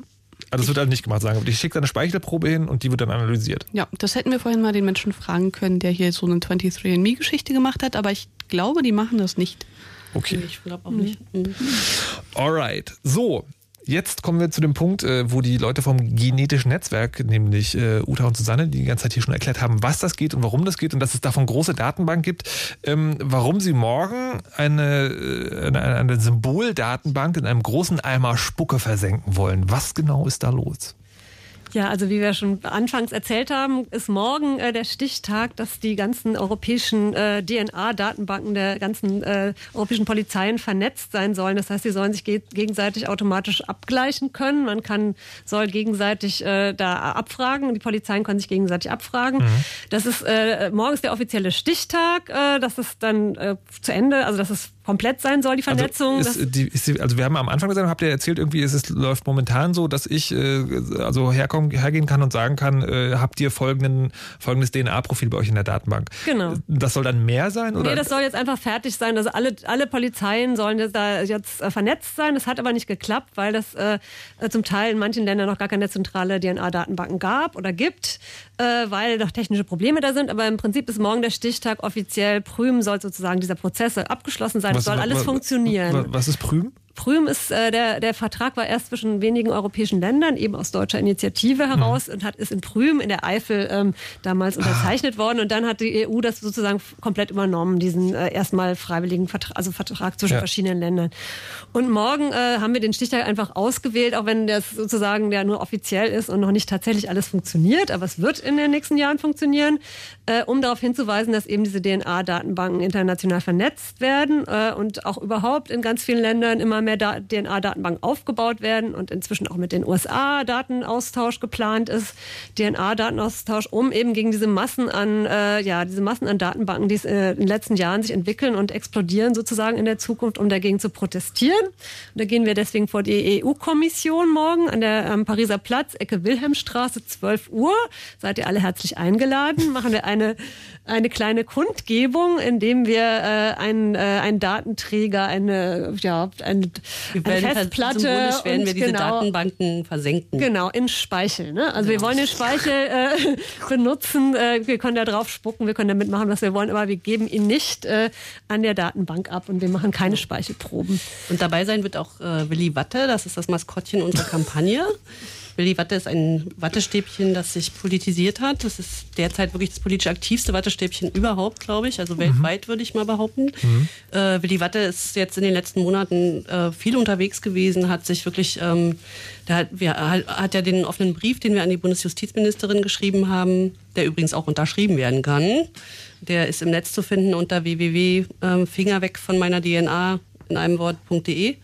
also das wird halt nicht gemacht, sagen. Aber ich schicke eine Speichelprobe hin und die wird dann analysiert. Ja, das hätten wir vorhin mal den Menschen fragen können, der hier so eine 23andMe-Geschichte gemacht hat, aber ich glaube, die machen das nicht. Okay. Ich glaube auch nicht. Mhm. Alright. So, Jetzt kommen wir zu dem Punkt, äh, wo die Leute vom genetischen Netzwerk, nämlich äh, Uta und Susanne, die die ganze Zeit hier schon erklärt haben, was das geht und warum das geht und dass es davon große Datenbank gibt, ähm, warum sie morgen eine, äh, eine, eine Symboldatenbank in einem großen Eimer Spucke versenken wollen. Was genau ist da los? Ja, also wie wir schon anfangs erzählt haben, ist morgen äh, der Stichtag, dass die ganzen europäischen äh, DNA-Datenbanken der ganzen äh, europäischen Polizeien vernetzt sein sollen. Das heißt, sie sollen sich ge gegenseitig automatisch abgleichen können. Man kann, soll gegenseitig äh, da abfragen. Die Polizeien können sich gegenseitig abfragen. Mhm. Das ist äh, morgens der offizielle Stichtag. Äh, das ist dann zu Ende. Also das ist komplett sein soll, die also Vernetzung. Also, ist, die, ist, also wir haben am Anfang gesagt, habt ihr erzählt, irgendwie ist es läuft momentan so, dass ich äh, also herkommen, hergehen kann und sagen kann, äh, habt ihr folgenden, folgendes DNA-Profil bei euch in der Datenbank. Genau. Das soll dann mehr sein? Oder? Nee, das soll jetzt einfach fertig sein. Also alle, alle Polizeien sollen da jetzt äh, vernetzt sein. Das hat aber nicht geklappt, weil das äh, zum Teil in manchen Ländern noch gar keine zentrale DNA-Datenbanken gab oder gibt, äh, weil noch technische Probleme da sind. Aber im Prinzip ist morgen der Stichtag offiziell. Prüm soll sozusagen dieser Prozess abgeschlossen sein. Was, soll alles was, funktionieren. Was ist Prüm? Prüm ist äh, der, der Vertrag war erst zwischen wenigen europäischen Ländern, eben aus deutscher Initiative heraus mhm. und hat ist in Prüm in der Eifel ähm, damals unterzeichnet ah. worden und dann hat die EU das sozusagen komplett übernommen, diesen äh, erstmal freiwilligen Vertrag, also Vertrag zwischen ja. verschiedenen Ländern. Und morgen äh, haben wir den Stichtag einfach ausgewählt, auch wenn das sozusagen der nur offiziell ist und noch nicht tatsächlich alles funktioniert, aber es wird in den nächsten Jahren funktionieren, äh, um darauf hinzuweisen, dass eben diese DNA-Datenbanken international vernetzt werden äh, und auch überhaupt in ganz vielen Ländern immer mehr DNA-Datenbanken aufgebaut werden und inzwischen auch mit den USA Datenaustausch geplant ist, DNA-Datenaustausch, um eben gegen diese Massen an, äh, ja, diese Massen an Datenbanken, die es äh, in den letzten Jahren sich entwickeln und explodieren sozusagen in der Zukunft, um dagegen zu protestieren. Und da gehen wir deswegen vor die EU-Kommission morgen an der ähm, Pariser Platz, Ecke Wilhelmstraße, 12 Uhr. Seid ihr alle herzlich eingeladen. Machen wir eine, eine kleine Kundgebung, indem wir äh, einen, äh, einen Datenträger, eine, ja, eine wir werden eine Festplatte. Symbolisch werden wir diese genau, Datenbanken versenken. Genau, in Speichel. Ne? Also genau. wir wollen den Speichel äh, benutzen, äh, wir können da drauf spucken, wir können damit machen, was wir wollen, aber wir geben ihn nicht äh, an der Datenbank ab und wir machen keine Speichelproben. Und dabei sein wird auch äh, Willi Watte, das ist das Maskottchen unserer Kampagne. Willi Watte ist ein Wattestäbchen, das sich politisiert hat. Das ist derzeit wirklich das politisch aktivste Wattestäbchen überhaupt, glaube ich. Also mhm. weltweit würde ich mal behaupten. Mhm. Äh, Willi Watte ist jetzt in den letzten Monaten äh, viel unterwegs gewesen, hat sich wirklich, ähm, der hat, wir, hat ja den offenen Brief, den wir an die Bundesjustizministerin geschrieben haben, der übrigens auch unterschrieben werden kann. Der ist im Netz zu finden unter www.finger weg von meiner DNA in einem Wort.de.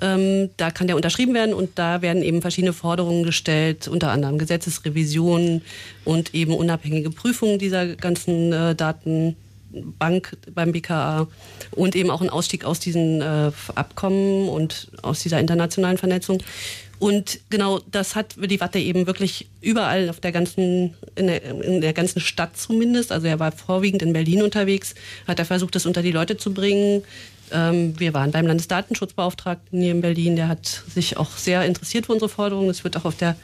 Ähm, da kann der unterschrieben werden und da werden eben verschiedene Forderungen gestellt, unter anderem Gesetzesrevisionen und eben unabhängige Prüfungen dieser ganzen äh, Datenbank beim BKA und eben auch ein Ausstieg aus diesen äh, Abkommen und aus dieser internationalen Vernetzung. Und genau das hat Willi Watte eben wirklich überall auf der ganzen, in der, in der ganzen Stadt zumindest, also er war vorwiegend in Berlin unterwegs, hat er versucht, das unter die Leute zu bringen, ähm, wir waren beim Landesdatenschutzbeauftragten hier in Berlin. Der hat sich auch sehr interessiert für unsere Forderungen. Das wird auch auf der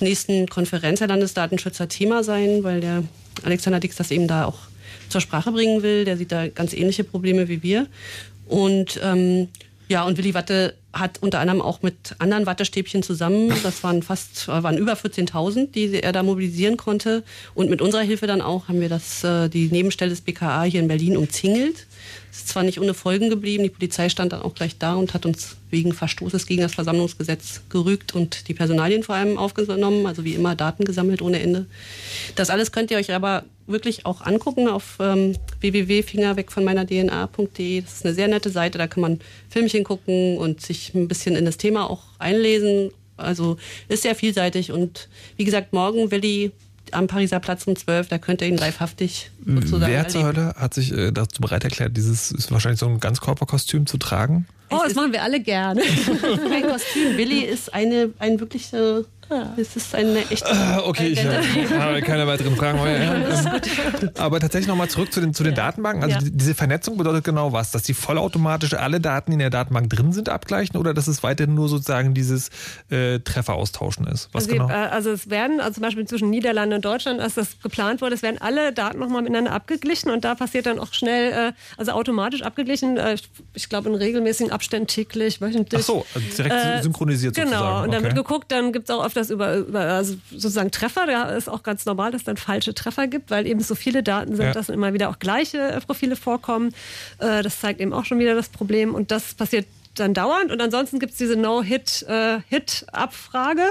nächsten Konferenz der Landesdatenschützer Thema sein, weil der Alexander Dix das eben da auch zur Sprache bringen will. Der sieht da ganz ähnliche Probleme wie wir. Und ähm, ja, und Willi Watte hat unter anderem auch mit anderen Wattestäbchen zusammen, das waren fast, waren über 14.000, die er da mobilisieren konnte. Und mit unserer Hilfe dann auch haben wir das, äh, die Nebenstelle des BKA hier in Berlin umzingelt ist zwar nicht ohne Folgen geblieben, die Polizei stand dann auch gleich da und hat uns wegen Verstoßes gegen das Versammlungsgesetz gerügt und die Personalien vor allem aufgenommen, also wie immer Daten gesammelt ohne Ende. Das alles könnt ihr euch aber wirklich auch angucken auf ähm, www.fingerwegvonmeinerdna.de. Das ist eine sehr nette Seite, da kann man Filmchen gucken und sich ein bisschen in das Thema auch einlesen. Also ist sehr vielseitig und wie gesagt, morgen Willi am Pariser Platz um 12, da könnt ihr ihn livehaftig sozusagen Wer zur Hölle hat sich äh, dazu bereit erklärt, dieses ist wahrscheinlich so ein Ganzkörperkostüm zu tragen? Oh, das machen wir alle gerne. Kein Kostüm. Willi ist eine, ein wirklich äh, Es ist eine echte. Ah, okay, ich habe keine weiteren Fragen. Aber, aber tatsächlich nochmal zurück zu den, zu den Datenbanken. Also Ja. die- diese Vernetzung bedeutet genau was? Dass die vollautomatisch alle Daten, die in der Datenbank drin sind, abgleichen oder dass es weiterhin nur sozusagen dieses äh, Treffer austauschen ist? Was also, genau? äh, also es werden, also zum Beispiel zwischen Niederlande und Deutschland, als das geplant wurde, es werden alle Daten nochmal miteinander abgeglichen und da passiert dann auch schnell, äh, also automatisch abgeglichen, äh, ich- ich glaube in regelmäßigen Abständen täglich, wöchentlich. Ach so, also direkt synchronisiert Genau, sozusagen. und dann wird Okay. geguckt, dann gibt es auch öfters über, über also sozusagen Treffer, da ist auch ganz normal, dass es dann falsche Treffer gibt, weil eben so viele Daten sind, Ja. dass immer wieder auch gleiche äh, Profile vorkommen. Äh, das zeigt eben auch schon wieder das Problem und das passiert dann dauernd und ansonsten gibt es diese No-Hit-Hit-Abfrage,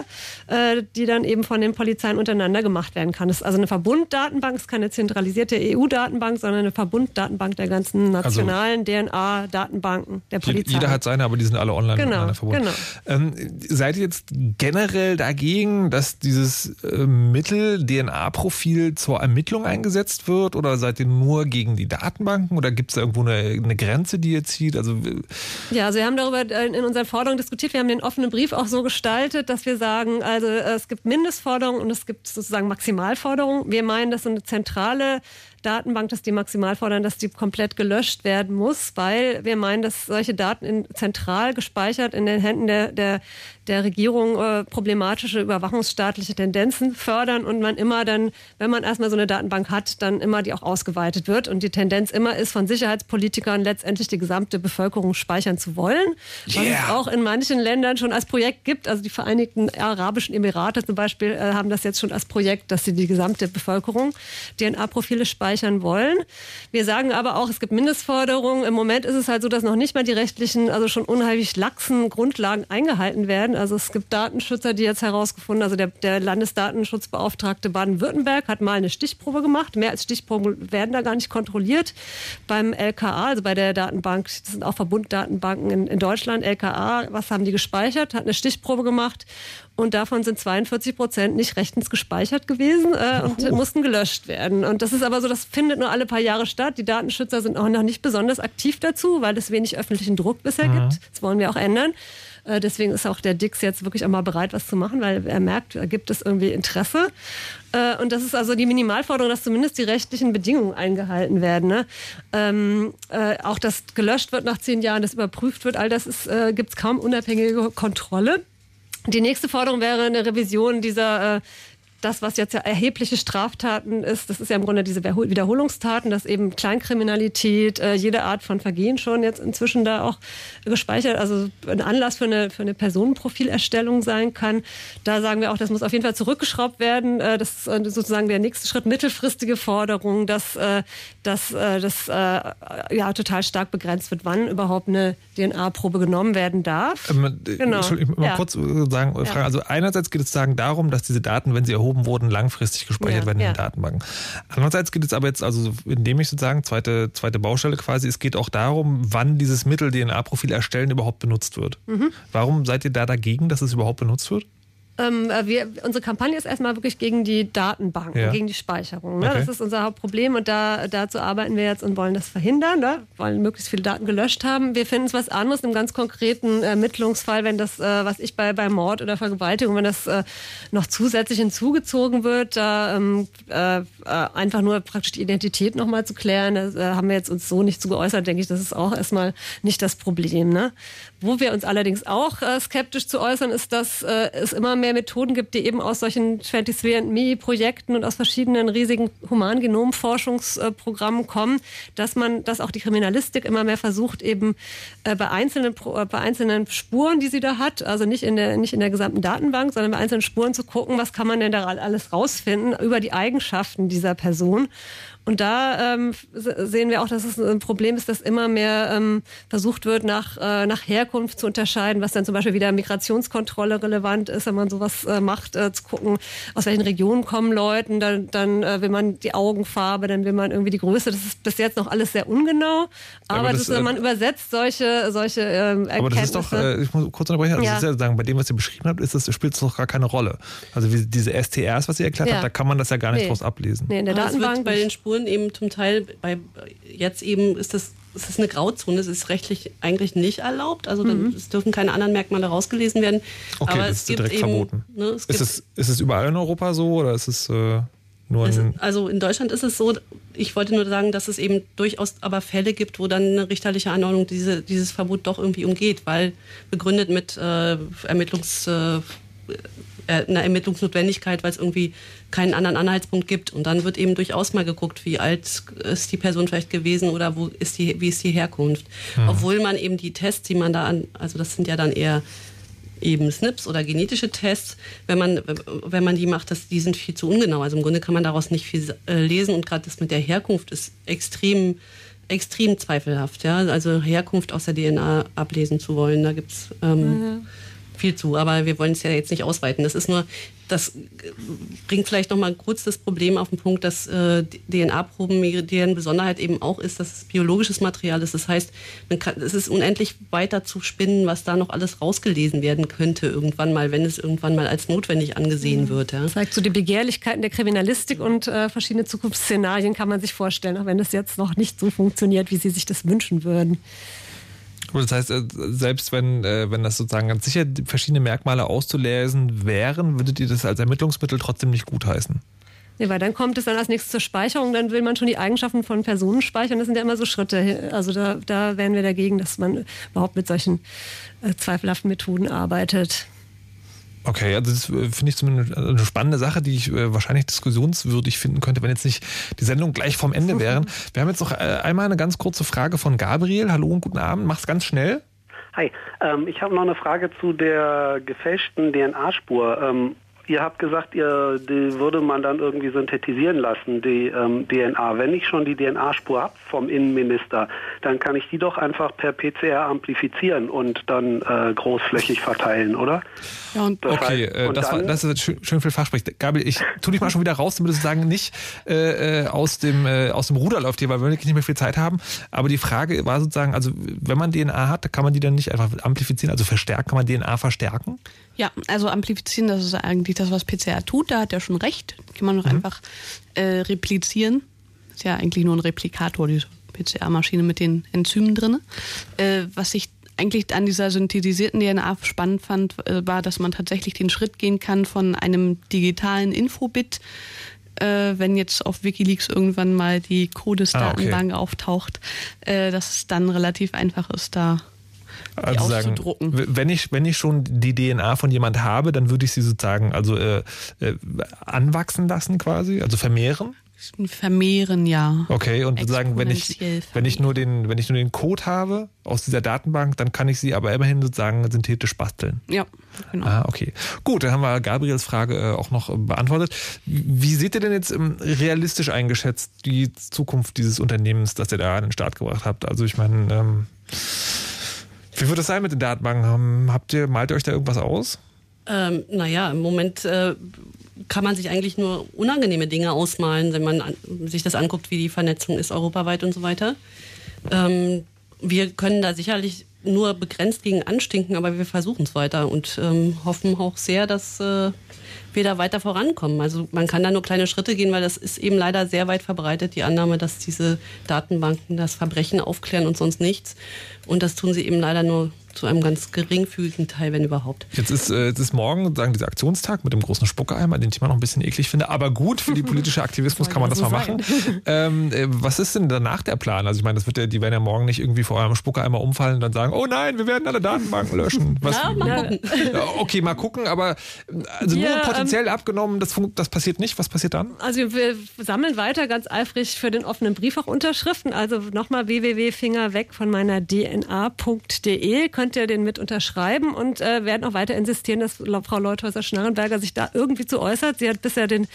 äh, die dann eben von den Polizeien untereinander gemacht werden kann. Das ist also eine Verbunddatenbank, es ist keine zentralisierte EU-Datenbank, sondern eine Verbunddatenbank der ganzen nationalen DNA-Datenbanken der Polizei. Jeder hat seine, aber die sind alle online Genau, miteinander verbunden. genau. Ähm, seid ihr jetzt generell dagegen, dass dieses äh, Mittel DNA-Profil zur Ermittlung eingesetzt wird oder seid ihr nur gegen die Datenbanken oder gibt es da irgendwo eine, eine Grenze, die ihr zieht? Also äh, Ja, also wir haben darüber äh, in unseren Forderungen diskutiert. Wir haben den offenen Brief auch so gestaltet, dass wir sagen, also äh, es gibt Mindestforderungen und es gibt sozusagen Maximalforderungen. Wir meinen, dass so eine zentrale Datenbank, dass die maximal dass die komplett gelöscht werden muss, weil wir meinen, dass solche Daten in, zentral gespeichert in den Händen der, der, der Regierung äh, problematische überwachungsstaatliche Tendenzen fördern und man immer dann, wenn man erstmal so eine Datenbank hat, dann immer die auch ausgeweitet wird und die Tendenz immer ist, von Sicherheitspolitikern letztendlich die gesamte Bevölkerung speichern zu wollen. Was es Yeah. auch in manchen Ländern schon als Projekt gibt. Also die Vereinigten Arabischen Emirate zum Beispiel äh, haben das jetzt schon als Projekt, dass sie die gesamte Bevölkerung DNA-Profile speichern wollen. Wir sagen aber auch, es gibt Mindestforderungen. Im Moment ist es halt so, dass noch nicht mal die rechtlichen, also schon unheimlich laxen Grundlagen eingehalten werden. Also es gibt Datenschützer, die jetzt herausgefunden, also der, der Landesdatenschutzbeauftragte Baden-Württemberg hat mal eine Stichprobe gemacht. Mehr als Stichproben werden da gar nicht kontrolliert. Beim LKA, also bei der Datenbank, das sind auch Verbunddatenbanken in, in Deutschland, LKA, was haben die gespeichert? Hat eine Stichprobe gemacht und davon sind 42 Prozent nicht rechtens gespeichert gewesen äh, und mussten gelöscht werden. Und das ist aber so, das findet nur alle paar Jahre statt. Die Datenschützer sind auch noch nicht besonders aktiv dazu, weil es wenig öffentlichen Druck bisher gibt. Das wollen wir auch ändern. Äh, Deswegen ist auch der Dix jetzt wirklich auch mal bereit, was zu machen, weil er merkt, da gibt es irgendwie Interesse. Äh, Und das ist also die Minimalforderung, dass zumindest die rechtlichen Bedingungen eingehalten werden. Ne? Ähm, äh, auch dass gelöscht wird nach zehn Jahren, das überprüft wird, all das gibt es kaum unabhängige Kontrolle. Die nächste Forderung wäre eine Revision dieser, das, was jetzt ja erhebliche Straftaten ist, das ist ja im Grunde diese Wiederhol- Wiederholungstaten, dass eben Kleinkriminalität, äh, jede Art von Vergehen schon jetzt inzwischen da auch gespeichert, also ein Anlass für eine, für eine Personenprofilerstellung sein kann. Da sagen wir auch, das muss auf jeden Fall zurückgeschraubt werden. Äh, das ist äh, sozusagen der nächste Schritt, mittelfristige Forderung, dass, äh, dass äh, das äh, ja total stark begrenzt wird, wann überhaupt eine DNA-Probe genommen werden darf. Ähm, Genau. Entschuldigung, mal Ja. kurz sagen, Ja. fragen. Also einerseits geht es sagen darum, dass diese Daten, wenn sie erhoben wurden, langfristig gespeichert Ja, werden in ja. den Datenbanken. Andererseits geht es aber jetzt, also indem ich sozusagen, zweite, zweite Baustelle quasi, es geht auch darum, wann dieses Mittel DNA-Profil erstellen überhaupt benutzt wird. Mhm. Warum seid ihr da dagegen, dass es überhaupt benutzt wird? Ähm, äh, wir, unsere Kampagne ist erstmal wirklich gegen die Datenbanken, Ja. gegen die Speicherung. Ne? Okay. Das ist unser Hauptproblem und da, dazu arbeiten wir jetzt und wollen das verhindern, ne? wollen möglichst viele Daten gelöscht haben. Wir finden es was anderes im ganz konkreten Ermittlungsfall, wenn das, äh, was ich bei, bei Mord oder Vergewaltigung, wenn das äh, noch zusätzlich hinzugezogen wird, da ähm, äh, äh, einfach nur praktisch die Identität nochmal zu klären, da äh, haben wir jetzt uns so nicht zu geäußert, denke ich, das ist auch erstmal nicht das Problem. Ne? Wo wir uns allerdings auch äh, skeptisch zu äußern, ist, dass äh, es immer mehr Methoden gibt, die eben aus solchen 23andMe-Projekten und aus verschiedenen riesigen Humangenomforschungsprogrammen kommen, dass man, dass auch die Kriminalistik immer mehr versucht, eben äh, bei einzelnen, äh, bei einzelnen Spuren, die sie da hat, also nicht in der, nicht in der gesamten Datenbank, sondern bei einzelnen Spuren zu gucken, was kann man denn da alles rausfinden über die Eigenschaften dieser Person. Und da ähm, se- sehen wir auch, dass es ein Problem ist, dass immer mehr ähm, versucht wird, nach, äh, nach Herkunft zu unterscheiden, was dann zum Beispiel wieder Migrationskontrolle relevant ist, wenn man sowas äh, macht, äh, zu gucken, aus welchen Regionen kommen Leuten, dann, dann äh, will man die Augenfarbe, dann will man irgendwie die Größe. Das ist bis jetzt noch alles sehr ungenau, aber, aber das, das, äh, man übersetzt solche, solche ähm, Erkenntnisse. Aber das ist doch, äh, ich muss kurz unterbrechen, also Ja. ist ja sagen, bei dem, was ihr beschrieben habt, ist das, spielt es doch gar keine Rolle. Also wie diese STRs, was ihr erklärt Ja. habt, da kann man das ja gar nicht Nee. draus ablesen. nee, in der Aber es Datenbank bei den Spuren eben zum Teil, bei jetzt eben ist das es ist eine Grauzone, es ist rechtlich eigentlich nicht erlaubt. Also dann, mhm. es dürfen keine anderen Merkmale rausgelesen werden. Okay, aber das es ist gibt direkt eben, verboten. Ne, es ist, es, ist es überall in Europa so oder ist es äh, nur es, in. also in Deutschland ist es so, ich wollte nur sagen, dass es eben durchaus aber Fälle gibt, wo dann eine richterliche Anordnung diese, dieses Verbot doch irgendwie umgeht, weil begründet mit äh, Ermittlungs. Äh, einer Ermittlungsnotwendigkeit, weil es irgendwie keinen anderen Anhaltspunkt gibt. Und dann wird eben durchaus mal geguckt, wie alt ist die Person vielleicht gewesen oder wo ist die, wie ist die Herkunft. Mhm. Obwohl man eben die Tests, die man da an, also das sind ja dann eher eben SNPs oder genetische Tests, wenn man, wenn man die macht, das, die sind viel zu ungenau. Also im Grunde kann man daraus nicht viel äh, lesen und gerade das mit der Herkunft ist extrem, extrem zweifelhaft. Ja? Also Herkunft aus der DNA ablesen zu wollen, da gibt es ähm, mhm viel zu, aber wir wollen es ja jetzt nicht ausweiten. Das ist nur, das bringt vielleicht noch mal kurz das Problem auf den Punkt, dass äh, DNA-Proben, deren Besonderheit eben auch ist, dass es biologisches Material ist. Das heißt, man kann, es ist unendlich weiter zu spinnen, was da noch alles rausgelesen werden könnte irgendwann mal, wenn es irgendwann mal als notwendig angesehen mhm. wird. Ja. Das zeigt so die Begehrlichkeiten der Kriminalistik und äh, verschiedene Zukunftsszenarien kann man sich vorstellen, auch wenn das jetzt noch nicht so funktioniert, wie Sie sich das wünschen würden. Das heißt, äh, selbst wenn, äh, wenn das sozusagen ganz sicher verschiedene Merkmale auszulesen wären, würdet ihr das als Ermittlungsmittel trotzdem nicht gutheißen? Nee, weil dann kommt es dann als nächstes zur Speicherung, dann will man schon die Eigenschaften von Personen speichern. Das sind ja immer so Schritte. Also da, da wären wir dagegen, dass man überhaupt mit solchen äh, zweifelhaften Methoden arbeitet. Okay, also das äh, finde ich zumindest eine spannende Sache, die ich äh, wahrscheinlich diskussionswürdig finden könnte, wenn jetzt nicht die Sendung gleich vom Ende wären. Wir haben jetzt noch äh, einmal eine ganz kurze Frage von Gabriel. Hallo und guten Abend. Mach's ganz schnell. Hi, ähm, ich habe noch eine Frage zu der gefälschten DNA-Spur. Ähm, Ihr habt gesagt, ihr, die würde man dann irgendwie synthetisieren lassen, die ähm, DNA. Wenn ich schon die DNA-Spur habe vom Innenminister, dann kann ich die doch einfach per PCR amplifizieren und dann äh, großflächig verteilen, oder? Ja, und das okay, heißt, äh, und das, war, das ist schön, schön viel Fachsprech. Gabriel, ich tu dich mal schon wieder raus, damit du sagen nicht äh, äh, aus, dem, äh, aus dem Ruder läuft hier, weil wir wirklich nicht mehr viel Zeit haben. Aber die Frage war sozusagen, also wenn man DNA hat, kann man die dann nicht einfach amplifizieren, also verstärken, kann man DNA verstärken? Ja, also amplifizieren, das ist eigentlich das, was PCR tut. Da hat er schon recht. Kann man noch mhm. einfach äh, replizieren. Ist ja eigentlich nur ein Replikator, diese PCR-Maschine mit den Enzymen drin. Äh, was ich eigentlich an dieser synthetisierten DNA spannend fand, äh, war, dass man tatsächlich den Schritt gehen kann von einem digitalen Infobit äh, wenn jetzt auf Wikileaks irgendwann mal die Codes-Datenbank ah, okay. auftaucht, äh, dass es dann relativ einfach ist, da also sagen, wenn ich, wenn ich schon die DNA von jemand habe, dann würde ich sie sozusagen also äh, äh, anwachsen lassen quasi, also vermehren. Vermehren, ja. Okay, und sagen, wenn ich, wenn ich nur den, wenn ich nur den Code habe aus dieser Datenbank, dann kann ich sie aber immerhin sozusagen synthetisch basteln. Ja, genau. Ah, okay. Gut, dann haben wir Gabriels Frage äh, auch noch beantwortet. Wie seht ihr denn jetzt ähm, realistisch eingeschätzt die Zukunft dieses Unternehmens, das ihr da an den Start gebracht habt? Also ich meine, ähm, wie wird das sein mit den Datenbanken? Habt ihr, malt ihr euch da irgendwas aus? Ähm, naja, im Moment äh, kann man sich eigentlich nur unangenehme Dinge ausmalen, wenn man an, sich das anguckt, wie die Vernetzung ist europaweit und so weiter. Ähm, wir können da sicherlich nur begrenzt gegen anstinken, aber wir versuchen es weiter und ähm, hoffen auch sehr, dass äh, wir da weiter vorankommen. Also man kann da nur kleine Schritte gehen, weil das ist eben leider sehr weit verbreitet, die Annahme, dass diese Datenbanken das Verbrechen aufklären und sonst nichts. Und das tun sie eben leider nur zu einem ganz geringfügigen Teil, wenn überhaupt. Jetzt ist, äh, jetzt ist morgen sagen dieser Aktionstag mit dem großen Spuckeeimer, den ich immer noch ein bisschen eklig finde, aber gut für die politische Aktivismus kann man das so mal machen. Ähm, äh, was ist denn danach der Plan? Also ich meine, das wird ja, die werden ja morgen nicht irgendwie vor eurem Spuckeeimer umfallen und dann sagen, oh nein, wir werden alle Datenbanken löschen. Was, ja, mal gucken. Okay, mal gucken, aber also ja, nur potenziell ähm, abgenommen, das, das passiert nicht. Was passiert dann? Also wir sammeln weiter ganz eifrig für den offenen Brief auch Unterschriften. Also nochmal www.fingerweg von meiner dna.de könnt ihr den mit unterschreiben und äh, werden auch weiter insistieren, dass Frau Leuthäuser-Schnarrenberger sich da irgendwie zu äußert. Sie hat bisher den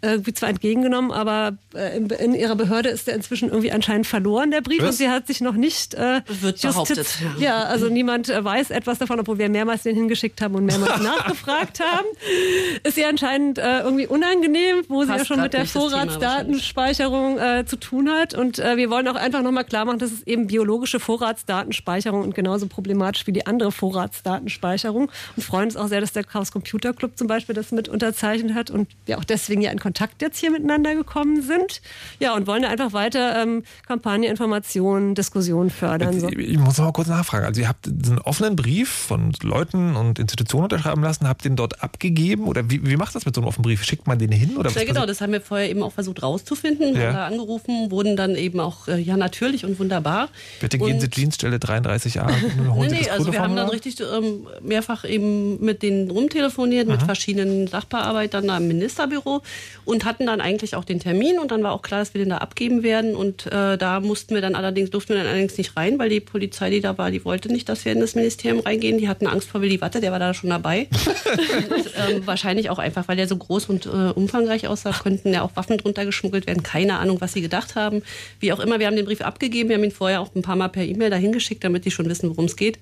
irgendwie zwar entgegengenommen, aber äh, in, in, ihrer Behörde ist er inzwischen irgendwie anscheinend verloren, der Brief. Was? Und sie hat sich noch nicht äh, Wird behauptet. Ja. ja, also niemand äh, weiß etwas davon, obwohl wir mehrmals den hingeschickt haben und mehrmals nachgefragt haben. Ist ihr anscheinend äh, irgendwie unangenehm, wo Passt sie ja schon mit der Vorratsdatenspeicherung äh, zu tun hat. Und äh, wir wollen auch einfach nochmal klar machen, dass es eben biologische Vorratsdatenspeicherung und genauso problematisch wie die andere Vorratsdatenspeicherung. Und freuen uns auch sehr, dass der Chaos Computer Club zum Beispiel das mit unterzeichnet hat und wir auch deswegen ja in Kontakt jetzt hier miteinander gekommen sind. Ja, und wollen einfach weiter ähm, Kampagne, Informationen, Diskussionen fördern. So. Ich muss noch mal kurz nachfragen. Also ihr habt einen offenen Brief von Leuten und Institutionen unterschreiben lassen, habt den dort abgegeben oder wie, wie macht das mit so einem offenen Brief? Schickt man den hin oder Ja, genau, das haben wir vorher eben auch versucht rauszufinden, Ja. haben da angerufen, wurden dann eben auch, äh, ja natürlich und wunderbar. Bitte gehen und Sie Jeansstelle 33a und holen Nee, Sie nee, also wir haben dann richtig ähm, mehrfach eben mit denen rumtelefoniert, mit Mhm. verschiedenen Sachbearbeitern da im Ministerbüro und hatten dann eigentlich auch den Termin und dann war auch klar, dass wir den da abgeben werden und äh, da mussten wir dann allerdings, durften wir dann allerdings nicht rein, weil die Polizei, die da war, die wollte nicht, dass wir in das Ministerium reingehen. Die hatten Angst vor Willy Watte, der war da schon dabei. und, ähm, wahrscheinlich auch einfach, weil der so groß und äh, umfangreich aussah, könnten ja auch Waffen drunter geschmuggelt werden. Keine Ahnung, was sie gedacht haben. Wie auch immer, wir haben den Brief abgegeben. Wir haben ihn vorher auch ein paar Mal per E-Mail dahin geschickt, damit die schon wissen, worum es geht.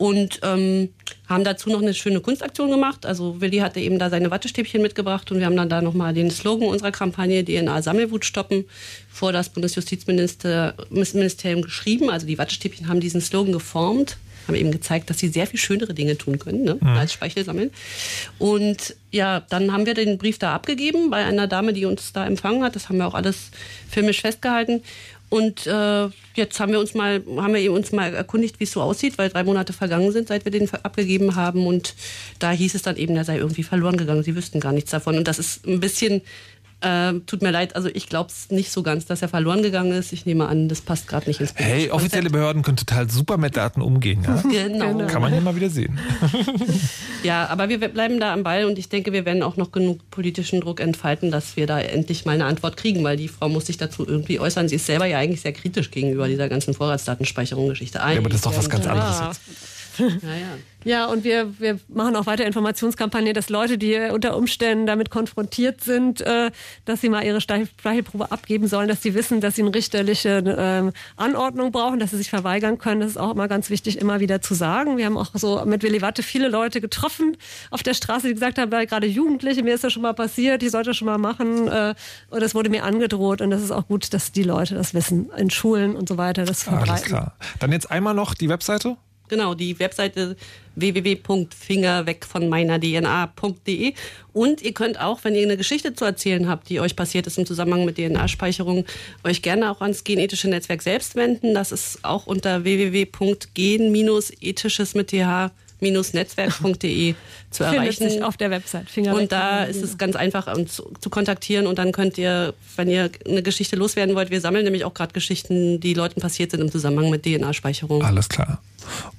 Und ähm, haben dazu noch eine schöne Kunstaktion gemacht. Also Willi hatte eben da seine Wattestäbchen mitgebracht und wir haben dann da nochmal den Slogan unserer Kampagne DNA Sammelwut stoppen vor das Bundesjustizministerium geschrieben. Also die Wattestäbchen haben diesen Slogan geformt, haben eben gezeigt, dass sie sehr viel schönere Dinge tun können, ne? Mhm. als Speichel sammeln. Und ja, dann haben wir den Brief da abgegeben bei einer Dame, die uns da empfangen hat. Das haben wir auch alles filmisch festgehalten. Und äh, jetzt haben wir uns mal, haben wir uns mal erkundigt, wie es so aussieht, weil drei Monate vergangen sind, seit wir den abgegeben haben. Und da hieß es dann eben, er sei irgendwie verloren gegangen. Sie wüssten gar nichts davon. Und das ist ein bisschen, äh, tut mir leid, also ich glaube es nicht so ganz, dass er verloren gegangen ist. Ich nehme an, das passt gerade nicht ins Bild. Hey, offizielle Behörden können total super mit Daten umgehen. Ja? Genau. Kann man hier mal wieder sehen. Ja, aber wir bleiben da am Ball und ich denke, wir werden auch noch genug politischen Druck entfalten, dass wir da endlich mal eine Antwort kriegen, weil die Frau muss sich dazu irgendwie äußern. Sie ist selber ja eigentlich sehr kritisch gegenüber dieser ganzen Vorratsdatenspeicherung-Geschichte. Ja, aber das ist doch was ganz anderes Ja. Ja, ja. Ja, und wir, wir machen auch weiter Informationskampagne, dass Leute, die unter Umständen damit konfrontiert sind, äh, dass sie mal ihre Speichelprobe abgeben sollen, dass sie wissen, dass sie eine richterliche ähm, Anordnung brauchen, dass sie sich verweigern können. Das ist auch immer ganz wichtig, immer wieder zu sagen. Wir haben auch so mit Willi Watte viele Leute getroffen auf der Straße, die gesagt haben, weil gerade Jugendliche, mir ist das schon mal passiert, ich sollte das schon mal machen. Äh, und das wurde mir angedroht. Und das ist auch gut, dass die Leute das wissen, in Schulen und so weiter, das Alles verbreiten. klar. Dann jetzt einmal noch die Webseite. Genau, die Webseite www.fingerwegvonmeinerdna.de und ihr könnt auch, wenn ihr eine Geschichte zu erzählen habt, die euch passiert ist im Zusammenhang mit DNA-Speicherung, euch gerne auch ans genethische Netzwerk selbst wenden. Das ist auch unter www.gen-ethisches mit th netzwerk.de zu Findet erreichen. sich auf der Website. Und da ist es ganz einfach uns zu, zu kontaktieren und dann könnt ihr, wenn ihr eine Geschichte loswerden wollt, wir sammeln nämlich auch gerade Geschichten, die Leuten passiert sind im Zusammenhang mit DNA-Speicherung. Alles klar.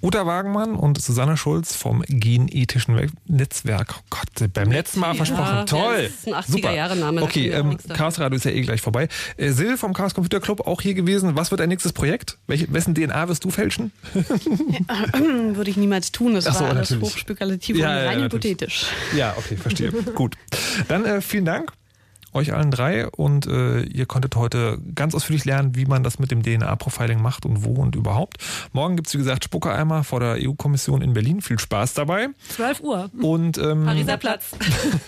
Uta Wagenmann und Susanne Schulz vom Genethischen We- Netzwerk. Oh Gott, beim letzten Mal versprochen. Ja, Toll. das ist ein 80er Super. Jahre Name, da Okay, ähm. Chaos Radio ist ja eh gleich vorbei. Äh, Sil vom Chaos Computer Club auch hier gewesen. Was wird dein nächstes Projekt? Welche, wessen DNA wirst du fälschen? Würde ich niemals tun. Das Ach so, war alles hochspekulativ Ja, und ja, rein hypothetisch. Ja, okay, verstehe. Gut. Dann äh, vielen Dank euch allen drei und äh, ihr konntet heute ganz ausführlich lernen, wie man das mit dem DNA-Profiling macht und wo und überhaupt. Morgen gibt's wie gesagt, Spuckereimer vor der EU-Kommission in Berlin. Viel Spaß dabei. 12 Uhr. Und ähm, Pariser Platz.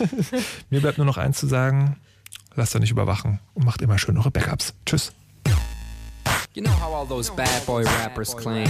mir bleibt nur noch eins zu sagen, lasst euch nicht überwachen und macht immer schön eure Backups. Tschüss. You know how all those bad boy rappers claim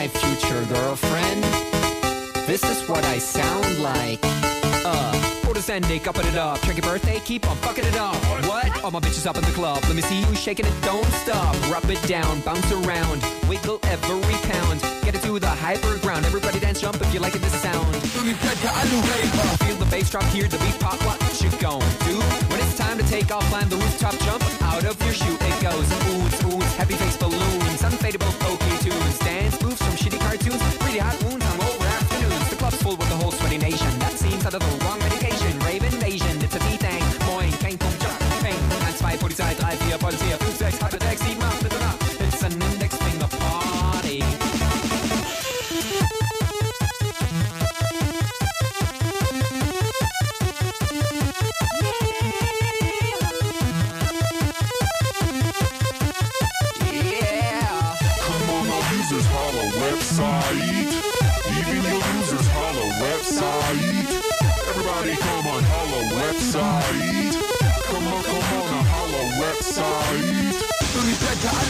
My future girlfriend. This is what I sound like. Uh, orders ending, upping it up. Check your birthday, keep on fucking it up. What? All my bitches up in the club. Let me see you shaking it, don't stop. Rub it down, bounce around, wiggle every pound. Get it to the hyper ground. Everybody dance, jump if you like it, this sound. Feel the bass drop, hear the beat pop. What you gon' do? When it's time to take off, climb the rooftop, jump out of your shoe. It goes oohs, oohs, heavy face balloons, unfadable pokey tunes, dance really hot wounds, afternoons. The club's full with the whole sweaty nation. That seems out of the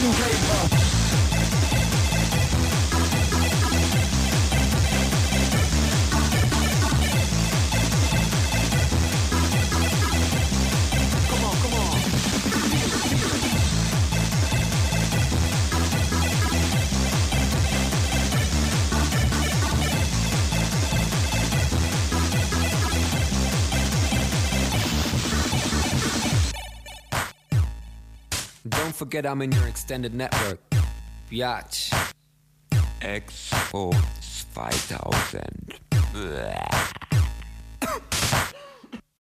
Satan forget I'm in your extended network. Biatch. Expo 2000. Bäh.